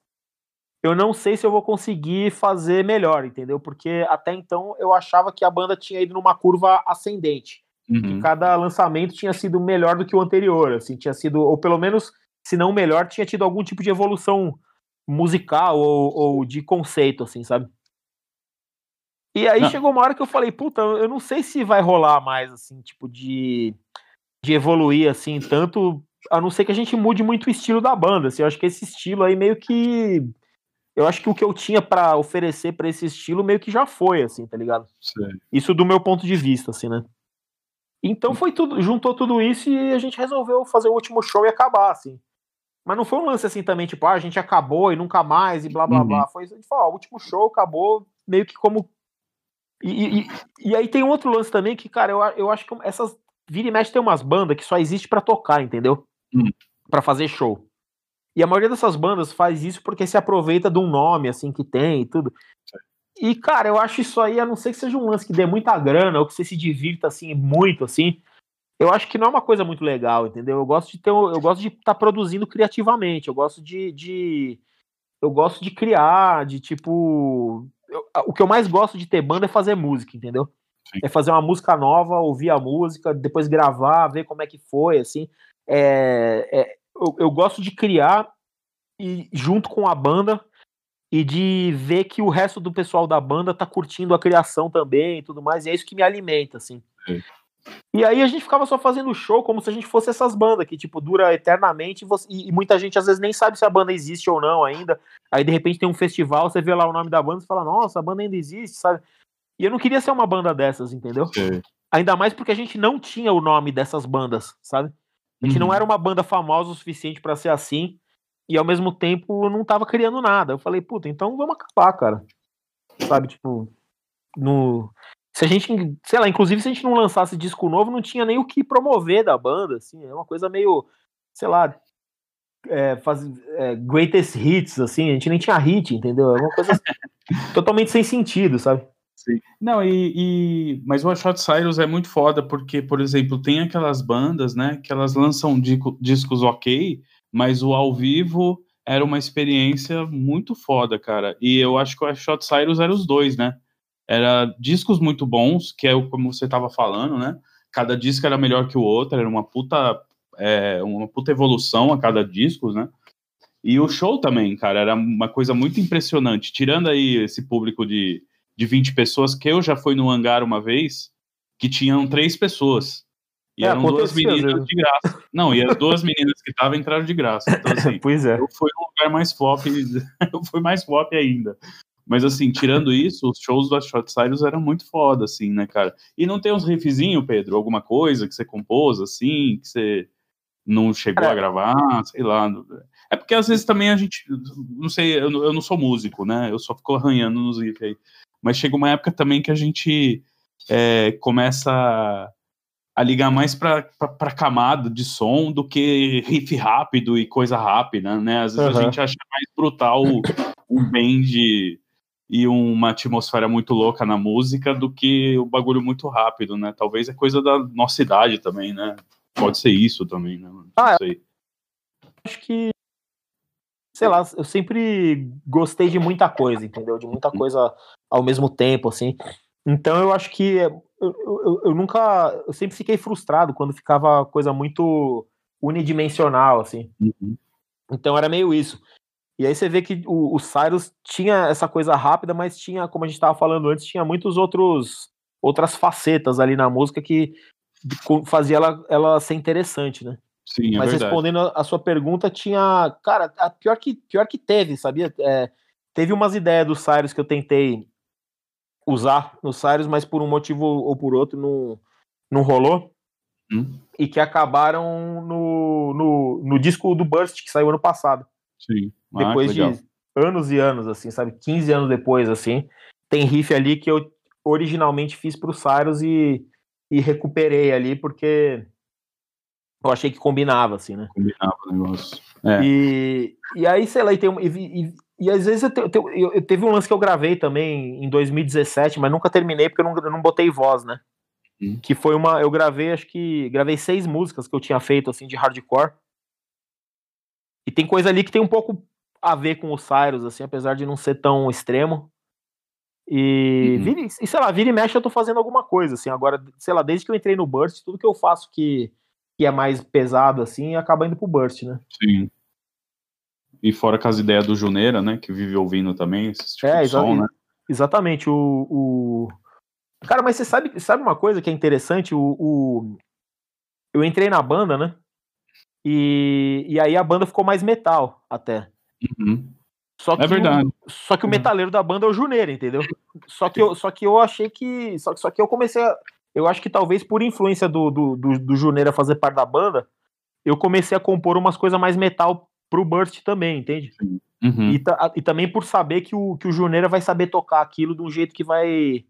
eu não sei se eu vou conseguir fazer melhor, entendeu? Porque até então eu achava que a banda tinha ido numa curva ascendente. Uhum. Que cada lançamento tinha sido melhor do que o anterior, assim, tinha sido, ou pelo menos, se não melhor, tinha tido algum tipo de evolução musical ou, ou de conceito, assim, sabe? E aí não. chegou uma hora que eu falei, puta, eu não sei se vai rolar mais, assim, tipo, de, de evoluir, assim, tanto, a não ser que a gente mude muito o estilo da banda, assim, eu acho que esse estilo aí meio que eu acho que o que eu tinha para oferecer para esse estilo meio que já foi, assim, tá ligado? Sim. Isso do meu ponto de vista, assim, né? Então foi tudo, juntou tudo isso e a gente resolveu fazer o último show e acabar, assim. Mas não foi um lance assim também, tipo, ah, a gente acabou e nunca mais e blá blá uhum. blá. Foi, tipo, ó, o último show acabou meio que como. E, e, e, aí tem outro lance também que, cara, eu, eu acho que essas. Vira e mexe tem umas bandas que só existe para tocar, entendeu? Uhum. para fazer show. E a maioria dessas bandas faz isso porque se aproveita de um nome, assim, que tem e tudo. E, cara, eu acho isso aí, a não ser que seja um lance que dê muita grana ou que você se divirta, assim, muito, assim. Eu acho que não é uma coisa muito legal, entendeu? Eu gosto de ter, eu gosto de estar tá produzindo criativamente, eu gosto de, de, eu gosto de criar, de tipo, eu, o que eu mais gosto de ter banda é fazer música, entendeu? Sim. É fazer uma música nova, ouvir a música, depois gravar, ver como é que foi, assim. É, é eu, eu gosto de criar e junto com a banda e de ver que o resto do pessoal da banda tá curtindo a criação também e tudo mais, e é isso que me alimenta, assim. É. E aí a gente ficava só fazendo show como se a gente fosse essas bandas que, tipo, dura eternamente e, você, e, muita gente às vezes nem sabe se a banda existe ou não ainda. Aí de repente tem um festival, você vê lá o nome da banda e fala, nossa, a banda ainda existe, sabe? E eu não queria ser uma banda dessas, entendeu? É. Ainda mais porque a gente não tinha o nome dessas bandas, sabe? A gente uhum. não era uma banda famosa o suficiente para ser assim e ao mesmo tempo não tava criando nada. Eu falei, puta, então vamos acabar, cara. Sabe, tipo, no se a gente, sei lá, inclusive se a gente não lançasse disco novo, não tinha nem o que promover da banda, assim, é uma coisa meio, sei lá, é, faz, é, greatest hits, assim, a gente nem tinha hit, entendeu? É uma coisa [LAUGHS] totalmente sem sentido, sabe? Sim. Não, e, e, mas o Shot Cyrus é muito foda, porque, por exemplo, tem aquelas bandas, né, que elas lançam discos ok, mas o ao vivo era uma experiência muito foda, cara. E eu acho que o Shot Cyrus era os dois, né? Era discos muito bons, que é como você estava falando, né? Cada disco era melhor que o outro, era uma puta, é, uma puta evolução a cada disco, né? E o show também, cara, era uma coisa muito impressionante. Tirando aí esse público de, de 20 pessoas, que eu já fui no hangar uma vez, que tinham três pessoas. E é, eram duas meninas de graça. Não, e as [LAUGHS] duas meninas que estavam entraram de graça. Então, assim, pois é. eu fui no lugar mais flop, [LAUGHS] eu fui mais flop ainda. Mas, assim, tirando isso, os shows do Shot Cyrus eram muito foda, assim, né, cara? E não tem uns riffzinhos, Pedro? Alguma coisa que você compôs, assim, que você não chegou a gravar, sei lá. É porque às vezes também a gente, não sei, eu, eu não sou músico, né? Eu só fico arranhando nos riffs aí. Mas chega uma época também que a gente é, começa a ligar mais para camada de som do que riff rápido e coisa rápida, né? Às vezes uhum. a gente acha mais brutal um bend e uma atmosfera muito louca na música do que o bagulho muito rápido, né? Talvez é coisa da nossa idade também, né? Pode ser isso também, né? Não ah, sei. Acho que sei lá, eu sempre gostei de muita coisa, entendeu? De muita coisa ao mesmo tempo, assim. Então eu acho que eu, eu, eu, nunca. Eu sempre fiquei frustrado quando ficava coisa muito unidimensional, assim. Uhum. Então era meio isso. E aí você vê que o, o Cyrus tinha essa coisa rápida, mas tinha, como a gente estava falando antes, tinha muitos outros outras facetas ali na música que fazia ela, ela ser interessante, né? Sim, é Mas verdade. respondendo a sua pergunta, tinha. Cara, a pior que, pior que teve, sabia? É, teve umas ideias do Cyrus que eu tentei usar no Cyrus, mas por um motivo ou por outro não, não rolou. Hum. E que acabaram no, no, no disco do Burst, que saiu ano passado. Sim. Ah, depois de anos e anos, assim, sabe? 15 anos depois, assim, tem riff ali que eu originalmente fiz pro Cyrus e, e recuperei ali, porque eu achei que combinava, assim, né? Combinava o negócio. É. E, e aí, sei lá, e, tem, e, e, e às vezes eu, te- eu, eu- eu teve um lance que eu gravei também em 2017, mas nunca terminei porque eu não, eu não botei voz, né? Hum. Que foi uma. Eu gravei, acho que. Gravei seis músicas que eu tinha feito, assim, de hardcore. E tem coisa ali que tem um pouco a ver com o Cyrus, assim, apesar de não ser tão extremo. E, Uhum. vira, e sei lá, vira e mexe, eu tô fazendo alguma coisa, assim. Agora, sei lá, desde que eu entrei no Burst, tudo que eu faço que, que é mais pesado, assim, acaba indo pro Burst, né? Sim. E fora com as ideias do Juneira, né? Que vive ouvindo também esse tipo É, de som, né? Exatamente, o, o- Cara, mas você sabe, sabe uma coisa que é interessante? O, o- Eu entrei na banda, né? E, e aí a banda ficou mais metal até. Uhum. Só que É verdade. O, só que o metaleiro da banda é o Juneira, entendeu? Só que eu, só que eu achei que. Só, só que eu comecei a. Eu acho que talvez por influência do, do, do, do Juneira fazer parte da banda, eu comecei a compor umas coisas mais metal pro Burst também, entende? Uhum. E, ta- e também por saber que o, que o Juneira vai saber tocar aquilo de um jeito que vai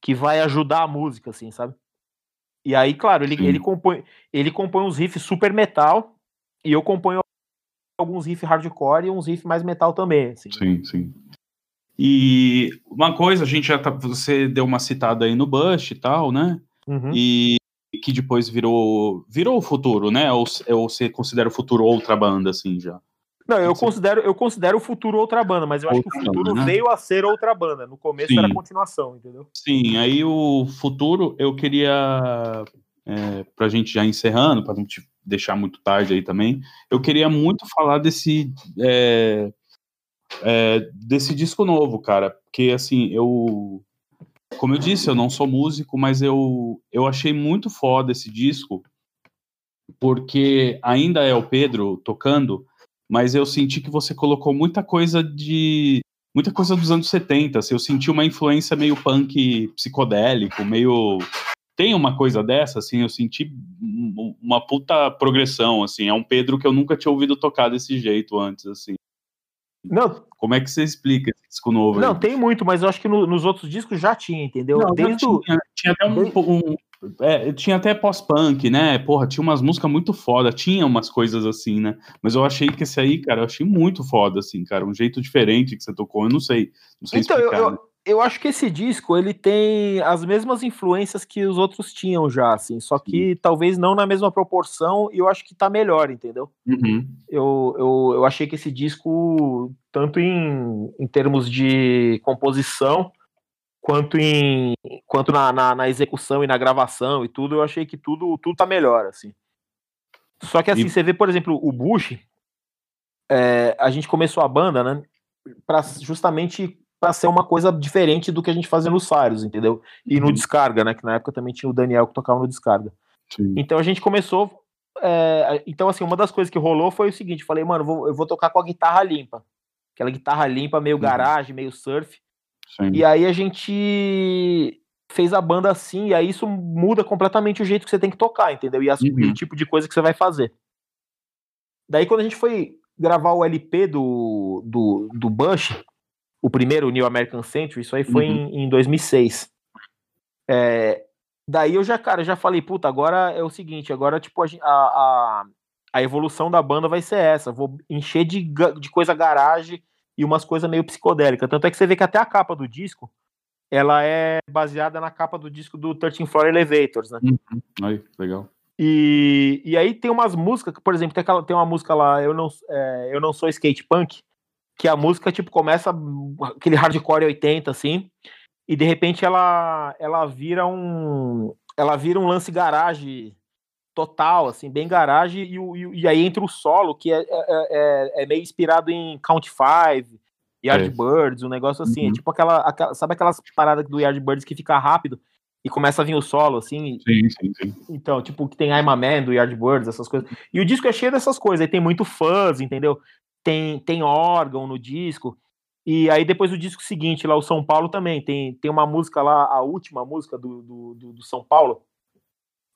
que vai ajudar a música, assim, sabe? E aí, claro, ele, Sim. ele compõe ele compõe uns riffs super metal e eu componho alguns riffs hardcore e uns riffs mais metal também, assim. Sim, sim. E uma coisa, a gente já tá. Você deu uma citada aí no Bush e tal, né? Uhum. E que depois virou. Virou o futuro, né? Ou, ou você considera o futuro outra banda, assim, já? Não, eu Sim. considero eu considero o futuro outra banda, mas eu acho que Outra o futuro banda, né? veio a ser outra banda. No começo Sim. era a continuação, entendeu? Sim, aí o futuro eu queria. É, pra gente já encerrando, pra não te deixar muito tarde aí também, eu queria muito falar desse. é, é, desse disco novo, cara. Porque assim, eu. Como eu disse, eu não sou músico, mas eu, eu achei muito foda esse disco, porque ainda é o Pedro tocando, mas eu senti que você colocou muita coisa de. Muita coisa dos anos 70. Assim, eu senti uma influência meio punk psicodélico, meio. Tem uma coisa dessa, assim, eu senti um- uma puta progressão, assim. É um Pedro que eu nunca tinha ouvido tocar desse jeito antes, assim. Não, Como é que você explica esse disco novo? aí? não tem muito, mas eu acho que no- nos outros discos já tinha, entendeu? Não, Desde não o, tinha, tinha até um, um- é, tinha até pós-punk, né? Porra, tinha umas músicas muito foda, tinha umas coisas assim, né? Mas eu achei que esse aí, cara, eu achei muito foda, assim, cara, um jeito diferente que você tocou, eu não sei, não sei Então, eu, explicar. eu, né? Eu acho que esse disco ele tem as mesmas influências que os outros tinham já, assim, só que talvez não na mesma proporção e eu acho que tá melhor, entendeu? Uhum, Eu, eu, eu achei que esse disco, tanto em, em termos de composição, quanto em quanto na, na, na execução e na gravação e tudo, eu achei que tudo, tudo tá melhor, assim. Só que assim, E- você vê, por exemplo, o Bush, é, a gente começou a banda, né, pra, justamente para ser uma coisa diferente do que a gente fazia no Cyrus, entendeu? E no Uhum. Descarga, né, que na época também tinha o Daniel que tocava no Descarga. sim. Então a gente começou. é, então, assim, uma das coisas que rolou foi o seguinte: falei, mano, eu vou, eu vou tocar com a guitarra limpa. Aquela guitarra limpa, meio Uhum. garagem, meio surf. sim. E aí a gente fez a banda assim, e aí isso muda completamente o jeito que você tem que tocar, entendeu? E, as- e Uhum. o tipo de coisa que você vai fazer. Daí, quando a gente foi gravar o LP do, do, do Bush, o primeiro, New American Century, isso aí foi Uhum. em, em 2006. É, daí eu já, cara, já falei, puta, agora é o seguinte, agora, tipo, a, a, a, evolução da banda vai ser essa, vou encher de, de coisa garagem e umas coisas meio psicodélicas. Tanto é que você vê que até a capa do disco, ela é baseada na capa do disco do 13 Floor Elevators, né? Aí, legal. E, e aí tem umas músicas, por exemplo, tem, aquela, tem uma música lá, Eu Não, é, eu não Sou Skate Punk, que a música, tipo, começa aquele hardcore 80, assim, e de repente ela, ela vira um. Ela vira um lance garagem total, assim, bem garagem, e, e, e aí entra o solo, que é, é, é- é meio inspirado em Count Five, Yardbirds, um negócio assim. É Uhum. tipo aquela, aquela- Sabe aquelas paradas do Yardbirds que fica rápido e começa a vir o solo, assim, Sim, sim, sim. então, tipo, que tem I'm a Man do Yardbirds, essas coisas. E o disco é cheio dessas coisas. Aí tem muito fuzz, entendeu? Tem, tem órgão no disco. E aí depois o disco seguinte, lá o São Paulo também, tem, tem uma música lá, a última música do, do, do, do São Paulo,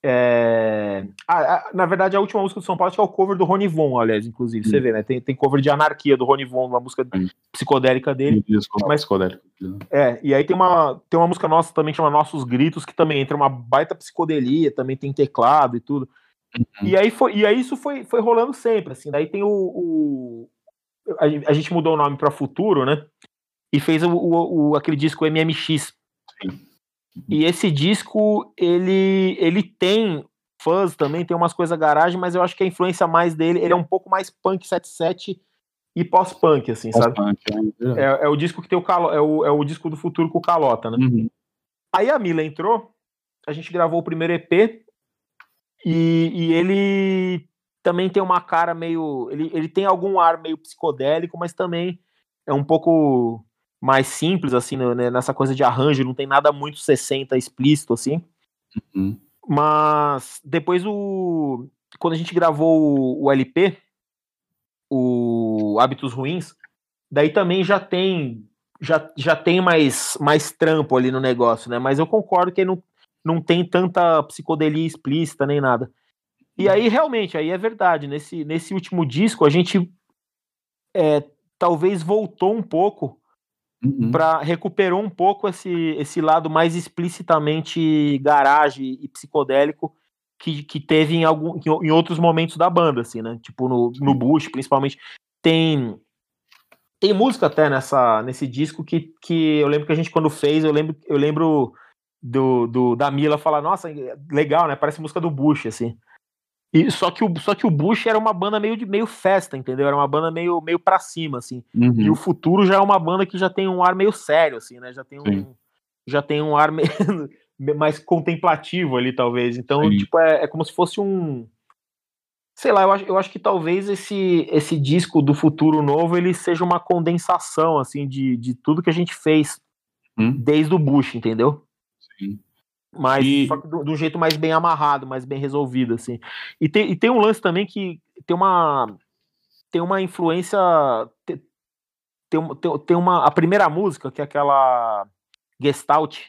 É... Ah, na verdade, a última música do São Paulo acho que é o cover do Rony Von, aliás, inclusive. Você vê, né? Tem, tem cover de Anarquia do Rony Von, uma música psicodélica dele. mas, psicodélico. É, e aí tem uma, tem uma música nossa também chama Nossos Gritos, que também entra uma baita psicodelia, também tem teclado e tudo. Uhum. E aí foi, e aí isso foi, foi rolando sempre, assim. Daí tem o, o a, gente mudou o nome para Futuro, né? E fez o, o, o aquele disco MMX. Sim. E esse disco, ele, ele tem fãs também, tem umas coisas garagem, mas eu acho que a influência mais dele, ele é um pouco mais punk 77 e pós-punk, assim, pós sabe? É, é, é, o disco que tem o Calo, é o, é o disco do futuro com o Calota, né? Uhum. Aí a Mila entrou, a gente gravou o primeiro EP e, e ele também tem uma cara meio. Ele, ele tem algum ar meio psicodélico, mas também é um pouco mais simples, assim, né, nessa coisa de arranjo, não tem nada muito 60 explícito, assim. Uhum. Mas depois o. Quando a gente gravou o, o, LP, o Hábitos Ruins, daí também já tem. Já, já tem mais, mais trampo ali no negócio, né? Mas eu concordo que não, não tem tanta psicodelia explícita nem nada. E aí, realmente, aí é verdade. Nesse, nesse último disco, a gente é, talvez voltou um pouco uhum. para recuperou um pouco esse, esse lado mais explicitamente garagem e psicodélico que, que teve em, algum, em outros momentos da banda, assim, né? Tipo no, no Bush, principalmente. Tem tem música até nessa nesse disco que, que eu lembro que a gente quando fez, eu lembro eu lembro do, do da Mila falar, nossa, legal, né? Parece música do Bush, assim. E, só, que o, só que o Bush era uma banda meio de meio festa, entendeu? Era uma banda meio, meio pra cima, assim. Uhum. E o Futuro já é uma banda que já tem um ar meio sério, assim, né? Já tem um, já tem um ar [LAUGHS] meio, mais contemplativo ali, talvez. Então, Sim. tipo, é, é como se fosse um. Sei lá, eu acho, eu acho que talvez esse, esse disco do Futuro Novo ele seja uma condensação, assim, de, de tudo que a gente fez hum? desde o Bush, entendeu? Sim. Mas e... só que do, do, jeito mais bem amarrado, mais bem resolvido, assim. E tem, e tem um lance também que tem uma tem uma influência tem, tem, tem uma a primeira música que é aquela Gestalt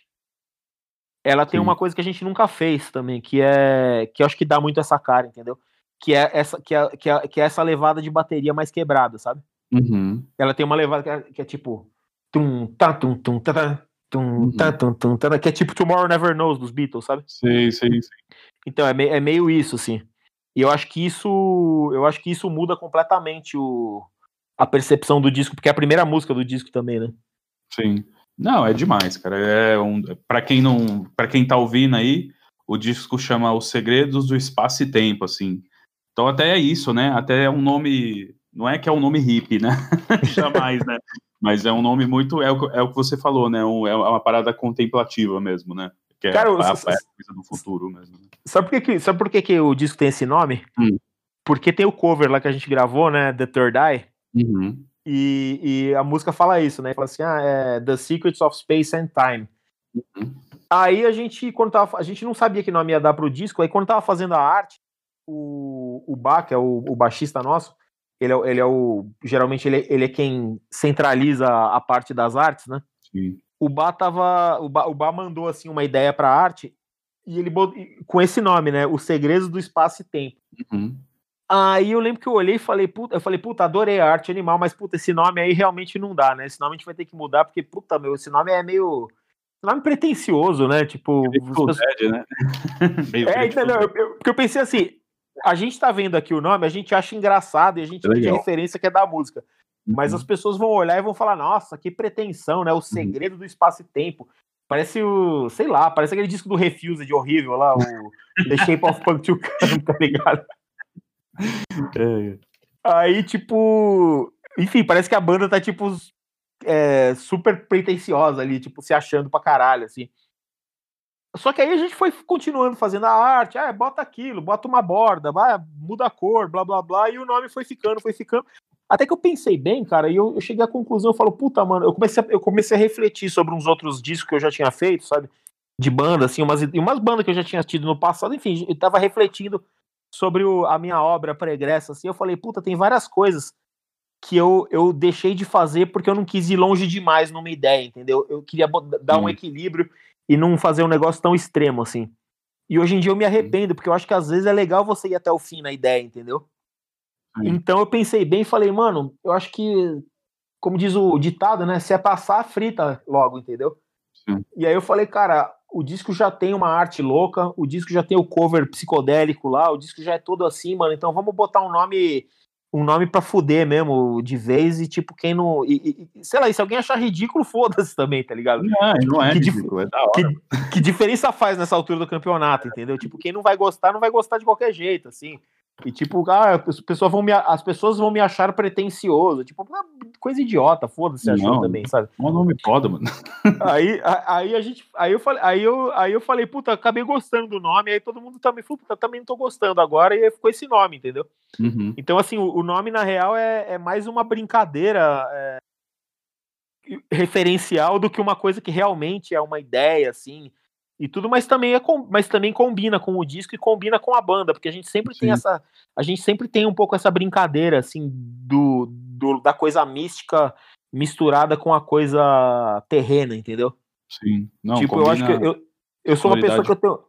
ela tem Sim. uma coisa que a gente nunca fez também que é que eu acho que dá muito essa cara entendeu que é essa que é, que é, que é essa levada de bateria mais quebrada sabe uhum. ela tem uma levada que é, que é tipo tum tá tum tum tá, tá Tum, uhum. tá, tum, tum, tá, que é tipo Tomorrow Never Knows dos Beatles, sabe? Sim, sim, sim. Então é, me, é meio isso, assim. E eu acho que isso. Eu acho que isso muda completamente o, a percepção do disco, porque é a primeira música do disco também, né? Sim. Não, é demais, cara. É um, para quem não, para quem tá ouvindo aí, o disco chama Os Segredos do Espaço e Tempo, assim. Então até é isso, né? Até é um nome, não é que é um nome hippie, né? [LAUGHS] Jamais, né? Mas é um nome muito. É o, é o que você falou, né? Um, é uma parada contemplativa mesmo, né? Que é Cara, a, a, a coisa do futuro mesmo. Sabe por que, que, sabe por que, que o disco tem esse nome? Hum. Porque tem o cover lá que a gente gravou, né? The Third Eye. Uhum. E, e, a música fala isso, né? Fala assim: ah, é The Secrets of Space and Time. Uhum. Aí a gente, quando tava, a gente não sabia que nome ia dar pro disco, aí quando tava fazendo a arte, o, o Bach, que é o, o baixista nosso, ele é, ele é o. Geralmente ele, ele é quem centraliza a parte das artes, né? Sim. O Bá tava. O Bá, o Bá mandou assim uma ideia para arte e ele com esse nome, né? Os Segredos do Espaço e Tempo. Uhum. Aí eu lembro que eu olhei e falei, puta, eu falei, puta, adorei a arte animal, mas puta, esse nome aí realmente não dá, né? Esse nome a gente vai ter que mudar, porque, puta, meu, esse nome é meio. Nome pretencioso, né? Tipo. Meio pessoas... né? [LAUGHS] é, entendeu? Eu, eu, porque eu pensei assim, a gente tá vendo aqui o nome, a gente acha engraçado e a gente é tem referência que é da música. Mas uhum. as pessoas vão olhar e vão falar: nossa, que pretensão, né? O uhum. segredo uhum. do espaço e tempo. Parece o, sei lá, parece aquele disco do Refused horrível lá, o [LAUGHS] The Shape of Punk to Come, tá ligado? É. Aí, tipo. Enfim, parece que a banda tá, tipo, é, super pretensiosa ali, tipo, se achando pra caralho, assim. Só que aí a gente foi continuando fazendo a arte, ah, bota aquilo, bota uma borda, vai, muda a cor, blá blá blá, e o nome foi ficando, foi ficando. Até que eu pensei bem, cara, e eu, eu cheguei à conclusão, eu falo, puta, mano, eu comecei, a, eu comecei a refletir sobre uns outros discos que eu já tinha feito, sabe? De banda, assim, umas, umas bandas que eu já tinha tido no passado, enfim, eu tava refletindo sobre o, a minha obra pregressa, assim, eu falei, puta, tem várias coisas que eu, eu deixei de fazer porque eu não quis ir longe demais numa ideia, entendeu? Eu queria dar um equilíbrio e não fazer um negócio tão extremo assim. E hoje em dia eu me arrependo, porque eu acho que às vezes é legal você ir até o fim na ideia, entendeu? Sim. Então eu pensei bem e falei, mano, eu acho que, como diz o ditado, né? Se é passar, frita logo, entendeu? Sim. E aí eu falei, cara, o disco já tem uma arte louca, o disco já tem o cover psicodélico lá, o disco já é todo assim, mano. Então vamos botar um nome um nome para fuder mesmo, de vez, e tipo, quem não. E, e, sei lá, se alguém achar ridículo, [LAUGHS] foda-se também, tá ligado? Não, não é que ridículo, é da hora. Que, que, diferença faz nessa altura do campeonato, entendeu? Tipo, quem não vai gostar, não vai gostar de qualquer jeito, assim. E tipo, ah, as pessoas vão me, as pessoas vão me achar pretencioso. Tipo, coisa idiota, foda-se, achou também, sabe? Um nome mano. [LAUGHS] Aí, aí a gente. Aí eu falei, aí eu, aí eu falei, puta, acabei gostando do nome, aí todo mundo também falou, puta, também não tô gostando agora, e aí ficou esse nome, entendeu? Uhum. Então, assim, o, o, nome, na real, é, é mais uma brincadeira é, referencial do que uma coisa que realmente é uma ideia, assim e tudo, mas também é mas também combina com o disco e combina com a banda, porque a gente sempre Sim. tem essa a gente sempre tem um pouco essa brincadeira assim do, do, da coisa mística misturada com a coisa terrena, entendeu? Sim. Não, tipo, eu acho que eu, eu sou uma pessoa que eu tenho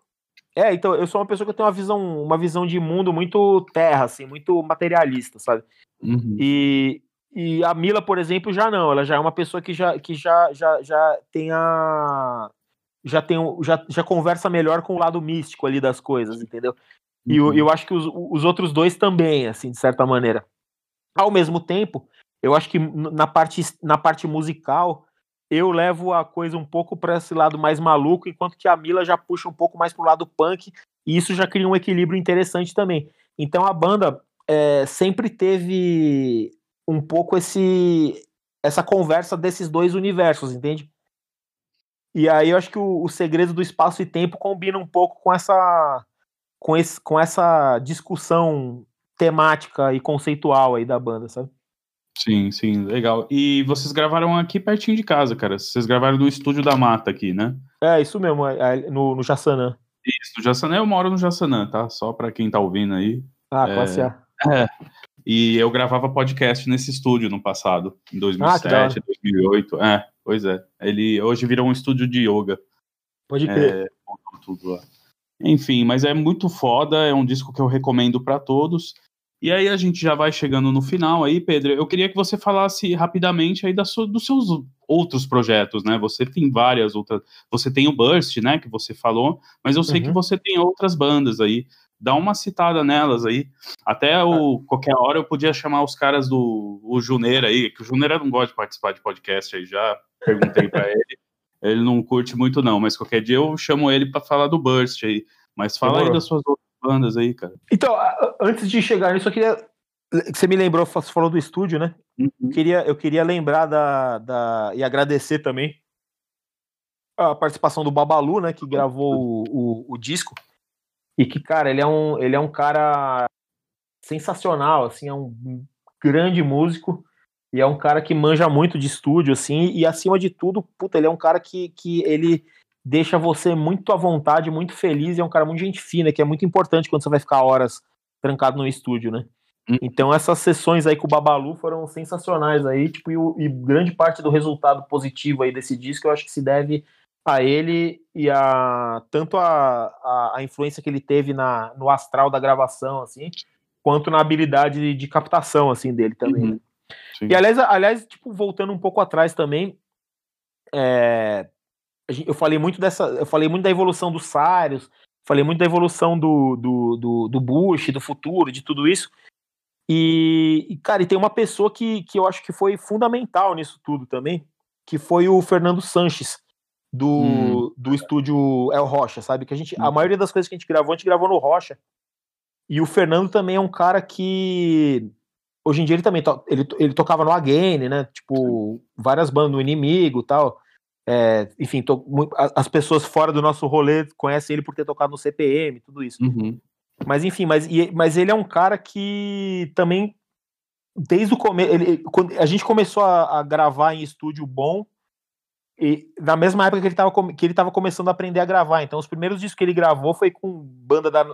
é, então eu sou uma pessoa que eu tenho uma visão uma visão de mundo muito terra assim, muito materialista, sabe? Uhum. E e a Mila, por exemplo, já não, ela já é uma pessoa que já, que já, já, já tem a, já tem já, já conversa melhor com o lado místico ali das coisas, entendeu? E eu, uhum. eu acho que os, os outros dois também, assim, de certa maneira. Ao mesmo tempo, eu acho que na parte, na parte musical, eu levo a coisa um pouco para esse lado mais maluco, enquanto que a Mila já puxa um pouco mais pro lado punk, e isso já cria um equilíbrio interessante também. Então a banda é, sempre teve um pouco esse essa conversa desses dois universos, entende? E aí eu acho que o, o segredo do espaço e tempo combina um pouco com essa com, esse, com essa discussão temática e conceitual aí da banda, sabe? Sim, sim, legal. E vocês gravaram aqui pertinho de casa, cara. Vocês gravaram no estúdio da Mata aqui, né? É, isso mesmo, é, é, no, no Jassanã. Isso, no Jassanã, eu moro no Jassanã, tá? Só pra quem tá ouvindo aí. Ah, é, classe A. É. E eu gravava podcast nesse estúdio no passado, em 2007, ah, 2008. É, pois é. Ele hoje virou um estúdio de yoga. Pode crer. É, tudo lá. Enfim, mas é muito foda, é um disco que eu recomendo para todos. E aí a gente já vai chegando no final aí, Pedro. Eu queria que você falasse rapidamente aí da sua, dos seus outros projetos, né? Você tem várias outras. Você tem o Burst, né? Que você falou, mas eu sei uhum. que você tem outras bandas aí dá uma citada nelas aí. Até o, qualquer hora eu podia chamar os caras do o Juneira aí, que o Juneira não gosta de participar de podcast aí, já perguntei para [LAUGHS] ele. Ele não curte muito não, mas qualquer dia eu chamo ele para falar do Burst aí. Mas fala Demorou. aí das suas outras bandas aí, cara. Então, antes de chegar nisso, eu queria você me lembrou, você falou do estúdio, né? Uhum. Eu, queria, eu queria lembrar da, da e agradecer também a participação do Babalu, né? Que gravou o, o, o disco. E que, cara, ele é um, ele é um cara sensacional, assim, é um grande músico e é um cara que manja muito de estúdio, assim, e acima de tudo, puta, ele é um cara que, que ele deixa você muito à vontade, muito feliz, e é um cara muito gente fina, que é muito importante quando você vai ficar horas trancado no estúdio, né? Hum. Então essas sessões aí com o Babalu foram sensacionais aí, tipo, e, e grande parte do resultado positivo aí desse disco eu acho que se deve a ele e a tanto a, a, a, influência que ele teve na, no astral da gravação, assim, quanto na habilidade de, de captação, assim, dele também. Uhum. Né? E aliás, aliás, tipo, voltando um pouco atrás também, é, eu falei muito dessa, eu falei muito da evolução dos Sarius, falei muito da evolução do, do, do, do Bush, do futuro, de tudo isso. E, e, cara, e tem uma pessoa que, que eu acho que foi fundamental nisso tudo também, que foi o Fernando Sanches do, hum. do estúdio El Rocha, sabe? Que a gente, a hum. maioria das coisas que a gente gravou, a gente gravou no Rocha. E o Fernando também é um cara que hoje em dia ele também to, ele, ele tocava no Again, né? Tipo, várias bandas no Inimigo, tal. É, enfim, to, as pessoas fora do nosso rolê conhecem ele por ter tocado no CPM, tudo isso. Uhum. Mas enfim, mas, mas ele é um cara que também desde o começo, a gente começou a, a gravar em estúdio bom, e na mesma época que ele estava que ele tava começando a aprender a gravar. Então, os primeiros discos que ele gravou foi com banda da,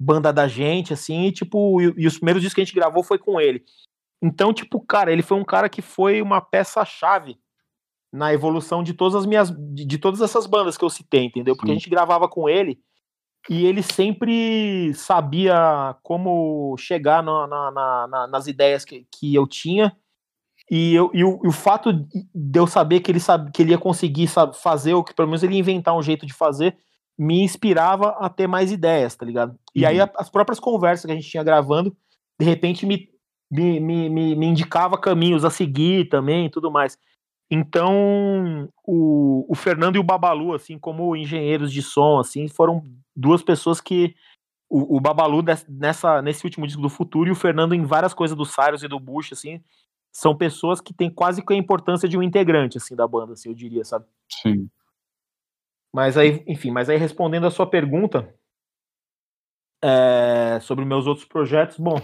banda da gente, assim, e, tipo, e, e os primeiros discos que a gente gravou foi com ele. Então, tipo, cara, ele foi um cara que foi uma peça-chave na evolução de todas as minhas. De, de, todas essas bandas que eu citei, entendeu? Porque Sim. a gente gravava com ele e ele sempre sabia como chegar na, na, na, nas ideias que, que eu tinha. E, eu, e, o, e o fato de eu saber que ele, sabe, que ele ia conseguir sabe, fazer, ou que pelo menos ele ia inventar um jeito de fazer, me inspirava a ter mais ideias, tá ligado? E aí uhum. as próprias conversas que a gente tinha gravando, de repente me, me, me, me, me indicava caminhos a seguir também e tudo mais. Então, o, o Fernando e o Babalu, assim, como engenheiros de som, assim, foram duas pessoas que o, o Babalu nessa, nesse último disco do Futuro e o Fernando em várias coisas do Cyrus e do Bush, assim, são pessoas que têm quase que a importância de um integrante, assim, da banda, assim, eu diria, sabe? Sim. Mas aí, enfim, mas aí respondendo a sua pergunta é, sobre meus outros projetos, bom,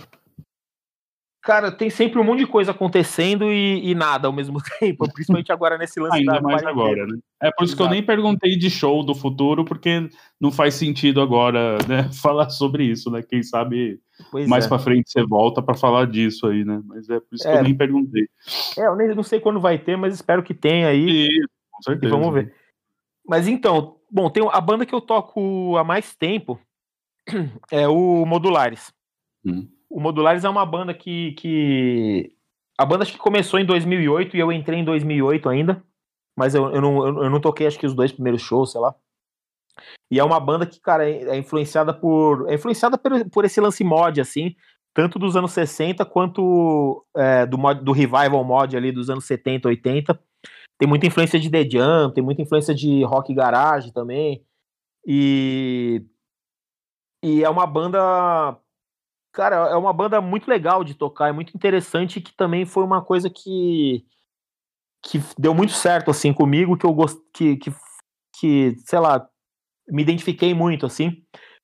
Cara, tem sempre um monte de coisa acontecendo e, e nada ao mesmo [LAUGHS] tempo, principalmente agora nesse lance Ainda mais agora, né? É por isso Exato. que eu nem perguntei de show do futuro, porque não faz sentido agora, né, [LAUGHS] falar sobre isso, né? Quem sabe pois mais é. para frente você volta para falar disso aí, né? Mas é por isso é. que eu nem perguntei. É, eu nem não sei quando vai ter, mas espero que tenha aí. E, com certeza. Vamos ver. Mas então, bom, tem a banda que eu toco há mais tempo [CLEARS THROAT] é o Modulares. Hum. O Modulares é uma banda que, que. A banda acho que começou em 2008 e eu entrei em 2008 ainda. Mas eu, eu, não, eu não toquei acho que os dois primeiros shows, sei lá. E é uma banda que, cara, é, é influenciada por. É influenciada por, por esse lance mod, assim, tanto dos anos 60 quanto é, do, mod, do revival mod ali dos anos 70, 80. Tem muita influência de The Jam, tem muita influência de rock garage também. E. E é uma banda cara, é uma banda muito legal de tocar, é muito interessante que também foi uma coisa que que deu muito certo assim comigo, que eu gosto que, que que, sei lá, me identifiquei muito assim,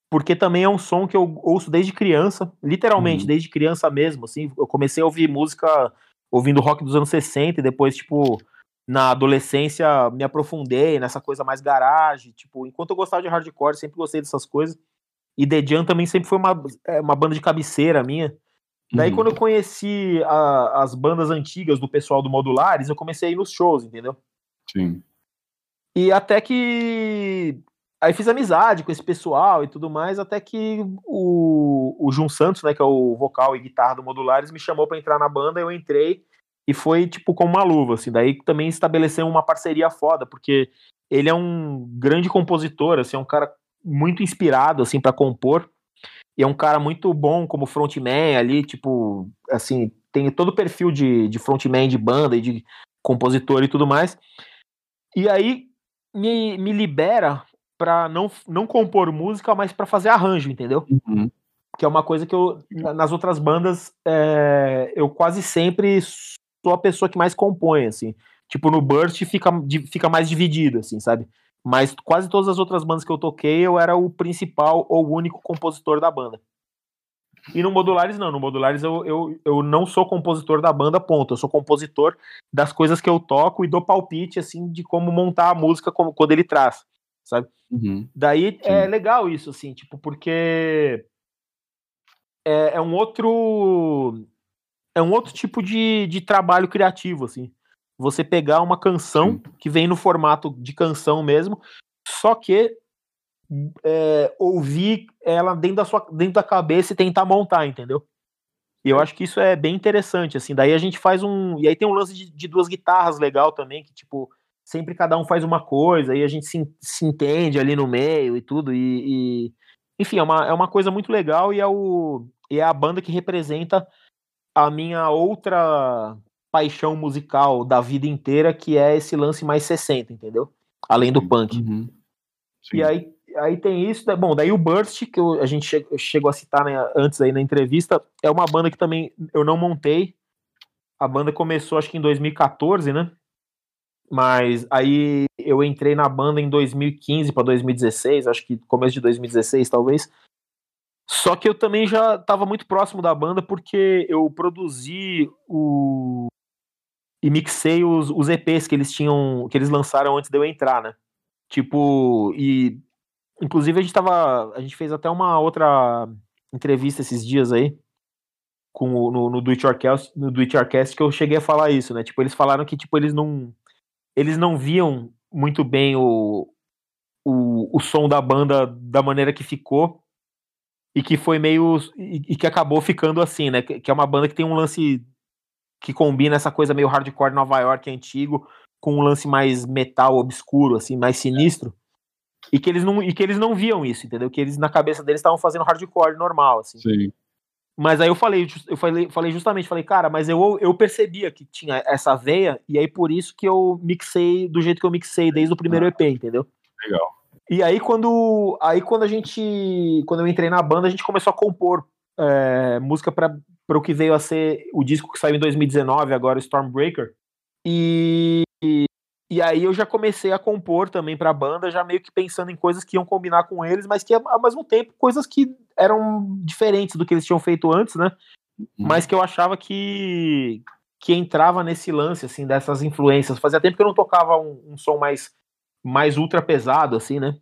porque também é um som que eu ouço desde criança, literalmente, uhum. desde criança mesmo, assim, eu comecei a ouvir música ouvindo rock dos anos 60 e depois tipo na adolescência me aprofundei nessa coisa mais garagem, tipo, enquanto eu gostava de hardcore, sempre gostei dessas coisas. E The Jam também sempre foi uma, é, uma banda de cabeceira minha. Daí, uhum. quando eu conheci a, as bandas antigas do pessoal do Modulares, eu comecei a ir nos shows, entendeu? Sim. E até que. Aí fiz amizade com esse pessoal e tudo mais, até que o, o Jun Santos, né, que é o vocal e guitarra do Modulares, me chamou para entrar na banda, eu entrei e foi tipo como uma luva, assim. Daí também estabeleceu uma parceria foda, porque ele é um grande compositor, assim, é um cara muito inspirado assim para compor. E é um cara muito bom como frontman ali, tipo, assim, tem todo o perfil de, de frontman de banda e de compositor e tudo mais. E aí me, me libera para não, não compor música, mas para fazer arranjo, entendeu? Uhum. Que é uma coisa que eu, nas outras bandas, é, eu quase sempre sou a pessoa que mais compõe, assim. Tipo, no Burst fica, fica mais dividido, assim, sabe? Mas quase todas as outras bandas que eu toquei, eu era o principal ou o único compositor da banda. E no Modulares, não. No Modulares, eu, eu, eu não sou compositor da banda, ponto. Eu sou compositor das coisas que eu toco e dou palpite, assim, de como montar a música como, quando ele traz, sabe? Uhum. Daí é Sim. é legal isso, assim, tipo, porque é, é, um outro. É um outro tipo de, de trabalho criativo, assim você pegar uma canção que vem no formato de canção mesmo, só que é, ouvir ela dentro da sua dentro da cabeça e tentar montar, entendeu? E eu acho que isso é bem interessante, assim. Daí a gente faz um. E aí tem um lance de, de duas guitarras legal também, que, tipo, sempre cada um faz uma coisa, e a gente se, se entende ali no meio e tudo. E, e, enfim, é uma, é uma coisa muito legal e é, o, e é a banda que representa a minha outra paixão musical da vida inteira, que é esse lance mais 60, entendeu? Além do punk. Uhum. E aí, aí tem isso. Né? Bom, daí o Burst, que eu, a gente chegou, chegou a citar né, antes aí na entrevista, é uma banda que também eu não montei. A banda começou acho que em 2014, né? Mas aí eu entrei na banda em 2015 para 2016, acho que começo de 2016 talvez. Só que eu também já estava muito próximo da banda porque eu produzi o e mixei os, os EPs que eles tinham, que eles lançaram antes de eu entrar, né? Tipo, e inclusive a gente tava, a gente fez até uma outra entrevista esses dias aí com o, no, no do It no do It que eu cheguei a falar isso, né? Tipo, eles falaram que tipo eles não eles não viam muito bem o o, o som da banda da maneira que ficou e que foi meio. e, e que acabou ficando assim, né? Que, que, é uma banda que tem um lance que combina essa coisa meio hardcore Nova York antigo com um lance mais metal obscuro, assim, mais sinistro. E que eles não, e que eles não viam isso, entendeu? Que eles na cabeça deles estavam fazendo hardcore normal, assim. Sim. Mas aí eu falei, eu falei, falei justamente, falei, cara, mas eu, eu percebia que tinha essa veia, e aí por isso que eu mixei do jeito que eu mixei desde o primeiro EP, entendeu? Legal. E aí quando, aí quando a gente, quando eu entrei na banda, a gente começou a compor é, música para o que veio a ser o disco que saiu em 2019, agora Stormbreaker. E, e aí eu já comecei a compor também para a banda, já meio que pensando em coisas que iam combinar com eles, mas que ao mesmo tempo coisas que eram diferentes do que eles tinham feito antes, né? Uhum. Mas que eu achava que que entrava nesse lance assim dessas influências. Fazia tempo que eu não tocava um, um som mais mais ultra pesado assim, né?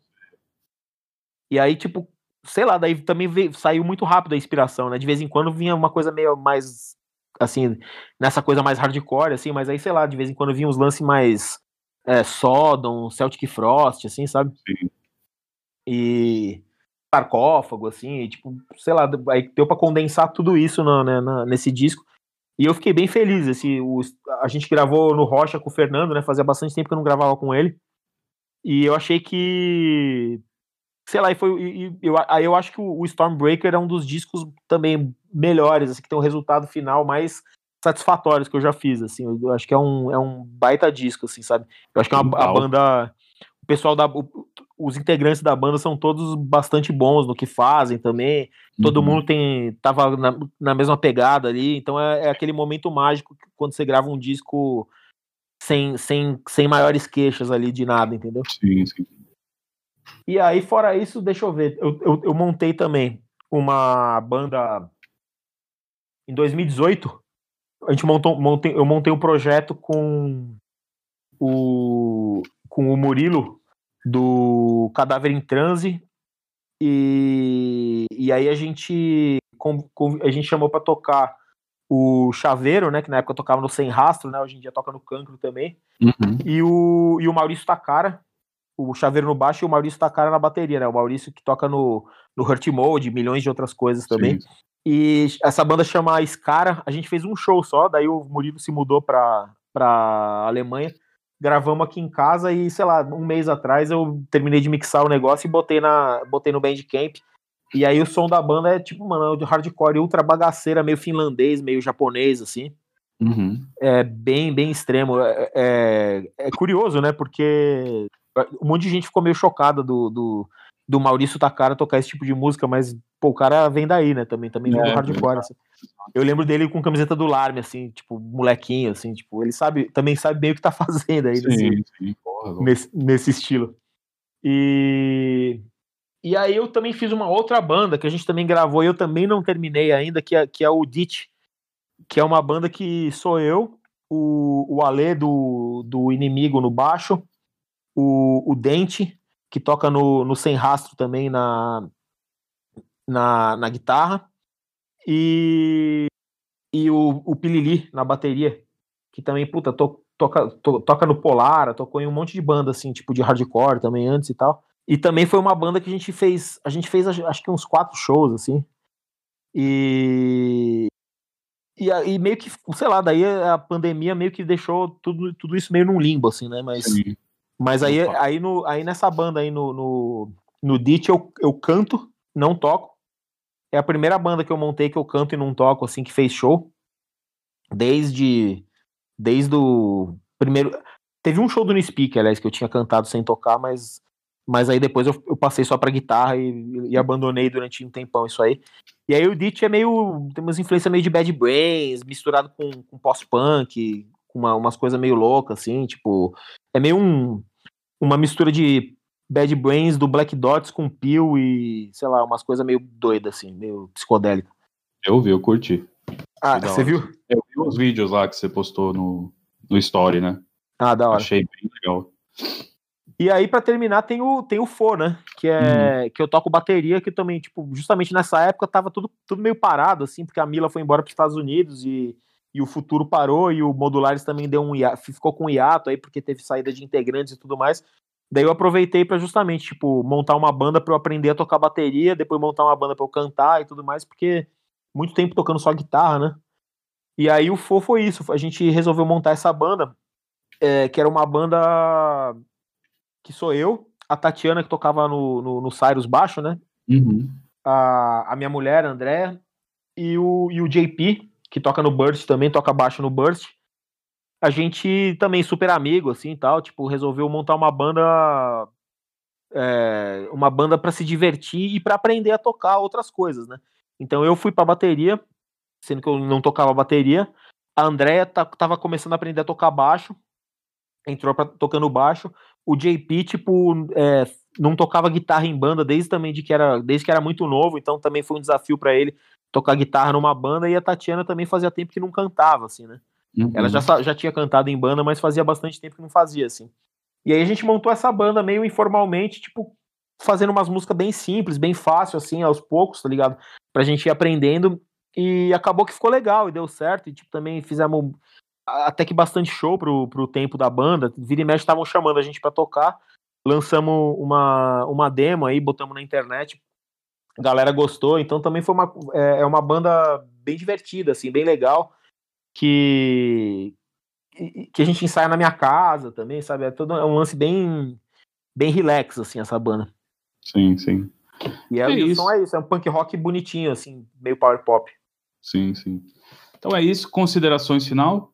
E aí tipo, sei lá, daí também veio, saiu muito rápido a inspiração, né? De vez em quando vinha uma coisa meio mais assim, nessa coisa mais hardcore assim, mas aí sei lá, de vez em quando vinha uns lances mais é, Sodom, Celtic Frost, assim, sabe? Sim. E sarcófago, assim, e, tipo, sei lá, aí deu para condensar tudo isso no, né, na, nesse disco. E eu fiquei bem feliz. Esse, o, a gente gravou no Rocha com o Fernando, né? Fazia bastante tempo que eu não gravava com ele. E eu achei que. Sei lá, e foi. E, eu, aí eu acho que o, Stormbreaker é um dos discos também melhores, assim, que tem um resultado final mais satisfatórios que eu já fiz, assim, eu acho que é um, é um baita disco, assim, sabe? Eu acho que é uma, a banda, o pessoal da, o, os integrantes da banda são todos bastante bons no que fazem também, todo uhum. mundo tem, tava na, na mesma pegada ali, então é, é, aquele momento mágico quando você grava um disco sem, sem, sem maiores queixas ali de nada, entendeu? Sim, sim. E aí, fora isso, deixa eu ver, eu, eu, eu montei também uma banda em 2018, a gente montou, montei, eu montei um projeto com o, com o Murilo do Cadáver em Transe. E, e aí a gente com, com, a gente chamou para tocar o Chaveiro, né, que na época tocava no Sem Rastro, né, hoje em dia toca no Cancro também, uhum. e, o, e o Maurício Takara, o Chaveiro no baixo e o Maurício Takara na bateria, né, o Maurício que toca no, no Hurt Mode, milhões de outras coisas também. Sim. E essa banda chama Scara. A gente fez um show só, daí o Murilo se mudou pra, pra Alemanha. Gravamos aqui em casa e, sei lá, um mês atrás eu terminei de mixar o negócio e botei, na, botei no Bandcamp. E aí o som da banda é tipo, mano, de hardcore ultra bagaceira, meio finlandês, meio japonês, assim. Uhum. É bem, bem extremo. É, é, é, curioso, né? Porque um monte de gente ficou meio chocada do, do, do Maurício Takara tocar esse tipo de música, mas pô, o cara vem daí, né? Também, também vem é, do hardcore. Assim. Eu lembro dele com camiseta do Larme, assim, tipo, molequinho, assim, tipo, ele sabe, também sabe bem o que tá [LAUGHS] fazendo aí sim, nesse, sim, porra, nesse, nesse, estilo. E, e aí eu também fiz uma outra banda que a gente também gravou e eu também não terminei ainda, que é, que é o Ditch, que é uma banda que sou eu, o, o Alê do, do Inimigo no baixo, o, o Dente, que toca no, no Sem Rastro também na, na, na guitarra, e, e o, o Pilili na bateria, que também, puta, to, toca, to, toca no Polara, tocou em um monte de banda, assim, tipo de hardcore também antes e tal. E também foi uma banda que a gente fez, a gente fez acho que uns quatro shows, assim. E, e, e, meio que, sei lá, daí a pandemia meio que deixou tudo, tudo isso meio num limbo, assim, né? Mas, Sim. Mas aí, aí, no, aí nessa banda aí no, no, no Ditch eu, eu canto, não toco. É a primeira banda que eu montei que eu canto e não toco, assim, que fez show. Desde. Desde o primeiro. Teve um show do Speak, aliás, que eu tinha cantado sem tocar, mas. Mas aí depois eu, eu passei só pra guitarra e, e, abandonei durante um tempão isso aí. E aí o Ditch é meio. Tem umas influências meio de Bad Brains, misturado com, com post-punk, com uma, umas coisas meio loucas, assim, tipo. É meio um, uma mistura de Bad Brains do Black Dots com Peel e, sei lá, umas coisas meio doidas, assim, meio psicodélica. Eu vi, eu curti. Ah, você viu? Eu vi os vídeos lá que você postou no, no Story, né? Ah, da hora. Achei bem legal. E aí, para terminar, tem o, tem o Fo, né? Que é uhum. que eu toco bateria, que também, tipo, justamente nessa época tava tudo, tudo meio parado, assim, porque a Mila foi embora para os Estados Unidos e, e o futuro parou, e o Modulares também deu um ficou com um hiato aí, porque teve saída de integrantes e tudo mais. Daí eu aproveitei para justamente, tipo, montar uma banda para eu aprender a tocar bateria, depois montar uma banda para eu cantar e tudo mais, porque muito tempo tocando só guitarra, né? E aí o Fô foi isso, a gente resolveu montar essa banda, é, que era uma banda que sou eu, a Tatiana que tocava no, no, no Cyrus baixo, né? Uhum. A, a minha mulher, a André, e o, e o JP, que toca no Burst também, toca baixo no Burst a gente também super amigo, assim, tal, tipo, resolveu montar uma banda, é, uma banda para se divertir e para aprender a tocar outras coisas, né? Então eu fui para bateria, sendo que eu não tocava bateria. A Andrea tava começando a aprender a tocar baixo, entrou pra, tocando baixo. O JP, tipo, é, não tocava guitarra em banda desde também de que era, desde que era muito novo, então também foi um desafio para ele tocar guitarra numa banda. E a Tatiana também fazia tempo que não cantava, assim, né? Uhum. Ela já, já tinha cantado em banda, mas fazia bastante tempo que não fazia, assim. E aí a gente montou essa banda meio informalmente, tipo, fazendo umas músicas bem simples, bem fácil, assim, aos poucos, tá ligado? Pra gente ir aprendendo. E acabou que ficou legal e deu certo. E, tipo, também fizemos até que bastante show pro, pro tempo da banda. Vira e mexe estavam chamando a gente para tocar. Lançamos uma, uma demo aí, botamos na internet. A galera gostou, então também foi uma, é, é uma banda bem divertida, assim, bem legal que que a gente ensaia na minha casa também, sabe? É todo é um lance bem bem relax assim essa banda. Sim, sim. E é, é isso. som é isso, é um punk rock bonitinho assim, meio power pop. Sim, sim. Então é isso, considerações final?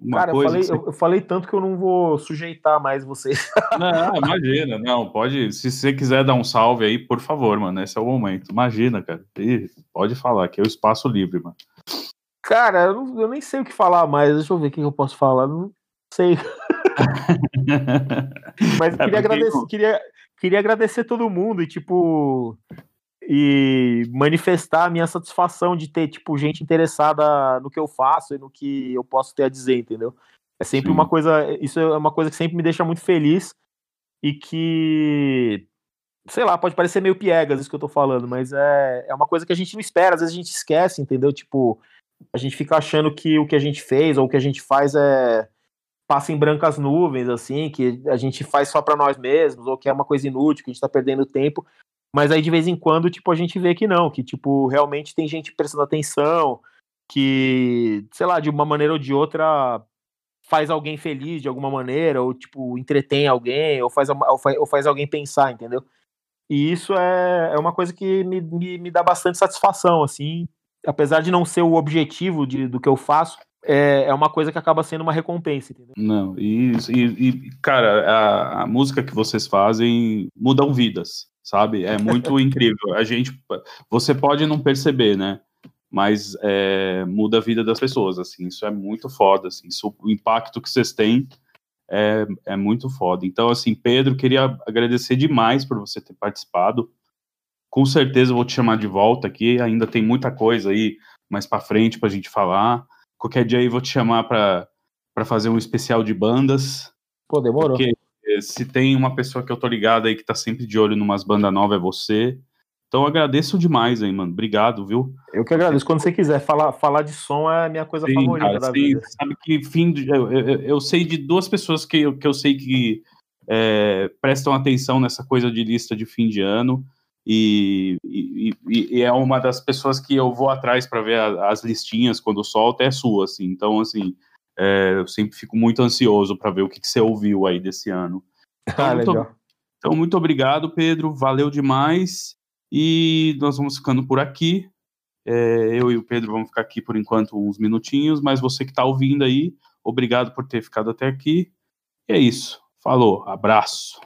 Uma Cara, eu falei, você... eu, eu falei, tanto que eu não vou sujeitar mais vocês. [LAUGHS] Não, imagina, não, pode, se você quiser dar um salve aí, por favor, mano, esse é o momento. Imagina, cara, pode falar, que é o espaço livre, mano. Cara, eu, não, eu, nem sei o que falar mais. Deixa eu ver o que eu posso falar. Não sei. [LAUGHS] [LAUGHS] Mas é queria, agradecer, queria, queria agradecer todo mundo e, tipo, e manifestar a minha satisfação de ter, tipo, gente interessada no que eu faço e no que eu posso ter a dizer, entendeu? É sempre Sim. uma coisa, isso é uma coisa que sempre me deixa muito feliz e que, sei lá, pode parecer meio piegas isso que eu tô falando, mas é, é uma coisa que a gente não espera, às vezes a gente esquece, entendeu? Tipo, a gente fica achando que o que a gente fez ou o que a gente faz é passa em brancas nuvens, assim, que a gente faz só para nós mesmos, ou que é uma coisa inútil, que a gente tá perdendo tempo. Mas aí de vez em quando, tipo, a gente vê que não, que tipo, realmente tem gente prestando atenção, que, sei lá, de uma maneira ou de outra faz alguém feliz de alguma maneira, ou tipo, entretém alguém, ou faz, ou faz, ou faz alguém pensar, entendeu? E isso é, é uma coisa que me, me, me dá bastante satisfação, assim, apesar de não ser o objetivo de, do que eu faço, é, é uma coisa que acaba sendo uma recompensa, entendeu? Não, e, e, e cara, a, a, música que vocês fazem mudam vidas, sabe? É muito [LAUGHS] incrível. A gente, você pode não perceber, né? Mas é, muda a vida das pessoas, assim, isso é muito foda, assim, isso, o impacto que vocês têm é, é muito foda. Então, assim, Pedro, queria agradecer demais por você ter participado, com certeza vou te chamar de volta aqui. Ainda tem muita coisa aí mais para frente para a gente falar. Qualquer dia aí vou te chamar para fazer um especial de bandas. Pô, demorou. Porque se tem uma pessoa que eu tô ligado aí que tá sempre de olho numas bandas novas é você. Então agradeço demais aí, mano. Obrigado, viu? Eu que agradeço. Quando você quiser falar, falar de som é a minha coisa sim, favorita cara, da sim, vida. Sabe que fim de, eu, eu, eu, sei de duas pessoas que eu, que eu sei que é, prestam atenção nessa coisa de lista de fim de ano. E, e, e, é uma das pessoas que eu vou atrás para ver a, as listinhas quando solta é sua, assim. Então, assim, é, eu sempre fico muito ansioso para ver o que, que, você ouviu aí desse ano. [LAUGHS] Então, ah, muito, legal. então, muito obrigado, Pedro. Valeu demais. E nós vamos ficando por aqui. É, eu e o Pedro vamos ficar aqui por enquanto uns minutinhos, mas você que está ouvindo aí, obrigado por ter ficado até aqui. E é isso. Falou, abraço.